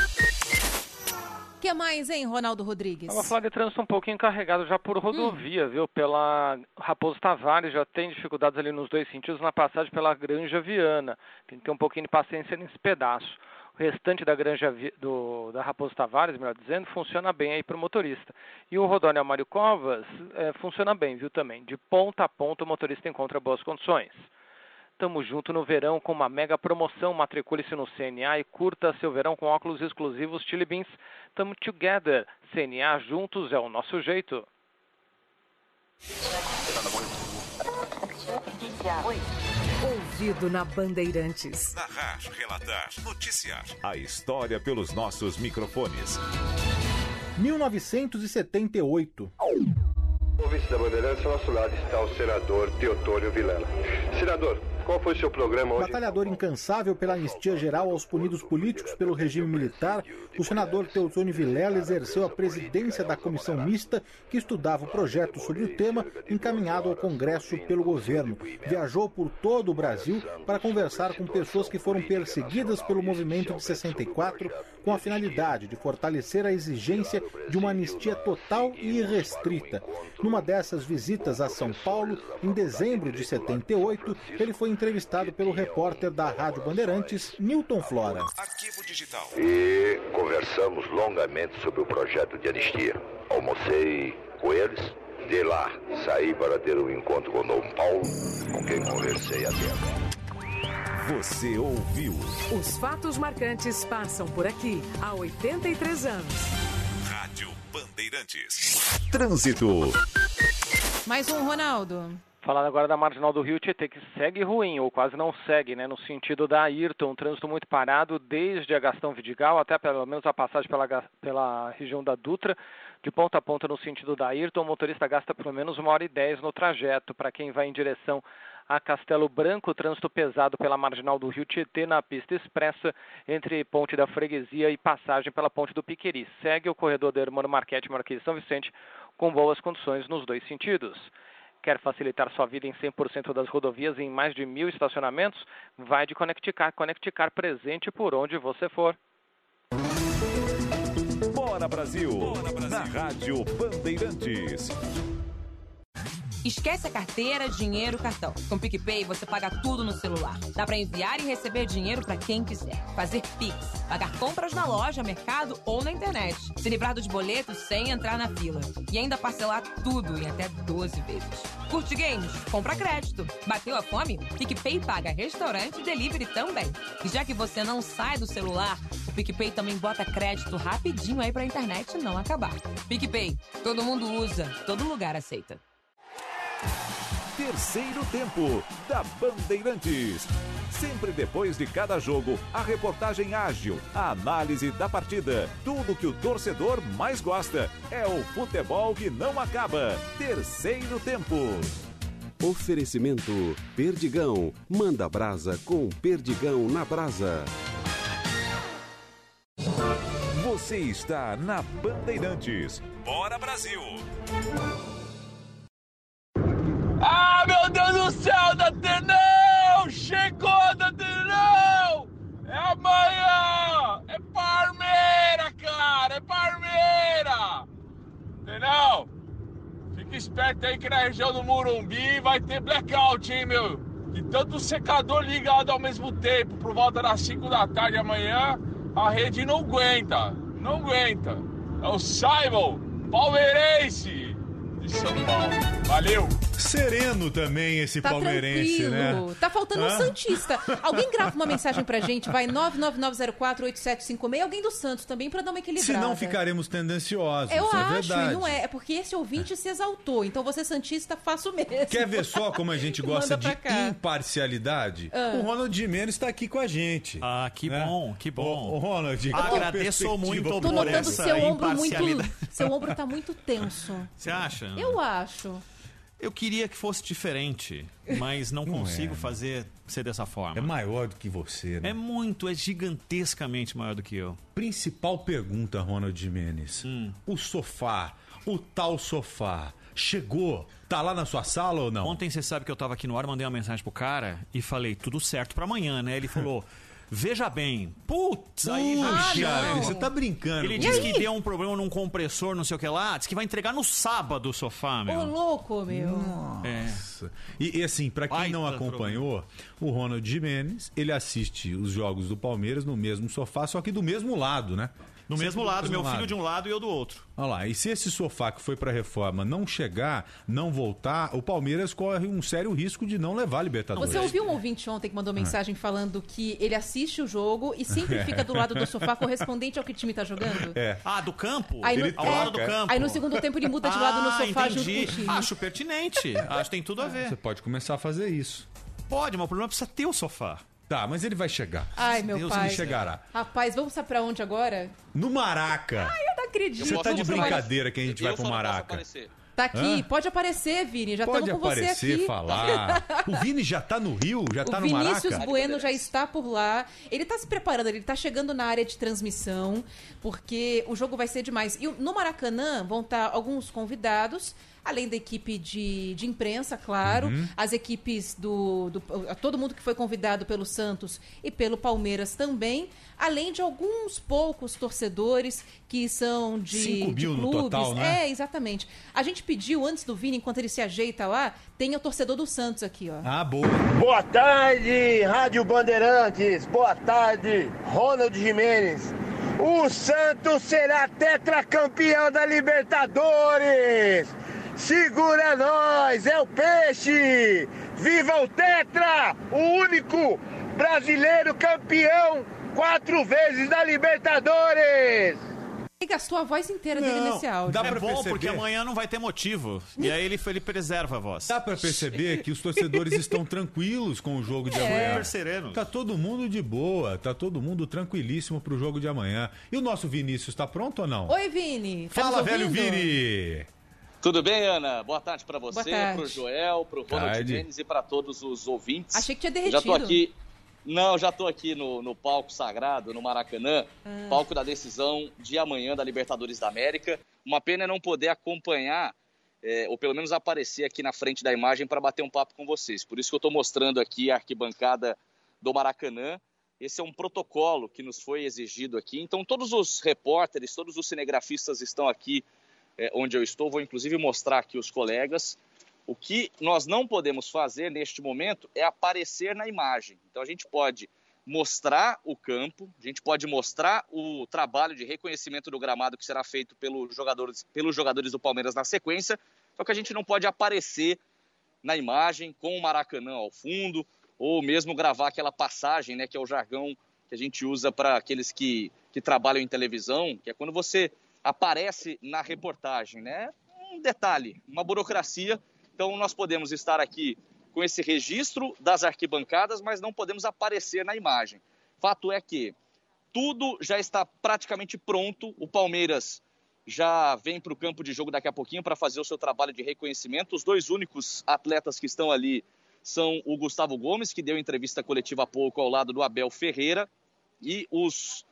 O que mais, hein, Ronaldo Rodrigues? Vamos falar de trânsito um pouquinho carregado já por rodovia, viu? Pela Raposo Tavares já tem dificuldades ali nos dois sentidos na passagem pela Granja Viana. Tem que ter um pouquinho de paciência nesse pedaço. O restante da Granja do, da Raposo Tavares, melhor dizendo, funciona bem aí para o motorista. E o Rodônio Mário Covas eh, funciona bem, viu, também. De ponta a ponta o motorista encontra boas condições. Tamo junto no verão com uma mega promoção. Matricule-se no CNA e curta seu verão com óculos exclusivos Chili Beans. Tamo together. CNA juntos é o nosso jeito. Ouvido na Bandeirantes. Narrar, relatar, noticiar. A história pelos nossos microfones. 1978. Ouvinte da Bandeirantes, ao nosso lado está o senador Teotônio Vilela. Senador, qual foi seu programa hoje? Batalhador incansável pela anistia geral aos punidos políticos pelo regime militar, o senador Teotônio Vilela exerceu a presidência da comissão mista que estudava o projeto sobre o tema encaminhado ao Congresso pelo governo. Viajou por todo o Brasil para conversar com pessoas que foram perseguidas pelo movimento de 64 com a finalidade de fortalecer a exigência de uma anistia total e irrestrita. Numa dessas visitas a São Paulo, em dezembro de 78, ele foi entrevistado pelo repórter da Rádio Bandeirantes, Newton Flora. Arquivo Digital. E conversamos longamente sobre o projeto de anistia. Almocei com eles. De lá, saí para ter um encontro com Dom Paulo, com quem conversei até agora. Você ouviu? Os fatos marcantes passam por aqui há 83 anos. Rádio Bandeirantes. Trânsito. Mais um, Ronaldo. Falando agora da marginal do Rio Tietê, que segue ruim, ou quase não segue, né? No sentido da Ayrton, um trânsito muito parado desde a Gastão Vidigal até pelo menos a passagem pela, pela região da Dutra. De ponta a ponta no sentido da Ayrton, o motorista gasta pelo menos uma hora e dez no trajeto. Para quem vai em direção a Castelo Branco, trânsito pesado pela marginal do Rio Tietê na pista expressa entre Ponte da Freguesia e passagem pela Ponte do Piqueri. Segue o corredor da Hermano Marquete Marquês São Vicente com boas condições nos dois sentidos. Quer facilitar sua vida em 100% das rodovias e em mais de mil estacionamentos? Vai de Conecticar. Conecticar presente por onde você for. Bora Brasil. Na Rádio Bandeirantes. Esquece a carteira, dinheiro, cartão. Com o PicPay você paga tudo no celular. Dá pra enviar e receber dinheiro pra quem quiser. Fazer Pix, pagar compras na loja, mercado ou na internet. Se livrar dos boletos sem entrar na fila. E ainda parcelar tudo em até 12 vezes. Curte games? Compra crédito. Bateu a fome? PicPay paga restaurante e delivery também. E já que você não sai do celular, o PicPay também bota crédito rapidinho aí pra internet não acabar. PicPay, todo mundo usa, todo lugar aceita. Terceiro tempo da Bandeirantes. Sempre depois de cada jogo, a reportagem ágil, a análise da partida. Tudo que o torcedor mais gosta. É o futebol que não acaba. Terceiro tempo. Oferecimento Perdigão. Manda brasa com Perdigão na brasa. Você está na Bandeirantes. Bora Brasil. Ah, meu Deus do céu, Datenão! Chegou, Datenão! É amanhã! É Parmeira, cara! É Parmeira! Entendeu? Fica esperto aí que na região do Morumbi vai ter blackout, hein, meu? De tanto secador ligado ao mesmo tempo, por volta das 5 da tarde amanhã, a rede não aguenta. Não aguenta. É o Simon, palmeirense de São Paulo. Valeu! sereno também esse Tá palmeirense, tranquilo. né? Tá faltando Hã? um Santista. Alguém grava uma mensagem pra gente, vai 999048756. Alguém do Santos também pra dar uma equilibrada. Senão ficaremos tendenciosos. Eu é acho, verdade. e não é. É porque esse ouvinte se exaltou. Então você, Santista, faça o mesmo. Quer ver só como a gente gosta de cá. imparcialidade? Ah. O Ronald Jimenez está aqui com a gente. Ah, que bom, que bom. O, Ronald, Agradeço muito notando essa seu ombro muito. Seu ombro tá muito tenso. Você acha? Eu acho. Eu queria que fosse diferente, mas não, Não consigo é, fazer ser dessa forma. É maior do que você, né? É muito, é gigantescamente maior do que eu. Principal pergunta, Ronald Jimenez. Hum. O sofá, o tal sofá, chegou? Tá lá na sua sala ou não? Ontem você sabe que eu tava aqui no ar, mandei uma mensagem pro cara e falei, tudo certo pra amanhã, né? Ele falou, veja bem. Putz, aí Puxa, você tá brincando. Ele isso. que deu um problema num compressor, não sei o que lá, disse que vai entregar no sábado o sofá, Ô, meu. louco, meu. É. Nossa. E, e assim, pra quem não Baita acompanhou, o Ronald Jimenez, ele assiste os jogos do Palmeiras no mesmo sofá, só que do mesmo lado, né? No Sempre mesmo do lado, meu mesmo filho de um lado e eu do outro. Olha lá, e se esse sofá que foi pra reforma não chegar, não voltar, o Palmeiras corre um sério risco de não levar a Libertadores. Você ouviu um ouvinte ontem que mandou mensagem falando que ele assiste o jogo e sempre fica do lado do sofá correspondente ao que o time tá jogando? É. Ah, do campo? Aí no, Ao é, lado do campo. Aí no segundo tempo ele muda de lado no Ah, sofá entendi. junto com o time. Acho pertinente. Acho que tem tudo a ver. Você pode começar a fazer isso. Pode, mas o problema é precisa ter o sofá. Tá, mas ele vai chegar. Ai, meu Deus, pai. ele chegará. Rapaz, vamos saber pra onde agora? No Maraca. Ai, eu não acredito. Você tá de brincadeira que a gente vai pro Maraca. Tá aqui, Hã? pode aparecer, Vini. Já Pode estamos com você aparecer, aqui. falar. O Vini já tá no Rio? Já tá o no Vinícius Maraca? Bueno já está por lá. Ele está se preparando, ele está chegando na área de transmissão, porque o jogo vai ser demais. E no Maracanã vão estar alguns convidados, além da equipe de, de imprensa, claro, Uhum. as equipes do, do. Todo mundo que foi convidado pelo Santos e pelo Palmeiras também, além de alguns poucos torcedores que são de, Cinco de mil no clubes. total, né? É, exatamente. A gente pediu antes do Vini, enquanto ele se ajeita lá, tem o torcedor do Santos aqui, ó. Ah, boa. Boa tarde, Rádio Bandeirantes. Boa tarde, Ronald Jimenez. O Santos será tetracampeão da Libertadores. Segura nós, é o peixe. Viva o Tetra, o único brasileiro campeão quatro vezes da Libertadores. Ele gastou a voz inteira dele nesse áudio. é bom, porque amanhã não vai ter motivo. E aí ele, ele preserva a voz. Dá pra perceber que os torcedores estão tranquilos com o jogo de É. amanhã. Super serenos. Tá todo mundo de boa, tá todo mundo tranquilíssimo pro jogo de amanhã. E o nosso Vinícius tá pronto ou não? Oi, Vini. tá Fala, velho? Vini! Tudo bem, Ana? Boa tarde para você, tarde. pro Joel, pro Ronald Tarde. Mendes e para todos os ouvintes. Achei que tinha Eu Já tô derretido. aqui. Não, já tô aqui no, no palco sagrado, no Maracanã, Ah. palco da decisão de amanhã da Libertadores da América. Uma pena é não poder acompanhar, é, ou pelo menos aparecer aqui na frente da imagem para bater um papo com vocês. Por isso que eu estou mostrando aqui a arquibancada do Maracanã. Esse é um protocolo que nos foi exigido aqui. Então, todos os repórteres, todos os cinegrafistas estão aqui é, onde eu estou. Vou inclusive mostrar aqui os colegas. O que nós não podemos fazer neste momento é aparecer na imagem. Então a gente pode mostrar o campo, a gente pode mostrar o trabalho de reconhecimento do gramado que será feito pelos jogadores, pelos jogadores do Palmeiras na sequência, só que a gente não pode aparecer na imagem com o Maracanã ao fundo, ou mesmo gravar aquela passagem, né, que é o jargão que a gente usa para aqueles que, que trabalham em televisão, que é quando você aparece na reportagem, né? Um detalhe, uma burocracia. Então nós podemos estar aqui com esse registro das arquibancadas, mas não podemos aparecer na imagem. Fato é que tudo já está praticamente pronto. O Palmeiras já vem para o campo de jogo daqui a pouquinho para fazer o seu trabalho de reconhecimento. Os dois únicos atletas que estão ali são o Gustavo Gomes, que deu entrevista coletiva há pouco ao lado do Abel Ferreira, e os,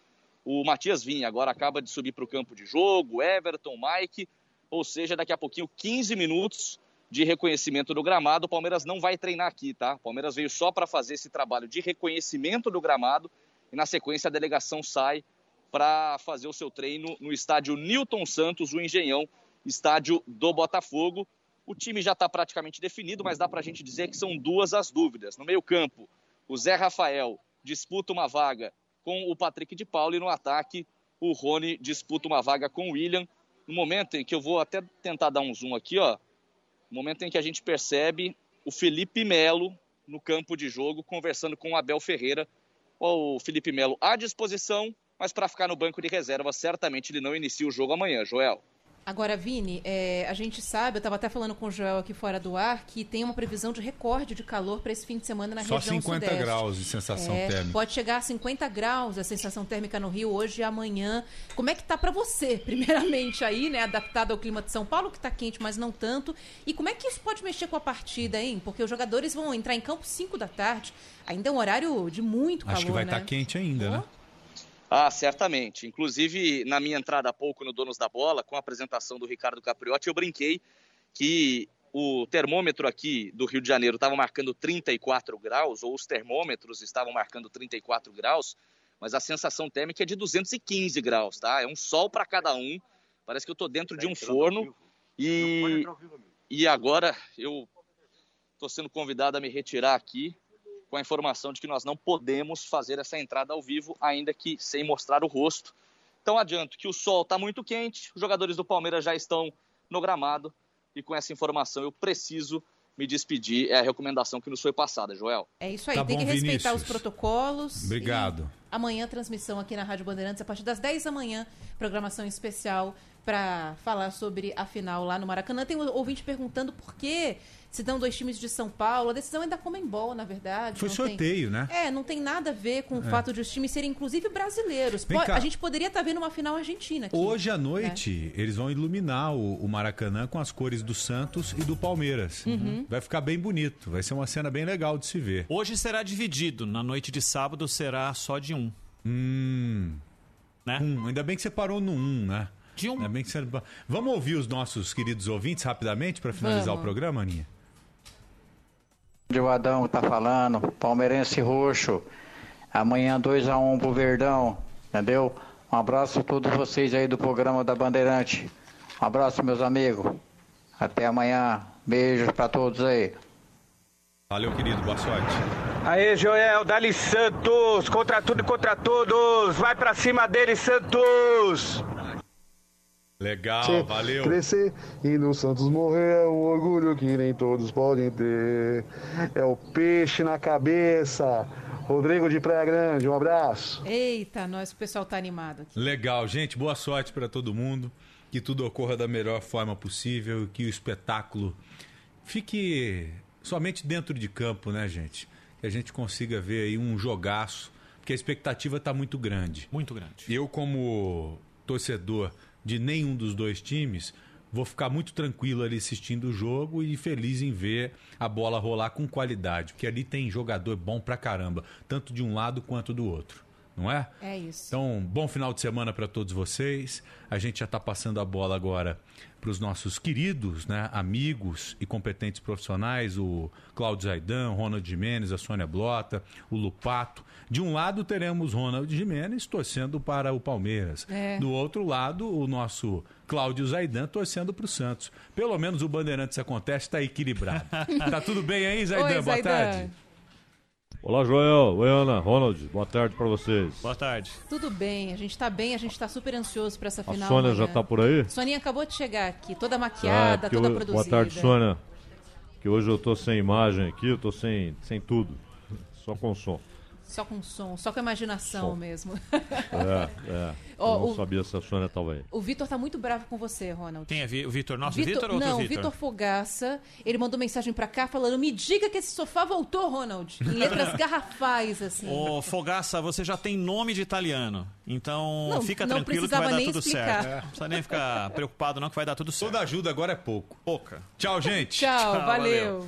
o Matias Vinha, agora acaba de subir para o campo de jogo, Everton, Mike, ou seja, daqui a pouquinho 15 minutos de reconhecimento do gramado. O Palmeiras não vai treinar aqui, tá? O Palmeiras veio só para fazer esse trabalho de reconhecimento do gramado e na sequência a delegação sai para fazer o seu treino no estádio Newton Santos, o Engenhão, estádio do Botafogo. O time já está praticamente definido, mas dá para a gente dizer que são duas as dúvidas. No meio-campo, o Zé Rafael disputa uma vaga com o Patrick de Paulo e no ataque, o Rony disputa uma vaga com o William. No momento em que eu vou até tentar dar um zoom aqui, ó, O momento em que a gente percebe o Felipe Melo no campo de jogo conversando com o Abel Ferreira. O Felipe Melo à disposição, mas para ficar no banco de reserva, certamente ele não inicia o jogo amanhã, Joel. Agora, Vini, é, a gente sabe, eu estava até falando com o Joel aqui fora do ar, que tem uma previsão de recorde de calor para esse fim de semana na Só região 50 sudeste. graus de sensação É, térmica. Pode chegar a 50 graus a sensação térmica no Rio hoje e amanhã. Como é que tá para você, primeiramente aí, né, adaptado ao clima de São Paulo, que tá quente, mas não tanto. E como é que isso pode mexer com a partida, hein? Porque os jogadores vão entrar em campo 5 da tarde. Ainda é um horário de muito calor, Acho que vai né? estar quente ainda, né? Ah, certamente. Inclusive, na minha entrada há pouco no Donos da Bola, com a apresentação do Ricardo Capriotti, eu brinquei que o termômetro aqui do Rio de Janeiro estava marcando 34 graus, ou os termômetros estavam marcando 34 graus, mas a sensação térmica é de 215 graus, tá? É um sol para cada um. Parece que eu estou dentro de um forno. E, e agora eu estou sendo convidado a me retirar aqui com a informação de que nós não podemos fazer essa entrada ao vivo, ainda que sem mostrar o rosto. Então adianto que o sol está muito quente, os jogadores do Palmeiras já estão no gramado e com essa informação eu preciso me despedir. É a recomendação que nos foi passada, Joel. É isso aí, Tá tem bom, que respeitar Vinícius. os protocolos. Obrigado. E amanhã, transmissão aqui na Rádio Bandeirantes, a partir das 10 da manhã, programação especial para falar sobre a final lá no Maracanã. Tem um ouvinte perguntando por que se dão dois times de São Paulo. A decisão é da Comembol, na verdade. Foi não tem- sorteio, né? É, não tem nada a ver com o É. fato de os times serem, inclusive, brasileiros. Po-. A gente poderia estar vendo uma final argentina aqui. Hoje à né? noite, eles vão iluminar o, o Maracanã com as cores do Santos e do Palmeiras. Uhum. Vai ficar bem bonito. Vai ser uma cena bem legal de se ver. Hoje será dividido. Na noite de sábado será só de um. Hum. Né? Um. Ainda bem que você parou no 1, um, né? De um. Ainda bem que você... Vamos ouvir os nossos queridos ouvintes rapidamente para finalizar Vamos. o programa, Aninha? de Adão tá falando, palmeirense roxo. Amanhã 2x1 pro Verdão, entendeu? Um abraço a todos vocês aí do programa da Bandeirante. Um abraço, meus amigos. Até amanhã. Beijos pra todos aí. Valeu, querido. Boa sorte. Aê, Joel, Dali Santos, contra tudo e contra todos. Vai pra cima dele, Santos. Legal, Cê valeu. Crescer e no Santos morrer é um orgulho que nem todos podem ter. É o peixe na cabeça. Rodrigo de Praia Grande, um abraço. Eita, nós, o pessoal tá animado aqui. Legal, gente. Boa sorte para todo mundo. Que tudo ocorra da melhor forma possível. Que o espetáculo fique somente dentro de campo, né, gente? Que a gente consiga ver aí um jogaço. Porque a expectativa está muito grande. Muito grande. Eu, como torcedor de nenhum dos dois times, vou ficar muito tranquilo ali assistindo o jogo e feliz em ver a bola rolar com qualidade. Porque ali tem jogador bom pra caramba, tanto de um lado quanto do outro. Não é? É isso. Então, bom final de semana para todos vocês. A gente já está passando a bola agora para os nossos queridos, né, amigos e competentes profissionais, o Cláudio Zaidan, o Ronald Jimenez, a Sônia Blota, o Lupato. De um lado teremos Ronald Jimenez torcendo para o Palmeiras. É. Do outro lado, o nosso Cláudio Zaidan torcendo para o Santos. Pelo menos o Bandeirantes acontece, está equilibrado. tá tudo bem aí, Zaidan? Oi, Boa Zaidan. tarde. Olá, Joel. Oi, Ana. Ronald, boa tarde pra vocês. Boa tarde. Tudo bem, a gente tá bem, a gente tá super ansioso pra essa A final. Sônia amanhã. já tá por aí? Soninha acabou de chegar aqui, toda Ah, maquiada, porque toda hoje- produzida. Boa tarde, Sônia. Que hoje eu tô sem imagem aqui, eu tô sem, sem tudo. Só com som. Só com som, só com imaginação Som. mesmo. É, é. Ó, eu não o- sabia se a Sônia tava aí. O Vitor tá muito bravo com você, Ronald. Quem é Vi- o Vitor? Nosso Vitor- Vitor ou outro Não, Vitor? Vitor Fogaça. Ele mandou mensagem pra cá falando: me diga que esse sofá voltou, Ronald. Em letras garrafais, assim. Ô, Fogaça, você já tem nome de italiano. Então Não, fica não tranquilo que vai dar tudo explicar. certo. Não precisa nem ficar preocupado, não, que vai dar tudo certo. Toda ajuda agora é pouco. Pouca. Tchau, gente. Tchau, valeu.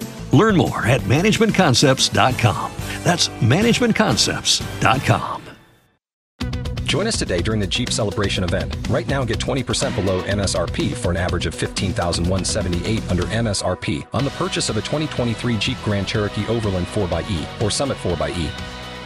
Learn more at managementconcepts.com. That's managementconcepts.com. Join us today during the Jeep Celebration event. Right now, get 20% below MSRP for an average of 15178 under MSRP on the purchase of a 2023 Jeep Grand Cherokee Overland 4xE or Summit 4xE.